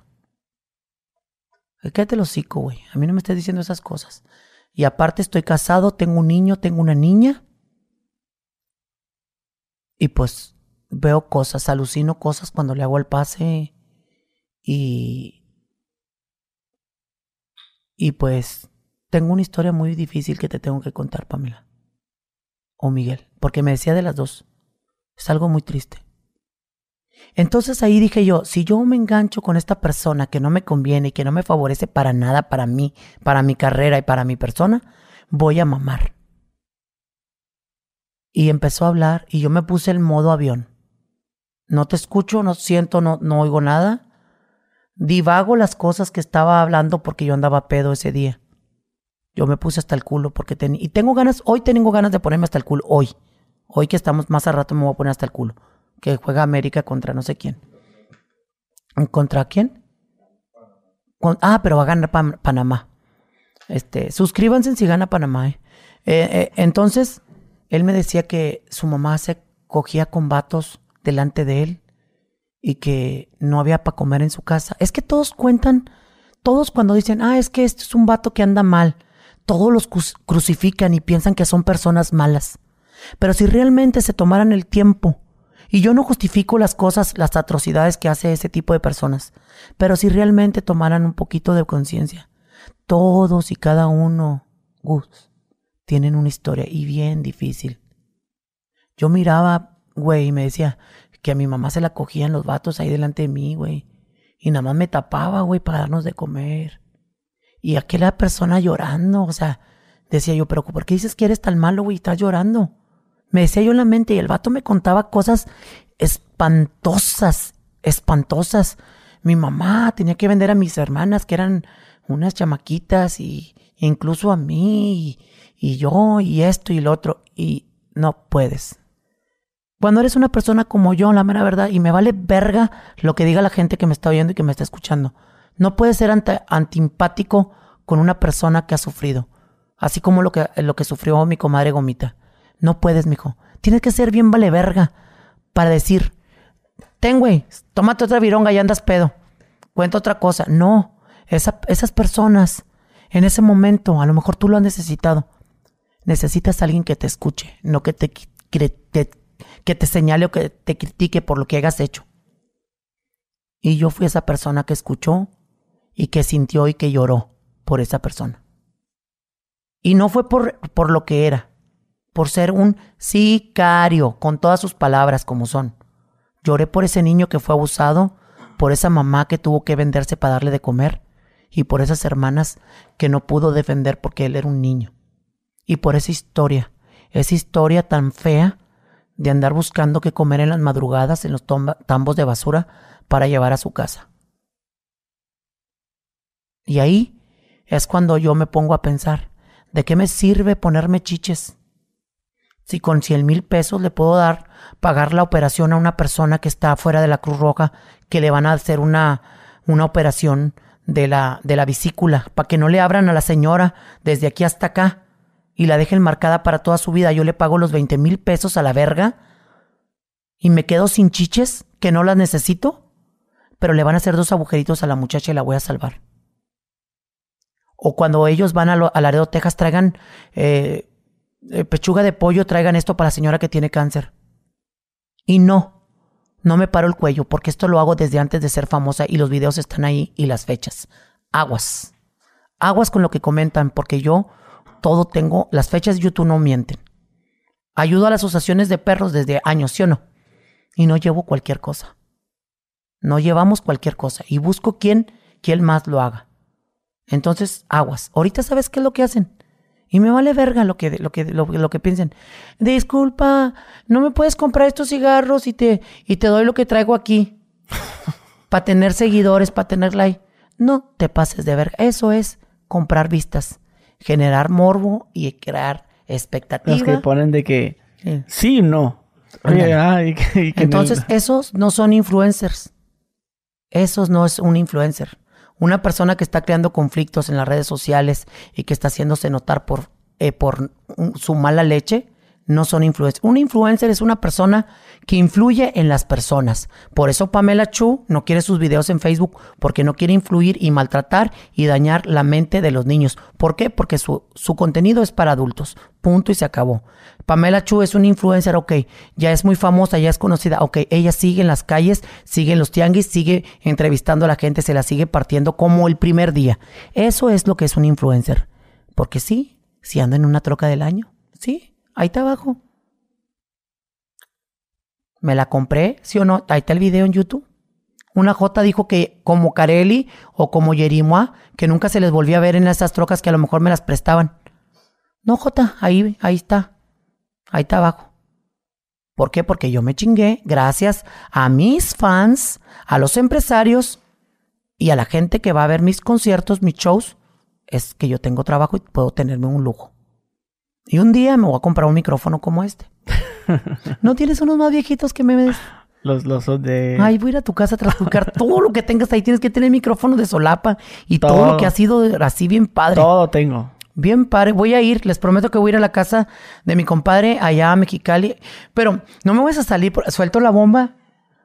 Quédate el hocico, güey. A mí no me estés diciendo esas cosas. Y aparte estoy casado, tengo un niño, tengo una niña. Y pues veo cosas, alucino cosas cuando le hago el pase y... Y pues tengo una historia muy difícil que te tengo que contar, Pamela. O Miguel, porque me decía de las dos. Es algo muy triste. Entonces ahí dije yo, si yo me engancho con esta persona que no me conviene y que no me favorece para nada para mí, para mi carrera y para mi persona, voy a mamar. Y empezó a hablar y yo me puse el modo avión. No te escucho, no siento, no, no oigo nada. Divago las cosas que estaba hablando porque yo andaba pedo ese día. Yo me puse hasta el culo porque tenía... Y tengo ganas, hoy tengo ganas de ponerme hasta el culo, hoy. Hoy que estamos más a rato me voy a poner hasta el culo. Que juega América contra no sé quién. ¿Contra quién? ah, pero va a ganar Panamá. Este, suscríbanse si gana Panamá. Eh. Eh, eh, entonces, él me decía que su mamá se cogía con vatos delante de él y que no había para comer en su casa. Es que todos cuentan, todos cuando dicen, ah, es que este es un vato que anda mal, todos los crucifican y piensan que son personas malas. Pero si realmente se tomaran el tiempo, y yo no justifico las cosas, las atrocidades que hace ese tipo de personas, pero si realmente tomaran un poquito de conciencia, todos y cada uno, Gus, tienen una historia y bien difícil. Yo miraba, güey, y me decía que a mi mamá se la cogían los vatos ahí delante de mí, güey. Y nada más me tapaba, güey, para darnos de comer. Y aquella persona llorando, o sea, decía yo, pero ¿por qué dices que eres tan malo, güey? Estás llorando. Me decía yo en la mente y el vato me contaba cosas espantosas, espantosas. Mi mamá tenía que vender a mis hermanas, que eran unas chamaquitas, y incluso a mí, y yo y esto y lo otro y no puedes. Cuando eres una persona como yo, la mera verdad, y me vale verga lo que diga la gente que me está oyendo y que me está escuchando, no puedes ser antiempático con una persona que ha sufrido, así como lo que, lo que sufrió mi comadre Gomita. No puedes, mijo. Tienes que ser bien vale verga para decir, ten, güey, tómate otra vironga y andas pedo. Cuenta otra cosa. No, esas personas, en ese momento, a lo mejor tú lo has necesitado. Necesitas a alguien que te escuche, no que te, que te señale o que te critique por lo que hayas hecho. Y yo fui esa persona que escuchó y que sintió y que lloró por esa persona. Y no fue por, por lo que era, por ser un sicario, con todas sus palabras como son. Lloré por ese niño que fue abusado, por esa mamá que tuvo que venderse para darle de comer, y por esas hermanas que no pudo defender porque él era un niño y por esa historia, esa historia tan fea de andar buscando qué comer en las madrugadas en los tambos de basura para llevar a su casa. Y ahí es cuando yo me pongo a pensar, ¿de qué me sirve ponerme chiches? Si con cien mil pesos le puedo dar, pagar la operación a una persona que está fuera de la Cruz Roja, que le van a hacer una, una operación de la, de la vesícula, para que no le abran a la señora desde aquí hasta acá y la dejen marcada para toda su vida, yo le pago los 20 mil pesos a la verga y me quedo sin chiches que no las necesito, pero le van a hacer dos agujeritos a la muchacha y la voy a salvar. O cuando ellos van a, Laredo, Texas, traigan eh, eh, pechuga de pollo, traigan esto para la señora que tiene cáncer. Y no, no me paro el cuello, porque esto lo hago desde antes de ser famosa y los videos están ahí y las fechas. Aguas. Aguas con lo que comentan, porque yo todo tengo, las fechas de YouTube no mienten. Ayudo a las asociaciones de perros desde años, ¿sí o no? Y no llevo cualquier cosa. No llevamos cualquier cosa. Y busco quién, quién más lo haga. Entonces, aguas. Ahorita sabes qué es lo que hacen. Y me vale verga lo que, lo que, lo, que piensen. Disculpa, no me puedes comprar estos cigarros y te, y te doy lo que traigo aquí. para tener seguidores, para tener like. No te pases de verga. Eso es comprar vistas generar morbo y crear expectativas. Los que ponen de que sí, no. Entonces, esos no son influencers. Eso no es un influencer. Una persona que está creando conflictos en las redes sociales y que está haciéndose notar por, eh, por su mala leche, no son influencers. Un influencer es una persona que influye en las personas. Por eso Pamela Chu no quiere sus videos en Facebook porque no quiere influir y maltratar y dañar la mente de los niños. ¿Por qué? Porque su, su contenido es para adultos. Punto y se acabó. Pamela Chu es una influencer, ok, ya es muy famosa, ya es conocida, ok, ella sigue en las calles, sigue en los tianguis, sigue entrevistando a la gente, se la sigue partiendo como el primer día. Eso es lo que es un influencer. Porque sí, si anda en una troca del año, sí, ahí está abajo. Me la compré, sí o no, ahí está el video en YouTube. Una J dijo que como Carelli o como Yerimoa, que nunca se les volvía a ver en esas trocas que a lo mejor me las prestaban. No, J, ahí, ahí está. Ahí está abajo. ¿Por qué? Porque yo me chingué gracias a mis fans, a los empresarios y a la gente que va a ver mis conciertos, mis shows. Es que yo tengo trabajo y puedo tenerme un lujo. Y un día me voy a comprar un micrófono como este. ¿No tienes unos más viejitos que me des? Los, los de... Ay, voy a ir a tu casa a transculcar todo lo que tengas ahí. Tienes que tener micrófono de solapa y todo, Todo. lo que ha sido así bien padre. Todo tengo. Bien padre. Voy a ir, les prometo que voy a ir a la casa de mi compadre allá a Mexicali. Pero no me vas a salir, por- suelto la bomba.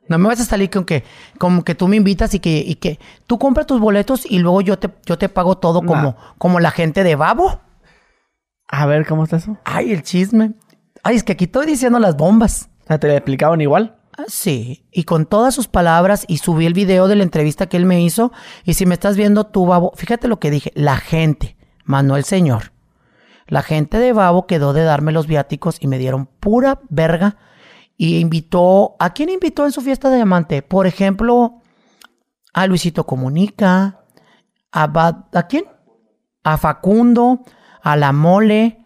No me vas a salir con que, como que tú me invitas y que, y que tú compras tus boletos y luego yo te, yo te pago todo como, como la gente de Babo. A ver, ¿cómo está eso? Ay, el chisme. Ay, es que aquí estoy diciendo las bombas. O sea, ¿te lo explicaban igual? Ah, Sí, y con todas sus palabras y subí el video de la entrevista que él me hizo. Y si me estás viendo tú, Babo, fíjate lo que dije, la gente, Manuel Señor. La gente de Babo quedó de darme los viáticos y me dieron pura verga. Y invitó, ¿a quién invitó en su fiesta de diamante? Por ejemplo, a Luisito Comunica, a, Bad- ¿a quién? A Facundo, a La Mole,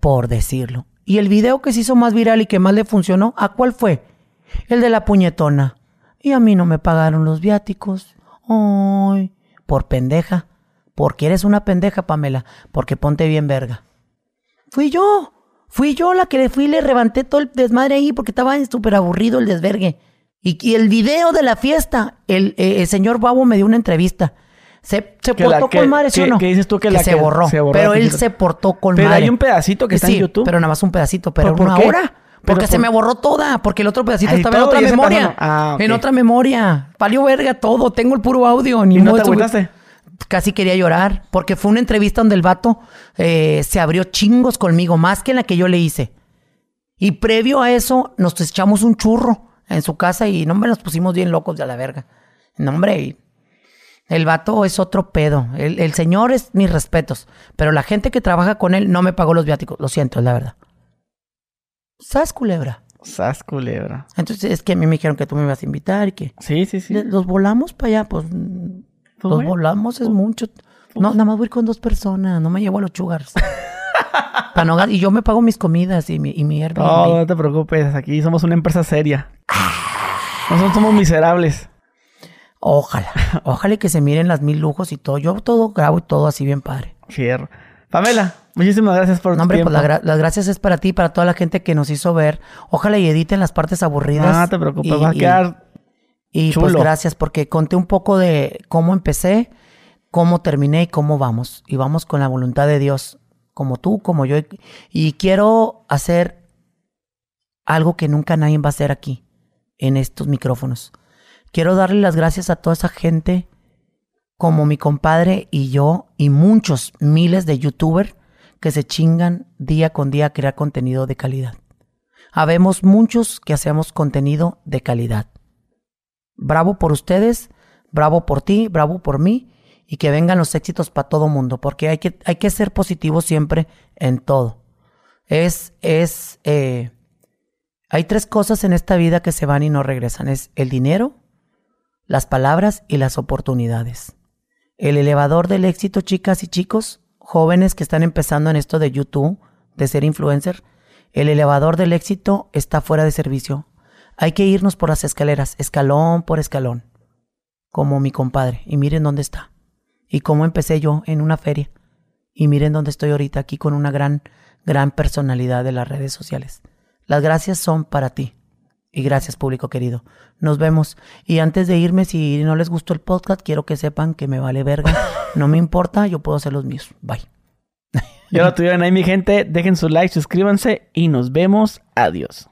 por decirlo. Y el video que se hizo más viral y que más le funcionó, ¿a cuál fue? El de la puñetona. Y a mí no me pagaron los viáticos. Ay, por pendeja. Porque eres una pendeja, Pamela. Porque ponte bien verga. Fui yo. Fui yo la que le fui y le levanté todo el desmadre ahí porque estaba súper aburrido el desvergue. Y, y el video de la fiesta, el, eh, el señor Babo me dio una entrevista. Se, portó con madre, ¿sí o no? que dices tú que la se que borró. se borró pero él se portó con Pero madre. hay un pedacito que está en YouTube. Pero nada más un pedacito, pero ¿Pero por una qué? hora. Pero Porque se me borró toda, porque el otro pedacito Ahí estaba en otra pasó, memoria. ¿no? Ah. En otra memoria. Valió verga todo, tengo el puro audio. Ni ¿Y no te agüitaste? Casi quería llorar, porque fue una entrevista donde el vato eh, se abrió chingos conmigo, más que en la que yo le hice. Y previo a eso, nos echamos un churro en su casa y no me nos pusimos bien locos de a la verga. No, hombre, y el vato es otro pedo. El, el señor es mis respetos, pero la gente que trabaja con él no me pagó los viáticos. Lo siento, es la verdad. ¿Sabes, culebra? Sas culebra. Entonces es que a mí me dijeron que tú me ibas a invitar y que Sí, sí, sí. los volamos para allá, pues Pues los bueno. volamos es mucho. No, nada más voy a ir con dos personas, no me llevo a los chugars. No y yo me pago mis comidas y mi, y mi Airbnb. No, no te preocupes. Aquí somos una empresa seria. Nosotros somos miserables. Ojalá, ojalá y que se miren las mil lujos y todo. Yo todo grabo y todo así bien padre. Fierro. Pamela, muchísimas gracias por No, tu hombre, tiempo. pues la gra- las gracias es para ti, para toda la gente que nos hizo ver. Ojalá y editen las partes aburridas. No te preocupes, Y- va a y- quedar... Y pues Chulo. gracias porque conté un poco de cómo empecé, cómo terminé y cómo vamos. Y vamos con la voluntad de Dios, como tú, como yo. Y quiero hacer algo que nunca nadie va a hacer aquí, en estos micrófonos. Quiero darle las gracias a toda esa gente, como mi compadre y yo, y muchos miles de youtubers que se chingan día con día a crear contenido de calidad. Habemos muchos que hacemos contenido de calidad. Bravo por ustedes, bravo por ti, bravo por mí y que vengan los éxitos para todo mundo, porque hay que, hay que ser positivo siempre en todo. Es, es, eh, hay tres cosas en esta vida que se van y no regresan. Es el dinero, las palabras y las oportunidades. El elevador del éxito, chicas y chicos, jóvenes que están empezando en esto de YouTube, de ser influencer, el elevador del éxito está fuera de servicio. Hay que irnos por las escaleras, escalón por escalón, como mi compadre. Y miren dónde está. Y cómo empecé yo en una feria. Y miren dónde estoy ahorita aquí con una gran, gran personalidad de las redes sociales. Las gracias son para ti Y gracias, público querido. Nos vemos. Y antes de irme, si no les gustó el podcast, quiero que sepan que me vale verga. No me importa, yo puedo hacer los míos. Bye. Ya lo tuvieron ahí, mi gente. Dejen su like, suscríbanse y nos vemos. Adiós.